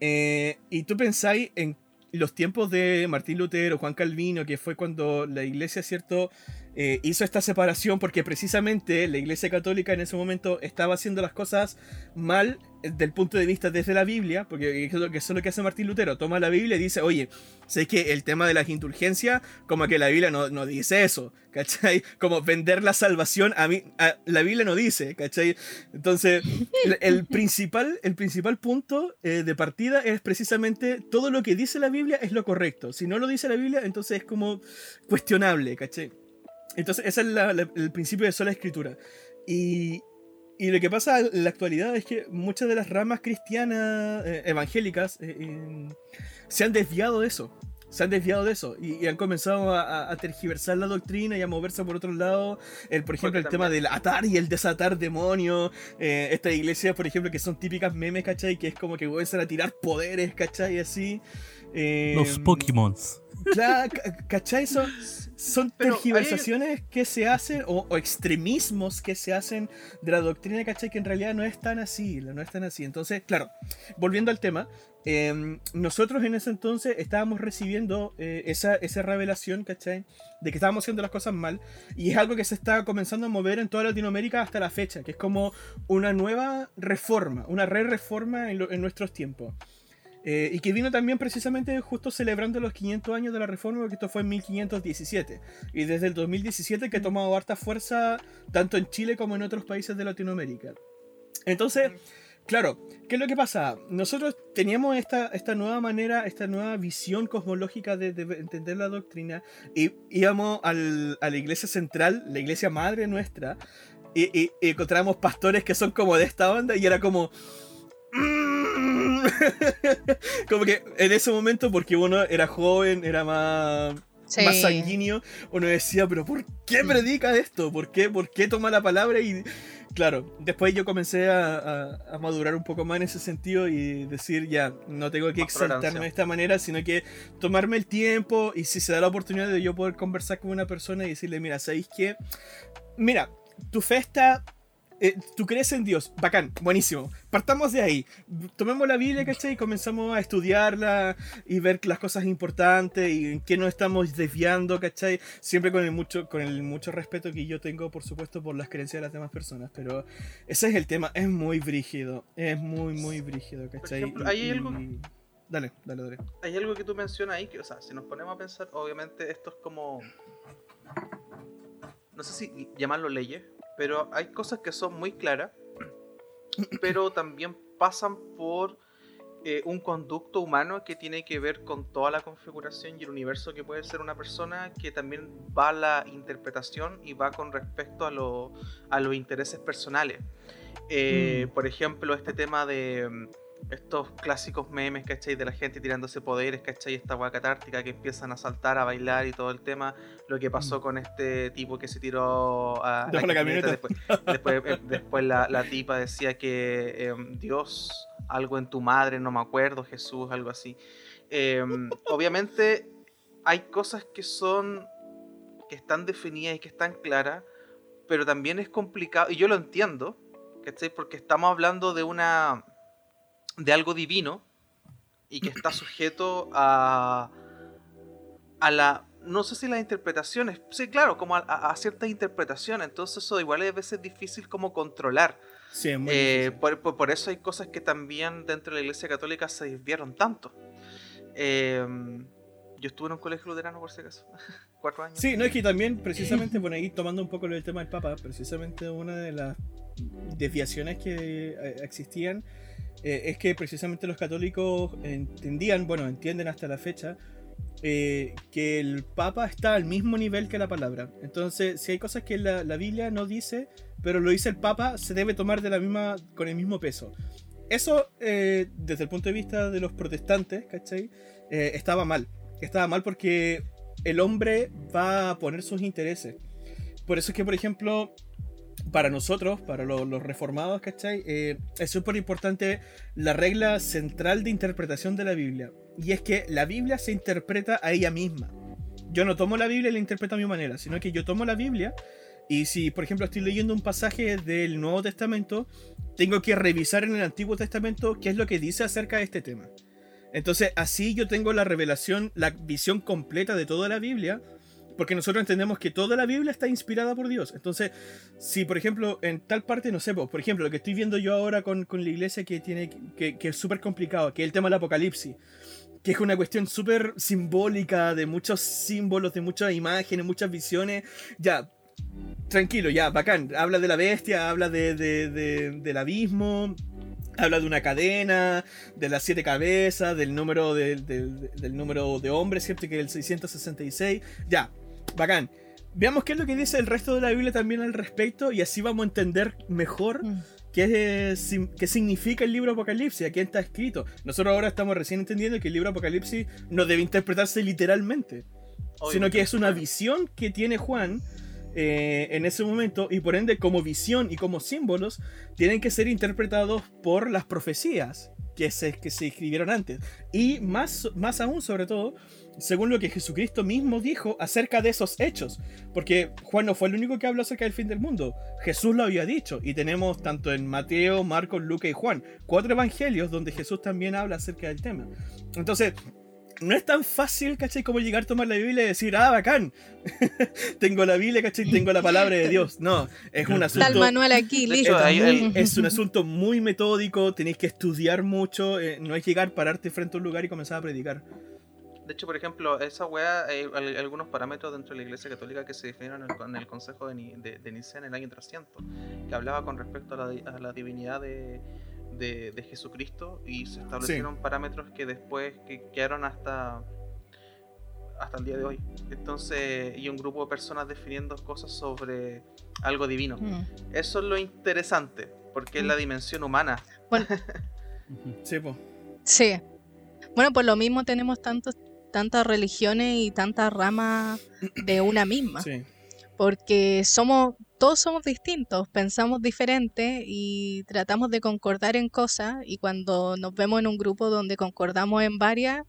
eh, y tú pensáis en los tiempos de Martín Lutero, Juan Calvino, que fue cuando la iglesia, ¿cierto? Eh, hizo esta separación porque precisamente la Iglesia Católica en ese momento estaba haciendo las cosas mal del punto de vista desde la Biblia, porque eso es lo que hace Martín Lutero, toma la Biblia y dice, oye, sé que el tema de las indulgencias, como que la Biblia no, no dice eso, ¿cachai? Como vender la salvación, a mí, la Biblia no dice, ¿cachai? Entonces, el, principal, el principal punto eh, de partida es precisamente todo lo que dice la Biblia es lo correcto, si no lo dice la Biblia, entonces es como cuestionable, ¿cachai? Entonces, ese es el principio de sola escritura. Y, y, lo que pasa en la actualidad es que muchas de las ramas cristianas eh, evangélicas eh, se han desviado de eso. Se han desviado de eso y, han comenzado a, tergiversar la doctrina y a moverse por otro lado. El, por ejemplo, el tema del atar y el desatar demonios. Eh, estas iglesias, por ejemplo, que son típicas memes, ¿cachai? Que es como que comienzan a tirar poderes, ¿cachai? Así. Los Pokémon. Claro, ¿cachai? Son, son tergiversaciones que se hacen o, extremismos que se hacen de la doctrina, ¿cachai? Que en realidad no es tan así, no es tan así. Entonces, claro, volviendo al tema, em, nosotros en ese entonces estábamos recibiendo eh, esa, esa revelación, ¿cachai? De que estábamos haciendo las cosas mal y es algo que se está comenzando a mover en toda Latinoamérica hasta la fecha, que es como una nueva reforma, una re-reforma en, en nuestros tiempos. Eh, y que vino también precisamente justo celebrando los 500 años de la reforma, porque esto fue en 1517. Y desde el 2017 que ha tomado harta fuerza tanto en Chile como en otros países de Latinoamérica. Entonces, claro, ¿qué es lo que pasa? Nosotros teníamos esta, esta nueva manera, esta nueva visión cosmológica de, entender la doctrina, y íbamos al, a la iglesia central, la iglesia madre nuestra, y, y, y encontramos pastores que son como de esta onda, y era como como que en ese momento, porque uno era joven, era más, más sanguíneo, uno decía, pero ¿por qué predica esto? ¿Por qué, ¿Por qué toma la palabra? Y claro, después yo comencé a, madurar un poco más en ese sentido y decir, ya, no tengo que exaltarme de esta manera, sino que tomarme el tiempo y si se da la oportunidad de yo poder conversar con una persona y decirle, mira, ¿sabéis qué? Mira, tu fe está eh, tú crees en Dios, bacán, buenísimo. Partamos de ahí. Tomemos la Biblia, ¿cachai? Y comenzamos a estudiarla y ver las cosas importantes y en qué nos estamos desviando, ¿cachai? Siempre con el mucho, con el mucho respeto que yo tengo, por supuesto, por las creencias de las demás personas. Pero ese es el tema, es muy brígido. Es muy, muy brígido, ¿cachai? hay algo. Dale, dale, dale. Hay algo que tú mencionas ahí que, o sea, si nos ponemos a pensar, obviamente esto es como. No sé si llamarlo leyes pero hay cosas que son muy claras, pero también pasan por eh, un conducto humano que tiene que ver con toda la configuración y el universo que puede ser una persona, que también va a la interpretación y va con respecto a, a los intereses personales. Eh, mm. Por ejemplo, este tema de estos clásicos memes, ¿cachai? De la gente tirándose poderes, ¿cachai? Esta hueá catártica que empiezan a saltar, a bailar y todo el tema. Lo que pasó mm. con este tipo que se tiró a la, camioneta. Después, después, eh, la, tipa decía que em, Dios, algo en tu madre, no me acuerdo, Jesús, algo así. Em, obviamente hay cosas que son, que están definidas y que están claras, pero también es complicado, y yo lo entiendo, ¿cachai? Porque estamos hablando de una de algo divino y que está sujeto a, a la, no sé si las interpretaciones, sí, claro, como a, a, ciertas interpretaciones, entonces eso igual es a veces difícil como controlar. Sí, eh, por, por, eso hay cosas que también dentro de la Iglesia Católica se desviaron tanto. Em, yo estuve en un colegio luterano por si acaso, cuatro años. Sí, no es que también, precisamente por ahí tomando un poco el tema del Papa, precisamente una de las desviaciones que eh, existían eh, es que precisamente los católicos entendían, bueno, entienden hasta la fecha, eh, que el Papa está al mismo nivel que la palabra. Entonces, si hay cosas que la, Biblia no dice, pero lo dice el Papa, se debe tomar de la misma, con el mismo peso. Eso, eh, desde el punto de vista de los protestantes, ¿cachai? estaba mal. Estaba mal porque el hombre va a poner sus intereses. Por eso es que, por ejemplo, para nosotros, para los, reformados, ¿cachai? Eh, es súper importante la regla central de interpretación de la Biblia. Y es que la Biblia se interpreta a ella misma. Yo no tomo la Biblia y la interpreto a mi manera, sino que yo tomo la Biblia y si, por ejemplo, estoy leyendo un pasaje del Nuevo Testamento, tengo que revisar en el Antiguo Testamento qué es lo que dice acerca de este tema. Entonces, así yo tengo la revelación, la visión completa de toda la Biblia porque nosotros entendemos que toda la Biblia está inspirada por Dios. Entonces, si por ejemplo en tal parte, no sé, por ejemplo, lo que estoy viendo yo ahora con, con la iglesia que, tiene, que, que es súper complicado, que es el tema del apocalipsis que es una cuestión súper simbólica, de muchos símbolos, de muchas imágenes, muchas visiones. Ya, tranquilo, ya, bacán. Habla de la bestia, habla de, del abismo, habla de una cadena, de las siete cabezas, del número de, del número de hombres, ¿cierto? Que es el 666. Ya, bacán. Veamos qué es lo que dice el resto de la Biblia también al respecto y así vamos a entender mejor mm. qué, qué significa el libro Apocalipsis, a quién está escrito. Nosotros ahora estamos recién entendiendo que el libro Apocalipsis no debe interpretarse literalmente, sino que es una visión que tiene Juan eh, en ese momento y por ende como visión y como símbolos tienen que ser interpretados por las profecías que se, que se escribieron antes. Y más, más aún, sobre todo, según lo que Jesucristo mismo dijo acerca de esos hechos. Porque Juan no fue el único que habló acerca del fin del mundo. Jesús lo había dicho. Y tenemos tanto en Mateo, Marcos, Lucas y Juan cuatro evangelios donde Jesús también habla acerca del tema. Entonces, no es tan fácil, ¿cachai? Como llegar a tomar la Biblia y decir, ah, bacán, tengo la Biblia, ¿cachai? Tengo la palabra de Dios. No, es un asunto... Está manual aquí, listo. Es, un asunto muy metódico, tenéis que estudiar mucho, eh, no es llegar, pararte frente a un lugar y comenzar a predicar. De hecho, por ejemplo, esa weá, hay algunos parámetros dentro de la Iglesia Católica que se definieron en el, Consejo de, de, Nicea en el año 300, que hablaba con respecto a la divinidad de de, Jesucristo y se establecieron parámetros que después que quedaron hasta hasta el día de hoy. Entonces, y un grupo de personas definiendo cosas sobre algo divino. Mm. Eso es lo interesante, porque es la mm. dimensión humana. Bueno. sí, sí. Bueno, por lo mismo tenemos tantos, tantas religiones y tantas ramas de una misma. Sí. Porque somos, todos somos distintos, pensamos diferente y tratamos de concordar en cosas y cuando nos vemos en un grupo donde concordamos en varias,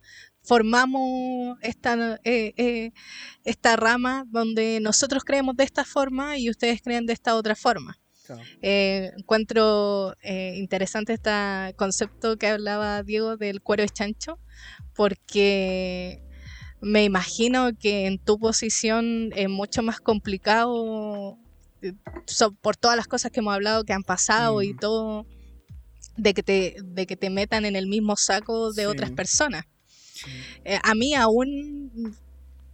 formamos esta, eh, eh, esta rama donde nosotros creemos de esta forma y ustedes creen de esta otra forma. Eh, encuentro interesante este concepto que hablaba Diego del cuero de chancho, porque me imagino que en tu posición es mucho más complicado por todas las cosas que hemos hablado que han pasado y mm. todo, de que, te, de que te metan en el mismo saco de otras personas. Eh, a mí aún,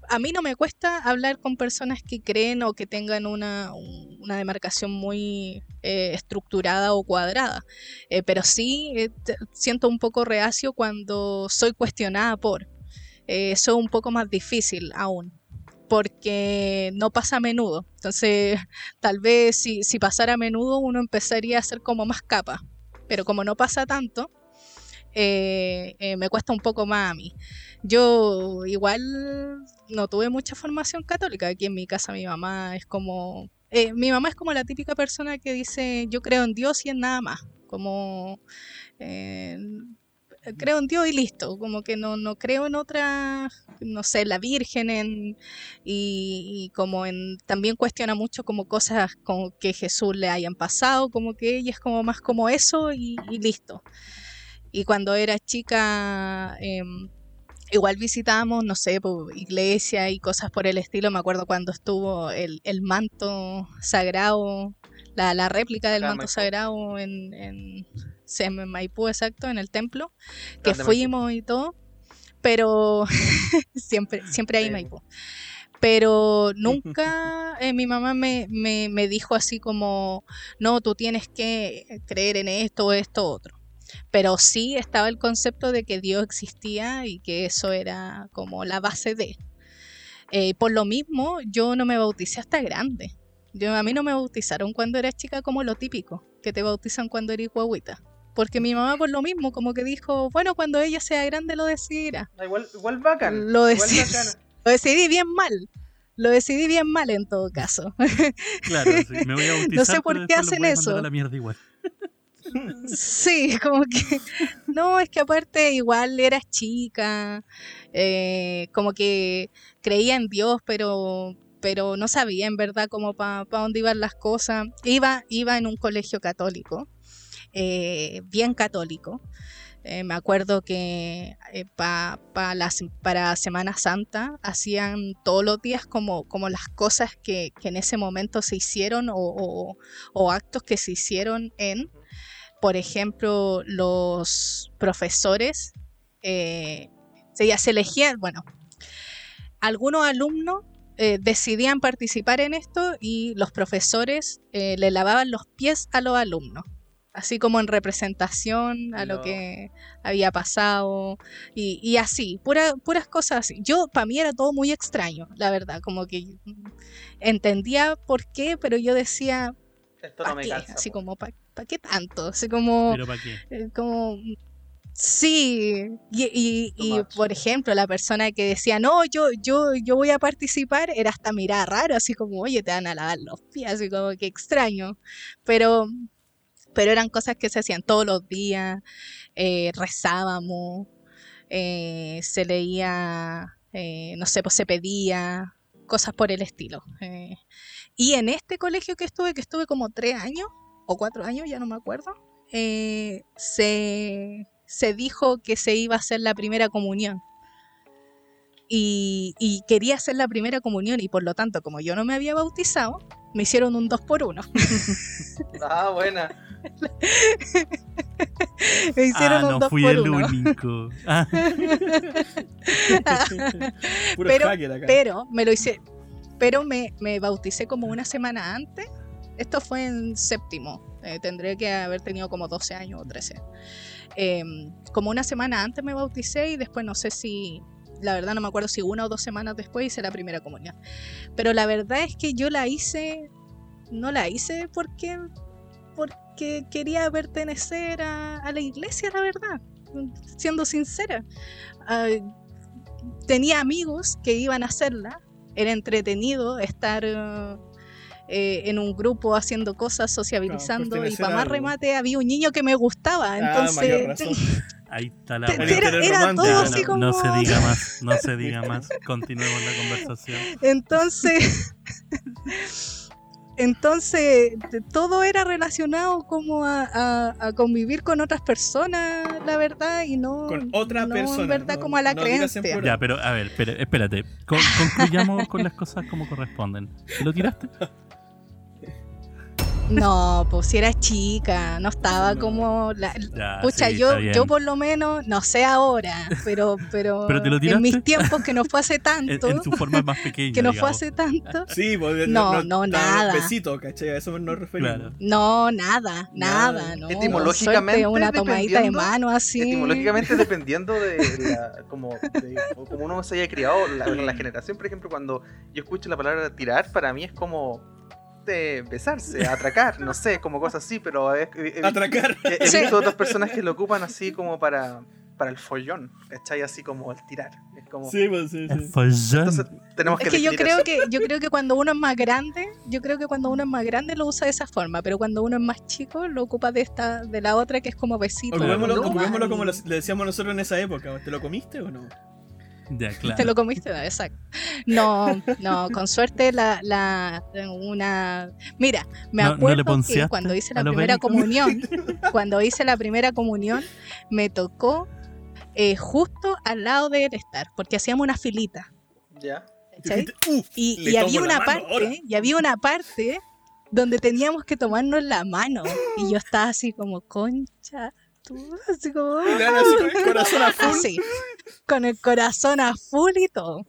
a mí no me cuesta hablar con personas que creen o que tengan una, una demarcación muy eh, estructurada o cuadrada, eh, pero sí siento un poco reacio cuando soy cuestionada por. eso es un poco más difícil aún porque no pasa a menudo. Entonces, tal vez si, si pasara a menudo uno empezaría a hacer como más capa, pero como no pasa tanto, eh, eh, me cuesta un poco más a mí. Yo igual no tuve mucha formación católica. Aquí en mi casa mi mamá es como... Eh, mi mamá es como la típica persona que dice yo creo en Dios y en nada más. Como creo en Dios y listo, como que no, no creo en otra, no sé, la Virgen en, y, como en, también cuestiona mucho como cosas como que Jesús le hayan pasado, como que ella es como más como eso y, listo. Y cuando era chica, em, igual visitábamos, no sé, iglesia y cosas por el estilo, me acuerdo cuando estuvo el, el manto sagrado, la, la réplica del manto sagrado en en Maipú, exacto, en el templo, que fuimos y todo, pero siempre, siempre hay Maipú. Pero nunca eh, mi mamá me, me, dijo así como, no, tú tienes que creer en esto, esto, otro. Pero sí estaba el concepto de que Dios existía y que eso era como la base de. Eh, por lo mismo, yo no me bauticé hasta grande. Yo, a mí no me bautizaron cuando era chica como lo típico, que te bautizan cuando eres guaguita. Porque mi mamá por lo mismo, como que dijo, bueno, cuando ella sea grande lo decidirá. Ah, igual, igual bacán. Lo, lo decidí bien mal. Lo decidí bien mal en todo caso. Claro, sí, me voy a bautizar, No sé por qué hacen eso. la mierda igual. Sí, como que no, es que aparte igual eras chica, eh, como que creía en Dios, pero pero no sabía en verdad cómo para pa dónde iban las cosas. Iba, iba en un colegio católico, eh, bien católico. Eh, me acuerdo que eh, para Semana Santa hacían todos los días como, como las cosas que, que en ese momento se hicieron o- o actos que se hicieron en, por ejemplo, los profesores. eh, se, ya se elegían, bueno, algunos alumnos eh, decidían participar en esto y los profesores eh, le lavaban los pies a los alumnos, así como en representación a lo que había pasado y, y así, pura- puras cosas así. Yo, para mí era todo muy extraño, la verdad, como que entendía por qué, pero yo decía, Esto no ¿para me qué? calza. Así como, ¿para qué tanto? Así como... ¿Pero para qué? Eh, como sí y, y- por ejemplo la persona que decía no yo yo yo voy a participar era hasta mirar raro así como oye te van a lavar los pies así como que extraño pero pero eran cosas que se hacían todos los días eh, rezábamos eh, se leía eh, no sé pues se pedía cosas por el estilo eh. Y en este colegio que estuve que estuve como tres años o cuatro años ya no me acuerdo eh, se, se dijo que se iba a hacer la primera comunión. Y, y quería hacer la primera comunión y por lo tanto, como yo no me había bautizado, me hicieron un dos por uno. Ah, buena. me hicieron ah, un no dos fui por el uno. único. Ah, Puro Pero- acá. Pero me lo hice, pero me, me bauticé como una semana antes. Esto fue en séptimo. eh, tendré que haber tenido como 12 años o 13. Em, como una semana antes me bauticé y después no sé si, la verdad no me acuerdo si una o dos semanas después hice la primera comunión. Pero la verdad es que yo la hice, no la hice porque, porque quería pertenecer a, a la iglesia, la verdad, siendo sincera. Ah, tenía amigos que iban a hacerla, era entretenido estar eh, eh, en un grupo haciendo cosas, sociabilizando y para a más algo. remate había un niño que me gustaba, Ah, entonces ahí está la era, todo así como... no se diga más, no se diga más. Continuemos la conversación. Entonces, entonces todo era relacionado como a, a- a convivir con otras personas, la verdad, y no, Con otra no persona. en verdad no- como a la no creencia. Ya, pero a ver, espérate. Con- concluyamos con las cosas como corresponden. ¿Te lo tiraste? No, pues si era chica, no estaba No. como la, Ya, Pucha, sí, yo, yo por lo menos, no sé ahora, pero, pero, ¿Pero te lo en mis tiempos que no fue hace tanto, en su forma más pequeña. que no fue hace tanto, Sí, pues, No, no, nada. Besito, ¿cachai? A eso nos referimos. Claro. no, nada, Nada. no. Etimológicamente, una tomadita de dependiendo- mano así. Etimológicamente, dependiendo de la, como, de- como uno se haya criado, la, la generación, por ejemplo, cuando yo escucho la palabra tirar, para mí es como de besarse, atracar, no sé, como cosas así, pero he, he- he- Atracar. he- he Sí. visto otras personas que lo ocupan así como para, para el follón, ¿cachai? Así como el tirar. Es como, Sí, pues sí, El follón. Entonces tenemos que Es que yo creo eso. que, yo creo que cuando uno es más grande, yo creo que cuando uno es más grande lo usa de esa forma, pero cuando uno es más chico lo ocupa de esta, de la otra que es como besito. Ocupémoslo, no, ocupémoslo como y- lo- le decíamos nosotros en esa época. ¿Te lo comiste o no? Ya, claro. Te lo comiste, ¿no? exacto. No, no, con suerte la, la una mira, me No- no le acuerdo que cuando hice la primera comunión, cuando hice la primera comunión, me tocó eh, justo al lado de él estar, porque hacíamos una filita. Ya. Y, había una mano parte, ahora. y había una parte donde teníamos que tomarnos la mano. Y yo estaba así como, concha, tú, así como. Y dan así con el corazón a full. Así, con el corazón a full y todo.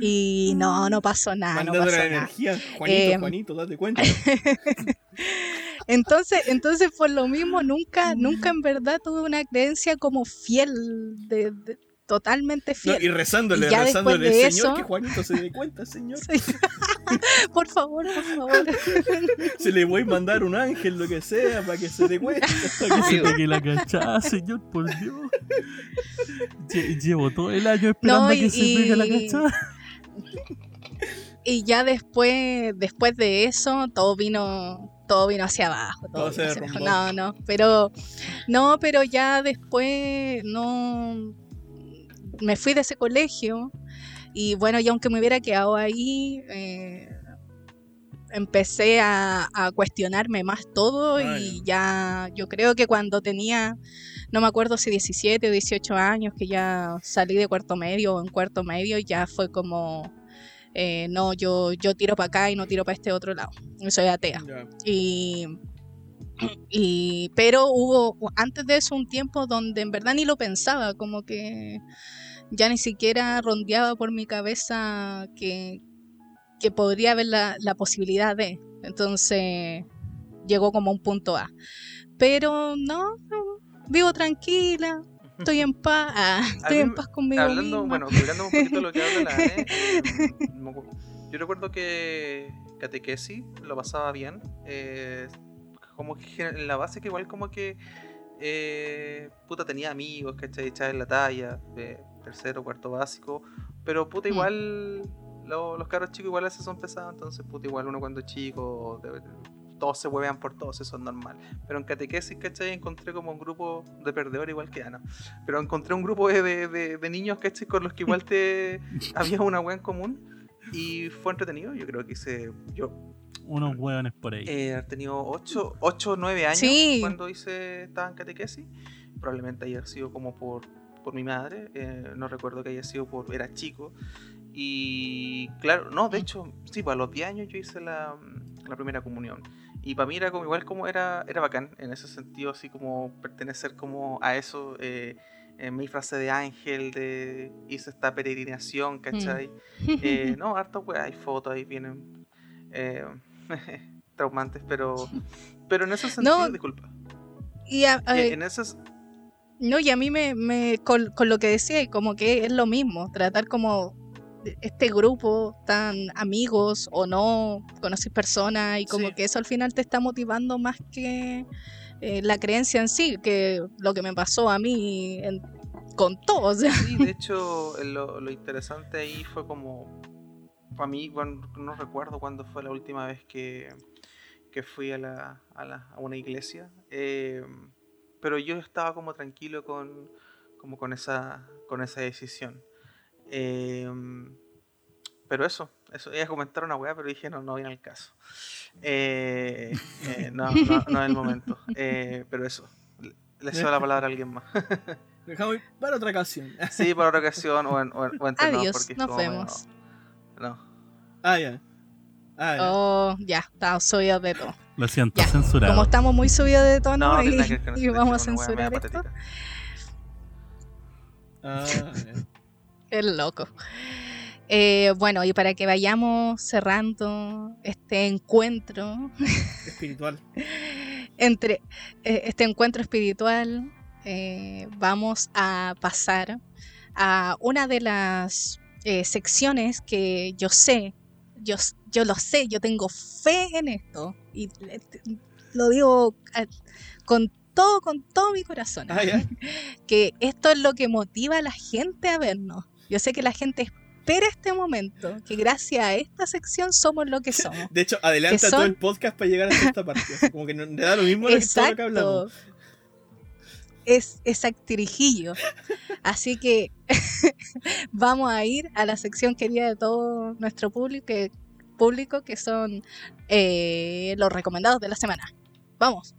Y no, no pasó nada, no Mandando pasó la nada. energía. Juanito, Eh, Juanito, date cuenta. Entonces, entonces por lo mismo, nunca, nunca en verdad tuve una creencia como fiel, de, de- totalmente No, fiel. y rezándole, Y ya rezándole, después de Señor, eso- que Juanito se dé cuenta, Señor. Sí. por favor, por favor. Se le voy a mandar un ángel, lo que sea, para que se dé cuenta. Que se pegue la cachada, señor, por Dios. Lle- Llevo todo el año esperando No, a que y- se pegue la y- cachada. Y ya después, después de eso, todo vino, todo vino hacia abajo. Todo Todo se vino hacia abajo. No, no, pero, no, pero ya después no me fui de ese colegio y bueno, y aunque me hubiera quedado ahí, eh, empecé a, a cuestionarme más todo y ya yo creo que cuando tenía, no me acuerdo si 17 o 18 años, que ya salí de cuarto medio o en cuarto medio, ya fue como, eh, no, yo, yo tiro para acá y no tiro para este otro lado. Soy atea. Y, y pero hubo antes de eso un tiempo donde en verdad ni lo pensaba, como que ya ni siquiera rondeaba por mi cabeza que, que podría haber la, la posibilidad de. Entonces llegó como un punto A. Pero no, vivo tranquila, estoy en paz, ah, estoy mí en paz conmigo Hablando, misma. bueno, hablando un poquito de lo que habla la eh, yo recuerdo que catequesis lo pasaba bien. eh, como que en la base que igual como que eh, puta tenía amigos, ¿cachai? Echaba en la talla, de tercero, cuarto básico. Pero puta Mm. igual lo- los caros chicos igual a veces son pesados, entonces puta igual uno cuando es chico, de- todos se huevean por todos, eso es normal. Pero en catequesis, ¿cachai? Encontré como un grupo de perdedores igual que Ana. Pero encontré un grupo de, de, de- de niños, ¿cachai? Con los que igual te había una wea en común. Y fue entretenido, yo creo que hice, yo Unos hueones por ahí. eh, haber tenido 8 o 9 años Sí. cuando hice, estaba en catequesis. Probablemente haya sido como por, por mi madre, eh, no recuerdo que haya sido por, era chico. Y claro, no, de hecho, sí, pues a los 10 años yo hice la, la primera comunión. Y para mí era como, igual como era, era bacán, en ese sentido, así como pertenecer como a eso. eh, en mi frase de ángel, de hice esta peregrinación, ¿cachai? Eh, no, harto pues hay fotos ahí vienen eh, traumantes, pero pero en ese sentido, No, disculpa. y a- a- eh, en esas No, y a mí me, me con, con lo que decía, como que es lo mismo, tratar como este grupo tan amigos o no, conoces personas y como Sí. que eso al final te está motivando más que eh, la creencia en sí, que lo que me pasó a mí en- con todo. O sea, sí, de hecho, lo, lo interesante ahí fue como para mí, cuando- no recuerdo cuándo fue la última vez que, que fui a, la, a, la- a una iglesia, eh, pero yo estaba como tranquilo con, como con, esa, con esa decisión. Eh, pero eso, eso, iba a comentar una weá, pero dije no, no viene al caso. Eh, eh, no, no, no es el momento. Eh, pero eso, le- cedo la palabra a alguien más. Dejamos para otra ocasión. Sí, para otra ocasión o en, o en- o entre nos, adiós, porque es nos medio- vemos. No. Ah, ya. Ah, ya. Oh, ya, estamos subidos de todo. Lo siento, Ya, censurado. Como estamos muy subidos de tono No, y, que de vamos a censurar esto. Ah, es loco. Eh, bueno, y para que vayamos cerrando este encuentro, Espiritual. entre eh, este encuentro espiritual, eh, vamos a pasar a una de las eh, secciones que yo sé, yo, yo lo sé, yo tengo fe en esto y lo digo a- con todo, con todo mi corazón, Ah, ya. que esto es lo que motiva a la gente a vernos. Yo sé que la gente espera este momento, que gracias a esta sección somos lo que somos. De hecho, adelanta todo el podcast para llegar hasta esta parte. Como que le da lo mismo lo que- todo lo que hablamos. Es, es actirijillo. Así que vamos a ir a la sección querida de todo nuestro público, que, público, que son eh, los recomendados de la semana. Vamos.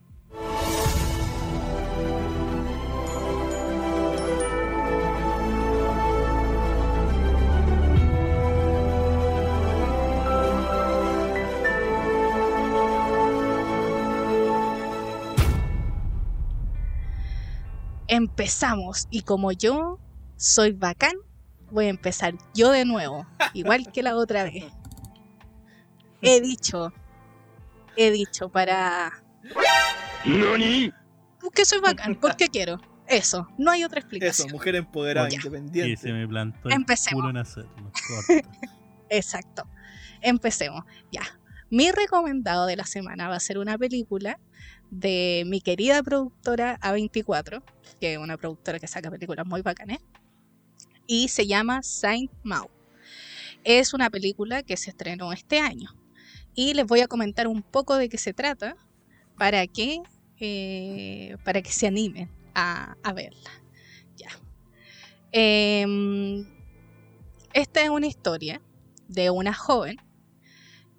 Empezamos. Y como yo soy bacán, voy a empezar yo de nuevo, igual que la otra vez. He dicho, he dicho para que soy bacán, porque quiero. Eso, no hay otra Eso, explicación. mujer empoderada, Ya. Y se independiente. me plantó el Empecemos. culo en. Exacto. Empecemos. Ya. Mi recomendado de la semana va a ser una película de mi querida productora A24, que es una productora que saca películas muy bacanes, y se llama Saint Maud. Es una película que se estrenó este año. Y les voy a comentar un poco de qué se trata para que, eh, para que se animen a, a verla. Ya. Em, esta es una historia de una joven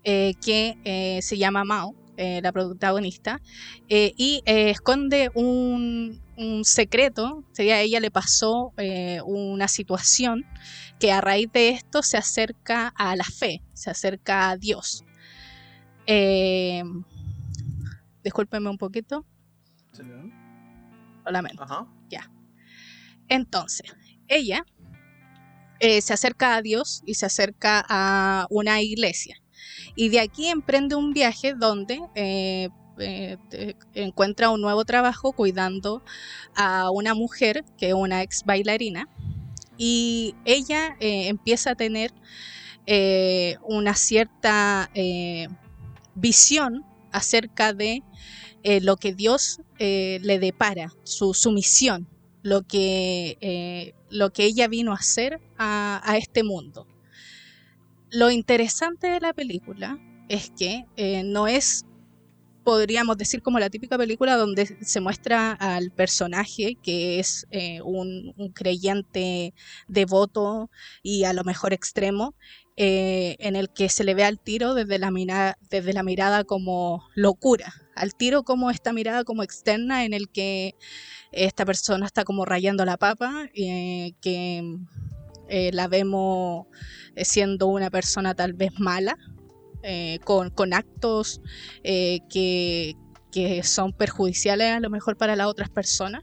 eh, que eh, se llama Mao, la protagonista, y esconde un, secreto, sería a ella le pasó una situación que a raíz de esto se acerca a la fe, se acerca a Dios. Eh, discúlpenme un poquito, lo lamento. Ajá. Entonces, ella eh, se acerca a Dios y se acerca a una iglesia. Y de aquí emprende un viaje donde eh, eh, encuentra un nuevo trabajo cuidando a una mujer que es una ex bailarina. Y ella eh, empieza a tener eh, una cierta eh, visión acerca de eh, lo que Dios eh, le depara, su, su misión, lo que, eh, lo que ella vino a hacer a, este mundo. Lo interesante de la película es que no es, podríamos decir, como la típica película donde se muestra al personaje que es un creyente devoto y a lo mejor extremo, eh, en el que se le ve al tiro desde la, mira- desde la mirada como locura, al tiro como esta mirada como externa en el que esta persona está como rayando la papa, eh, que eh, la vemos siendo una persona tal vez mala, con, con actos que, que son perjudiciales a lo mejor para las otras personas,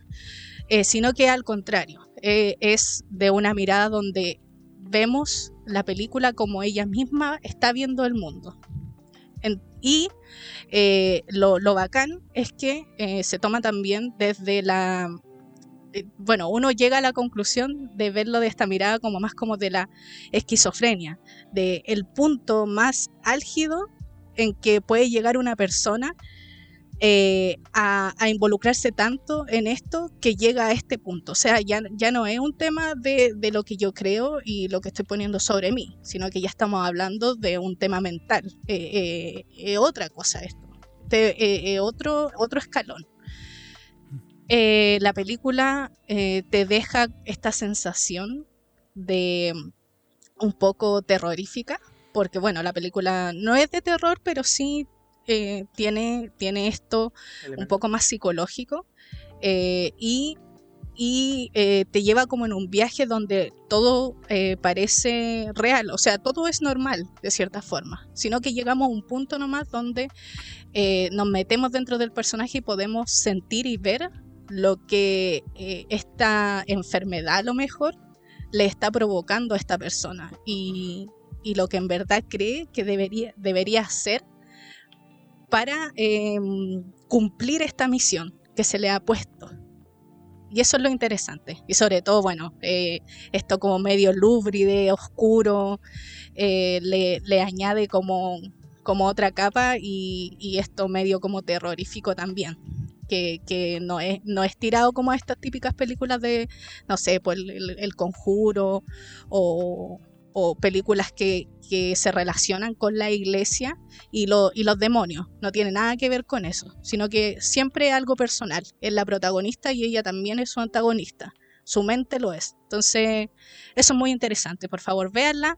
sino que al contrario, es de una mirada donde vemos la película como ella misma está viendo el mundo. Y eh, lo, lo bacán es que eh, se toma también desde la... eh, Bueno, uno llega a la conclusión de verlo de esta mirada como más como de la esquizofrenia, de el punto más álgido en que puede llegar una persona eh, a, involucrarse tanto en esto que llega a este punto. O sea, ya, ya no es un tema de, de lo que yo creo y lo que estoy poniendo sobre mí, sino que ya estamos hablando de un tema mental. Eh, eh, otra cosa esto. Eh, otro, otro escalón. La película te deja esta sensación de mm, un poco terrorífica, porque bueno, la película no es de terror, pero sí eh, tiene, tiene esto un poco más psicológico eh, y, y, eh, te lleva como en un viaje donde todo parece real, o sea, todo es normal de cierta forma, sino que llegamos a un punto nomás donde nos metemos dentro del personaje y podemos sentir y ver lo que esta enfermedad a lo mejor le está provocando a esta persona y, y lo que en verdad cree que debería, debería hacer para eh, cumplir esta misión que se le ha puesto. Y eso es lo interesante. Y sobre todo, bueno, eh, esto como medio lúbride, oscuro, eh, le, le añade como, como otra capa y, y esto medio como terrorífico también. Que, que no, es, no es tirado como estas típicas películas de, no sé, pues el, el- el conjuro o, o películas que, que se relacionan con la iglesia y, lo- y los demonios. No tiene nada que ver con eso, sino que siempre es algo personal. Es la protagonista y ella también es su antagonista. Su mente lo es. Entonces, eso es muy interesante. Por favor, véanla.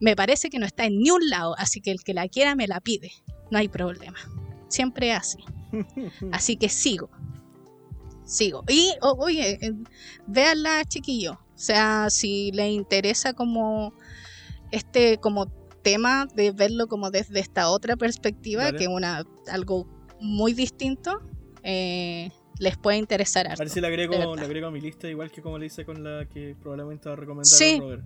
Me parece que no está en ni un lado, así que el que la quiera me la pide. No hay problema. Siempre es así. Así que sigo. Sigo. Y, oye, eh, véanla, chiquillo. O sea, si le interesa como este como tema de verlo como desde esta otra perspectiva, Vale. que es una algo muy distinto, eh, les puede interesar A harto. ver si agrego, agrego a mi lista, igual que como le hice con la que probablemente va a recomendar Sí. Robert.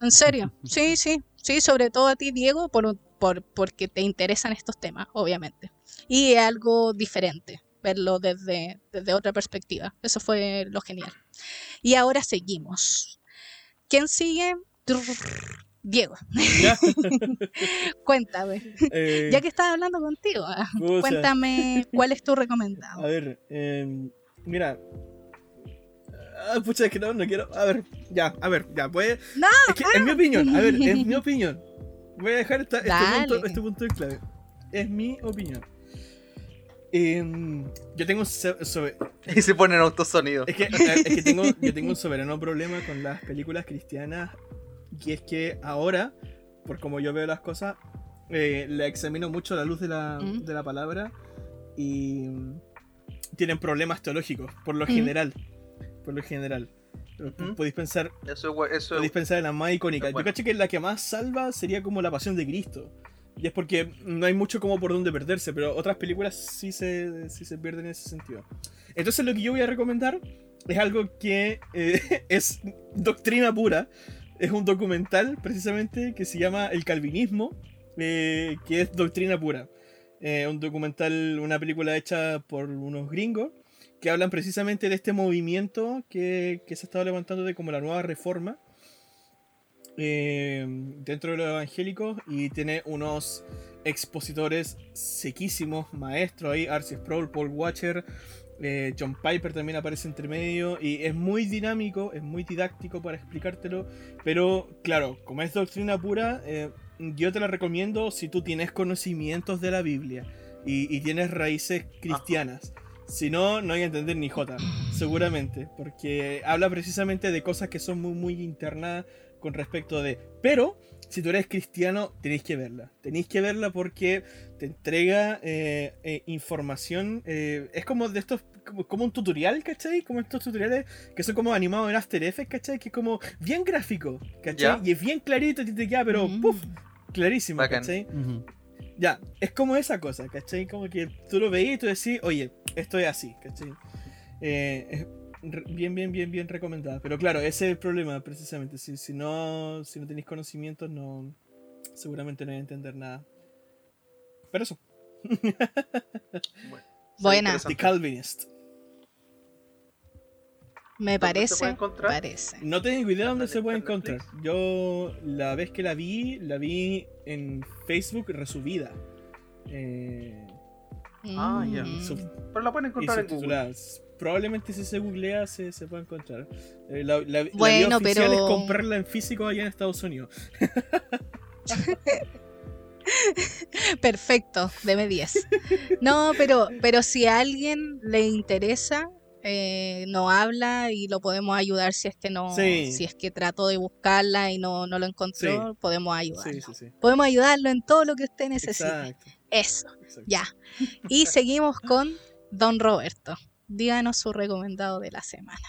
En serio, sí, sí, sí, sobre todo a ti, Diego, por, por, porque te interesan estos temas, obviamente. Y es algo diferente, verlo desde, desde otra perspectiva. Eso fue lo genial. Y ahora seguimos. ¿Quién sigue? Diego, Ya. cuéntame. Eh, Ya que estaba hablando contigo, ah, cuéntame cuál es tu A recomendado. ver, eh, mira. Ah, pucha, es que no, no quiero. A ver, ya, a ver, ya, pues. No, Es que, en mi opinión, a ver, es mi opinión. Voy a dejar esta- este, punto, este punto en clave. Es mi opinión. Em, yo tengo un so- sobre- Y se ponen autosonido. es que, es que tengo, yo tengo un soberano problema con las películas cristianas. Y es que ahora, por como yo veo las cosas, eh, la examino mucho a la luz de la, Mm. de la palabra y mm, tienen problemas teológicos, por lo Mm. general. Por lo general. Ujú. Podéis pensar, Eso, eso podéis pensar en la más icónica. Bueno. Yo caché que la que más salva sería como la pasión de Cristo. Y es porque no hay mucho como por dónde perderse, pero otras películas sí se, sí se pierden en ese sentido. Entonces lo que yo voy a recomendar es algo que eh, es doctrina pura. Es un documental precisamente que se llama El Calvinismo, eh, que es doctrina pura. Eh, un documental, una película hecha por unos gringos que hablan precisamente de este movimiento que, que se ha estado levantando de como la nueva reforma eh, dentro de los evangélicos y tiene unos expositores sequísimos, maestros ahí, Arcis Sproul, Paul Watcher, eh, John Piper también aparece entre medio y es muy dinámico, es muy didáctico para explicártelo, pero claro, como es doctrina pura, eh, yo te la recomiendo si tú tienes conocimientos de la Biblia y, y tienes raíces cristianas. Si no, no hay que entender ni Jota, seguramente, porque habla precisamente de cosas que son muy, muy internas con respecto de... Pero, si tú eres cristiano, tenéis que verla. Tenéis que verla porque te entrega eh, eh, información. eh, es como de estos... Como, como un tutorial, ¿cachai? Como estos tutoriales que son como animados en After Effects, ¿cachai? Que es como bien gráfico, ¿cachai? Ya. Y es bien clarito y te queda, pero Mm. ¡puf! Clarísimo, Bacán. ¿cachai? Ujú. Ya, es como esa cosa, ¿cachai? Como que tú lo veís y tú decís, oye, esto es así, ¿cachai? Eh, es bien, bien, bien, bien recomendada. Pero claro, ese es el problema, precisamente. Si, si no, si no tenéis conocimientos, no, seguramente no vais a entender nada. Pero eso, Bueno, Buena. The Calvinist. Me ¿Dónde se parece. puede? Parece. No tengo idea dónde se puede ¿Está en encontrar. Yo la vez que la vi, la vi en Facebook resubida. Eh, Ah, ya. Mm. Pero la pueden encontrar en Google. Probablemente si se googlea se, se puede encontrar. Eh, la, la- Bueno, oficial pero- es comprarla en físico allá en Estados Unidos. Perfecto, deme 10. No, pero, pero si a alguien le interesa, eh, no habla y lo podemos ayudar si es que no, Sí. si es que trató de buscarla y no, no lo encontró, podemos ayudarlo. Sí, sí, sí. Podemos ayudarlo en todo lo que usted necesite. Exacto. Eso, exacto. ya. Y seguimos con Don Roberto. Díganos su recomendado de la semana.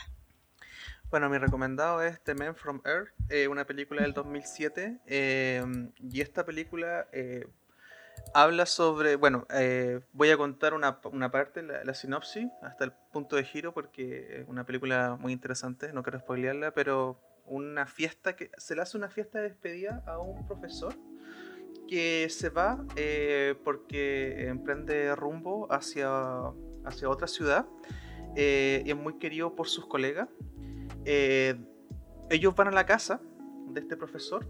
Bueno, mi recomendado es The Man from Earth, eh, una película del 2007. eh, y esta película eh, habla sobre. Bueno, eh, voy a contar una, una parte, la, la sinopsis, hasta el punto de giro, porque es una película muy interesante, no quiero spoilearla, pero una fiesta que. Se le hace una fiesta de despedida a un profesor que se va eh, porque emprende rumbo hacia, hacia otra ciudad eh, y es muy querido por sus colegas. Eh, ellos van a la casa de este profesor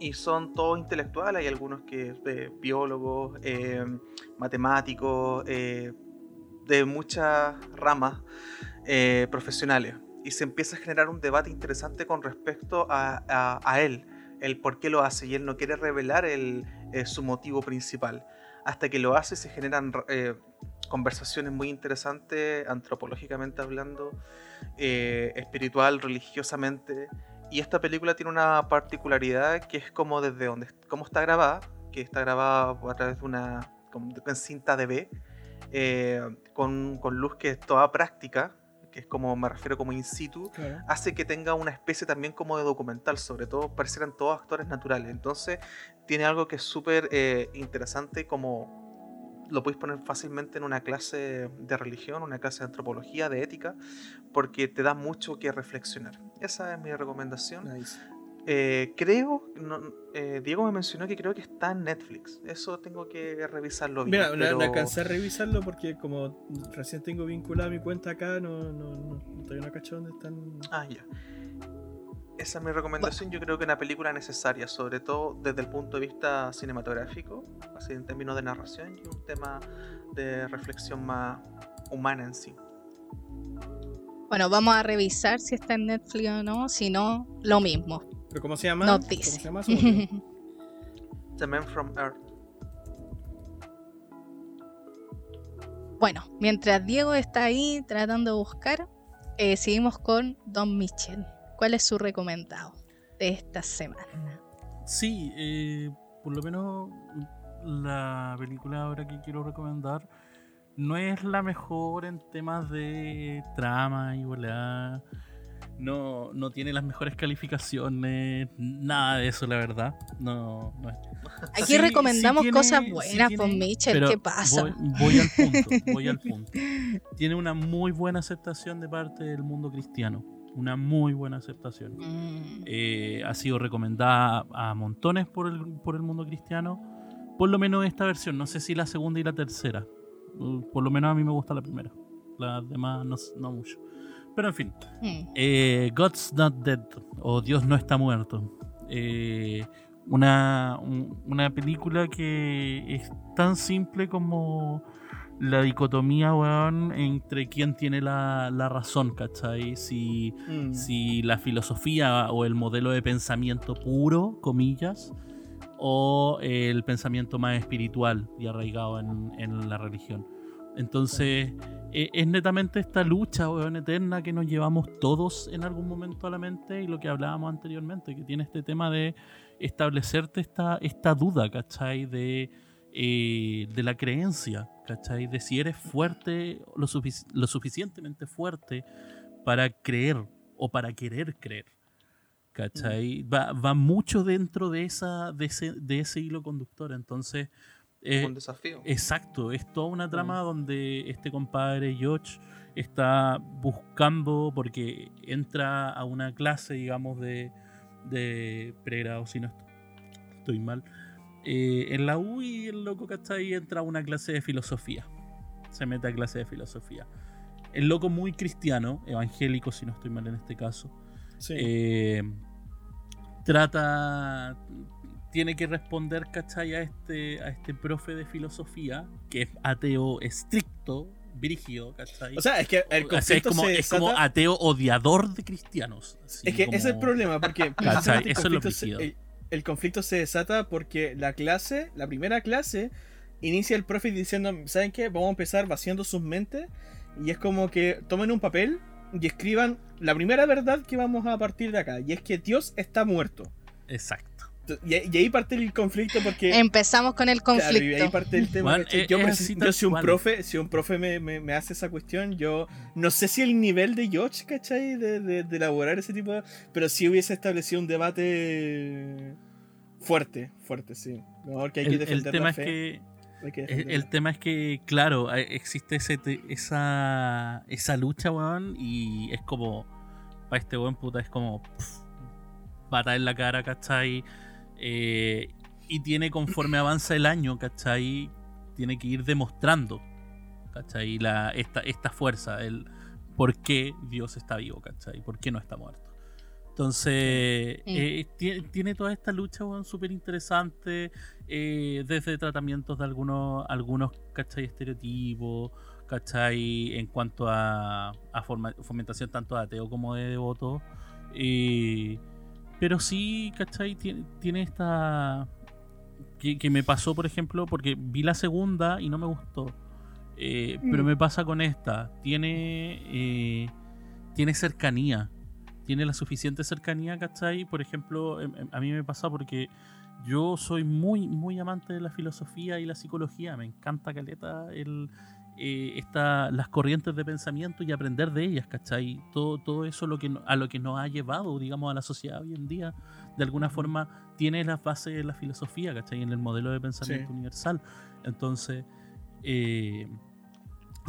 y son todos intelectuales, hay algunos que eh, biólogos, eh, matemáticos, eh, de muchas ramas eh, profesionales. Y se empieza a generar un debate interesante con respecto a, a- él, el por qué lo hace, y él no quiere revelar el, su motivo principal. Hasta que lo hace se generan conversaciones muy interesantes, antropológicamente hablando, espiritual, religiosamente. Y esta película tiene una particularidad que es como desde donde cómo está grabada, que está grabada a través de una en cinta DV, eh, con, con luz que es toda práctica, que es como me refiero como in situ, Claro. hace que tenga una especie también como de documental, sobre todo parecieran todos actores naturales. Entonces tiene algo que es súper eh, interesante como lo podéis poner fácilmente en una clase de religión, una clase de antropología, de ética, porque te da mucho que reflexionar. Esa es mi recomendación. Nice. Eh, creo, no- eh, Diego me mencionó que creo que está en Netflix. Eso tengo que revisarlo bien. Mira, pero- no alcancé a revisarlo porque como recién tengo vinculada mi cuenta acá, no, no, no, no todavía no cacho dónde están. Ah, ya. Esa es mi recomendación. Yo creo que una película necesaria, sobre todo desde el punto de vista cinematográfico, así en términos de narración y un tema de reflexión más humana en sí. Bueno, vamos a revisar si está en Netflix o no. Si no, lo mismo. ¿Pero cómo se llama? ¿Cómo dice. se llama? Se olvidó. The Man from Earth. bueno, mientras Diego está ahí tratando de buscar, eh, seguimos con Don Michel. ¿Cuál es su recomendado de esta semana? Sí, eh, por lo menos la película ahora que quiero recomendar no es la mejor en temas de trama y volada. No, no tiene las mejores calificaciones, nada de eso, la verdad. No, no es. Aquí Sí, recomendamos sí tiene- cosas buenas, tiene- pues Mitchell, ¿qué pasa? Voy, voy al punto, voy al punto. Tiene una muy buena aceptación de parte del mundo cristiano. Una muy buena aceptación. Mm, Eh, ha sido recomendada a montones por el, por el mundo cristiano. Por lo menos esta versión, no sé si la segunda y la tercera. Uh, Por lo menos a mí me gusta la primera. Las demás no, no mucho. Pero en fin, mm. eh, God's Not Dead o Dios no está muerto. Eh, una, un- una película que es tan simple como la dicotomía, weón, entre quién tiene la, la razón, ¿cachai? Si, Mm. si la filosofía o el modelo de pensamiento puro, comillas, o el pensamiento más espiritual y arraigado en, la religión. Entonces, eh, es netamente esta lucha weón, eterna que nos llevamos todos en algún momento a la mente y lo que hablábamos anteriormente, que tiene este tema de establecerte esta, duda, ¿cachai? De, eh, de la creencia, ¿cachai? De si eres fuerte, lo suficientemente fuerte para creer o para querer creer. ¿Cachai? Va, va mucho dentro de, esa, de, ese, de ese hilo conductor. Entonces, eh, un desafío. Exacto, es toda una trama donde este compadre George está buscando, porque entra a una clase, digamos, de, de pregrado, si no est- estoy mal, eh, en la U y el loco, ¿cachai? Entra a una clase de filosofía. Se mete a clase de filosofía. El loco muy cristiano, evangélico, si no estoy mal en este caso. Sí. Eh, trata. Tiene que responder, ¿cachai? A este, a este profe de filosofía, que es ateo estricto, brígido, ¿cachai? o sea, es que el O sea, es como, se es como ateo odiador de cristianos. Es que ese es el problema, porque el Eso es lo conflicto, se, el conflicto se desata porque la clase, la primera clase, inicia el profe diciendo, ¿saben qué? Vamos a empezar vaciando sus mentes y es como que tomen un papel y escriban la primera verdad que vamos a partir de acá, y es que Dios está muerto. Exacto. Y, y ahí parte el conflicto porque... Empezamos con el Claro, y conflicto. ahí parte el tema. Es- yo, es así yo si un profe, si un profe me, me- me hace esa cuestión, yo no sé si el nivel de George, ¿cachai? De, de- de elaborar ese tipo de. Pero sí hubiese establecido un debate fuerte, fuerte, sí. No, que hay que El, el defender tema la es fe, que hay que El, tema es que, claro, existe ese esa, esa lucha, weón, y es como, para este weón puta, es como, pff, bata en la cara, ¿cachai? Eh, y tiene, conforme avanza el año, ¿cachai? Tiene que ir demostrando, ¿cachai? La, esta, esta fuerza, el por qué Dios está vivo, ¿cachai? ¿Por qué no está muerto? Entonces, eh, tiene, tiene toda esta lucha, súper interesante eh, desde tratamientos de algunos, algunos ¿cachai? estereotipos, ¿cachai? En cuanto a, a forma- fomentación tanto de ateo como de devoto. Eh, pero sí, ¿cachai? Tiene, tiene esta... Que, que me pasó, por ejemplo, porque vi la segunda y no me gustó. Pero Mm. me pasa con esta. Tiene, tiene cercanía. Tiene la suficiente cercanía, ¿cachai? Por ejemplo, em- em- a mí me pasa porque yo soy muy, muy amante de la filosofía y la psicología. Me encanta, Caleta, el, eh, esta, las corrientes de pensamiento y aprender de ellas, ¿cachai? Todo, todo eso lo que, no- a lo que nos ha llevado, digamos, a la sociedad hoy en día, de alguna forma, tiene las bases de la filosofía, ¿cachai? En el modelo de pensamiento Sí. universal. Entonces, eh,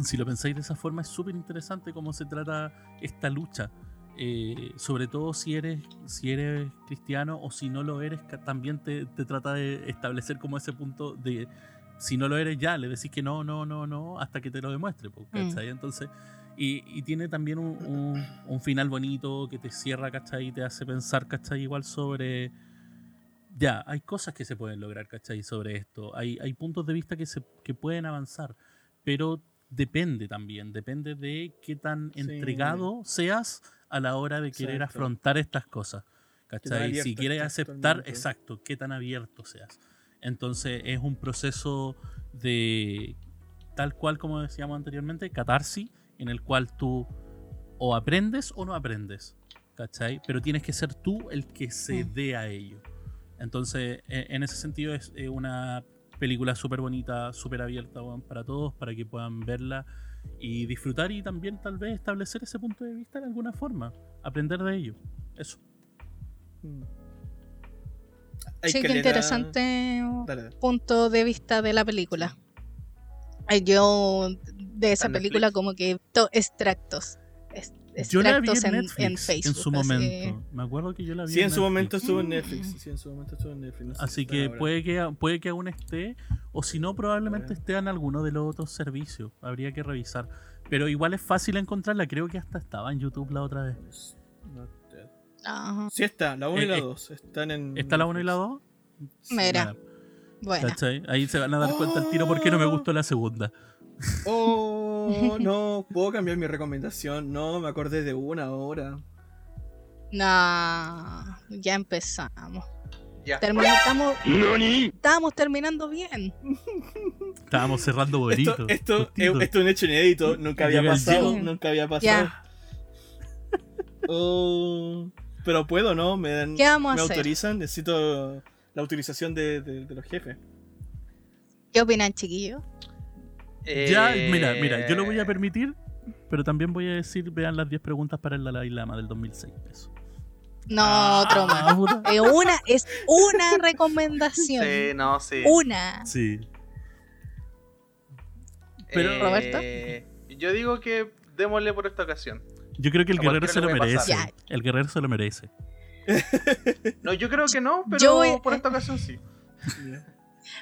si lo pensáis de esa forma, es súper interesante cómo se trata esta lucha. Eh, sobre todo si eres, si eres cristiano o si no lo eres, también te, te trata de establecer como ese punto de si no lo eres ya, le decís que no, no, no, no, hasta que te lo demuestre. po, ¿cachai? Entonces, y, y tiene también un, un- un final bonito que te cierra, ¿cachai? Y te hace pensar, ¿cachai? Igual sobre... Ya, hay cosas que se pueden lograr, ¿cachai? Sobre esto. Hay, hay puntos de vista que, se, que pueden avanzar, pero depende también, depende de qué tan Sí. entregado seas a la hora de querer Exacto. afrontar estas cosas. Si quieres aceptar, exacto, qué tan abierto seas. Entonces es un proceso de, tal cual como decíamos anteriormente, catarsis, en el cual tú o aprendes o no aprendes. ¿Cachai? Pero tienes que ser tú el que se Mm. dé a ello. Entonces, e- en ese sentido es una película súper bonita, súper abierta para todos, para que puedan verla y disfrutar y también tal vez establecer ese punto de vista de alguna forma, aprender de ello. Eso. Mm. Hay Sí, qué interesante Dale, dale. punto de vista de la película. Yo de esa ¿Está en película Netflix? como que he visto extractos. Yo la vi en en, Netflix en Facebook. en su momento. Me acuerdo que yo la vi Sí, en su Netflix. momento estuvo en Mm. Netflix. Sí, en su momento estuvo en Netflix. no Así que ahora. puede que, puede que aún esté, o si no, probablemente Bueno. esté en alguno de los otros servicios. Habría que revisar. Pero igual es fácil encontrarla, creo que hasta estaba en YouTube la otra vez. Ajá. Sí está, la 1 y Eh, la eh, 2 están en... ¿Está la 1 y la 2? Mira, bueno. ¿Cachai? Ahí se van a dar cuenta al tiro por qué no me gustó la segunda. Oh, no, puedo cambiar mi recomendación. No, me acordé de una ahora. No, ya empezamos. Ya. Termina- estamos, estábamos terminando bien. Estábamos cerrando bonito. Esto, esto, justito. esto es un hecho inédito. Nunca había pasado. Nunca había pasado. Ya. Oh, pero puedo, ¿no? Me, dan, ¿Qué vamos a me hacer? autorizan. Necesito la autorización de, de- de los jefes. ¿Qué opinan, chiquillos? Ya, mira, mira, yo lo voy a Eh, permitir, pero también voy a decir, vean las 10 preguntas para el Dalai Lama del 2006. Eso. No, otro más. Ah, puta. Es una, es una recomendación. Sí, no, sí. Una. Sí. Pero- Eh, ¿Roberto? Yo digo que démosle por esta ocasión. Yo creo que el guerrero se lo merece. El guerrero se lo merece. No, yo creo que no, pero Yo por esta ocasión sí.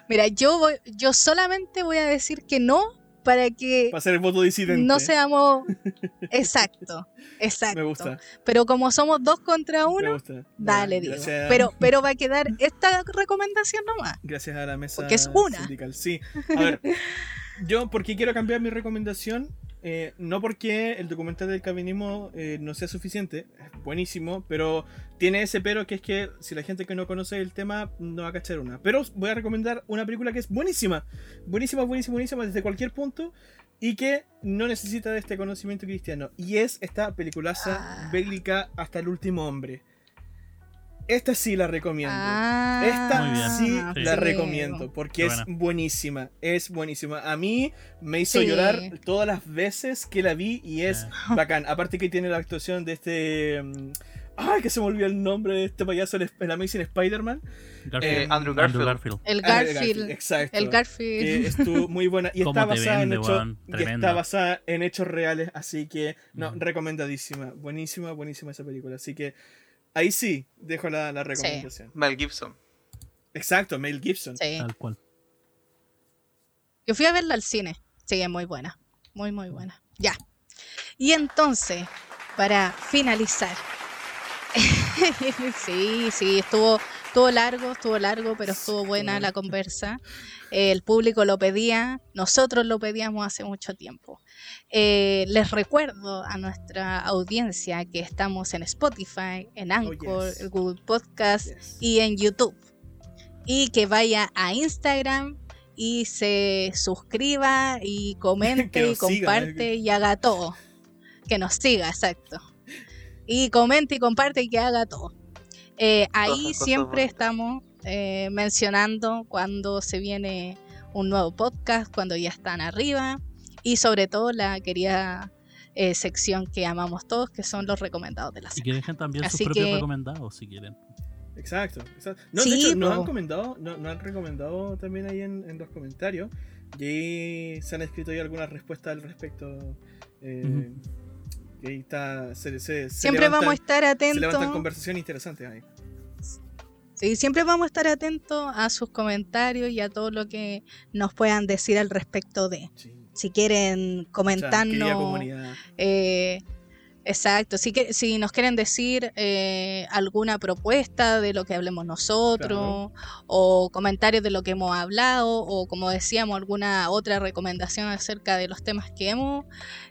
Mira, yo voy, yo solamente voy a decir que no para que Va a ser el voto disidente. no seamos exacto, exacto. Me gusta. Pero como somos dos contra Me uno, gusta. dale, gracias- Pero, pero va a quedar esta recomendación nomás. Gracias a la mesa Porque es una. sindical. Sí. A ver, yo porque quiero cambiar mi recomendación, eh, no porque el documental del calvinismo eh, no sea suficiente, es buenísimo, pero tiene ese pero que es que si la gente que no conoce el tema no va a cachar una. Pero voy a recomendar una película que es buenísima, buenísima, buenísima, buenísima desde cualquier punto y que no necesita de este conocimiento cristiano. Y es esta peliculaza Ah. bélica hasta el último hombre. Esta sí la recomiendo. Ah, Esta sí Sí. la sí. recomiendo porque Qué es buena. buenísima, es buenísima. A mí me hizo Sí. llorar todas las veces que la vi y es Eh. bacán. Aparte que tiene la actuación de este... mm, Ay, que se me olvidó el nombre de este payaso en el Amazing Spider-Man. Eh, Andrew Garfield. El Ah, Garfield. Exacto. El Garfield. estuvo muy buena y está basada, vende, en hechos, weón. y está basada en hechos reales, así que no, Mm. recomendadísima, buenísima, buenísima esa película, así que ahí sí dejo la, la recomendación. Mel Gibson. Exacto, Mel Gibson. Sí. Tal cual. Yo fui a verla al cine. Sí, es muy buena. Muy, muy buena. Ya. Y entonces, para finalizar. sí, sí, estuvo, estuvo largo, estuvo largo, pero estuvo buena la conversa. El público lo pedía, nosotros lo pedíamos hace mucho tiempo. Eh, les recuerdo a nuestra audiencia que estamos en Spotify, en Anchor, yes. en Google Podcast Yes. y en YouTube. Y que vaya a Instagram y se suscriba y comente y siga, comparte y haga todo. Que nos siga, exacto. Y comente y comparte y que haga todo. Eh, ahí siempre bonitas. estamos eh, mencionando cuando se viene un nuevo podcast, cuando ya están arriba y sobre todo la querida eh, sección que amamos todos, que son los recomendados de la Y semana. que dejen también sus propios recomendados si quieren. Exacto, exacto. No, Sí, de hecho, nos han comentado, no- nos han recomendado también ahí en, en los comentarios. Y se han escrito ahí algunas respuestas al respecto. Eh. Y ahí está. Se, se- se Siempre levantan- vamos a estar Se atentos. levantan conversaciones interesantes ahí. Sí, siempre vamos a estar atentos a sus comentarios y a todo lo que nos puedan decir al respecto de. Sí. Si quieren O sea, exacto, si, que, si nos quieren decir eh, alguna propuesta de lo que hablemos nosotros, o comentarios de lo que hemos hablado, o como decíamos, alguna otra recomendación acerca de los temas que hemos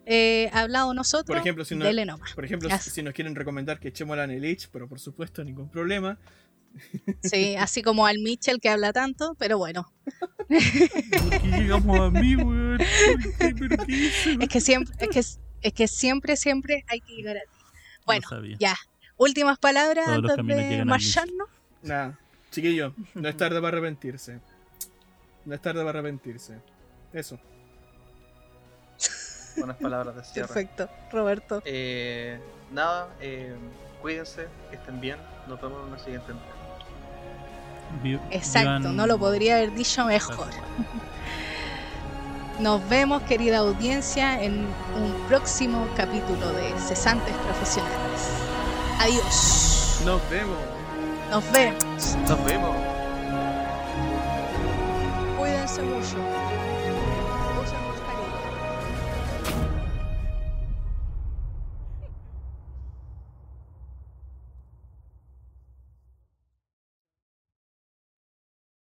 eh, hablado nosotros, Por ejemplo, si no- dele nomás. Por ejemplo, Así. si nos quieren recomendar que echemos a la Nelich, pero por supuesto, ningún problema. Sí, así como al Mitchell que habla tanto, pero bueno, ¿Por qué llegamos a mí? ¿Por qué? ¿Pero qué es que siempre, es que, es que siempre, siempre hay que llegar a ti. Bueno, No ya. Últimas palabras Todos antes de marcharnos. Nada. Chiquillo, no es tarde para arrepentirse. No es tarde para arrepentirse. Eso. Buenas palabras de cierre. Perfecto, Roberto. Eh, nada, eh, cuídense, que estén bien. Nos vemos en la siguiente entrega. Exacto, vivan- no lo podría haber dicho mejor. Nos vemos, querida audiencia, en un próximo capítulo de Cesantes Profesionales. Adiós. Nos vemos. Nos vemos. Nos vemos. Cuídense mucho.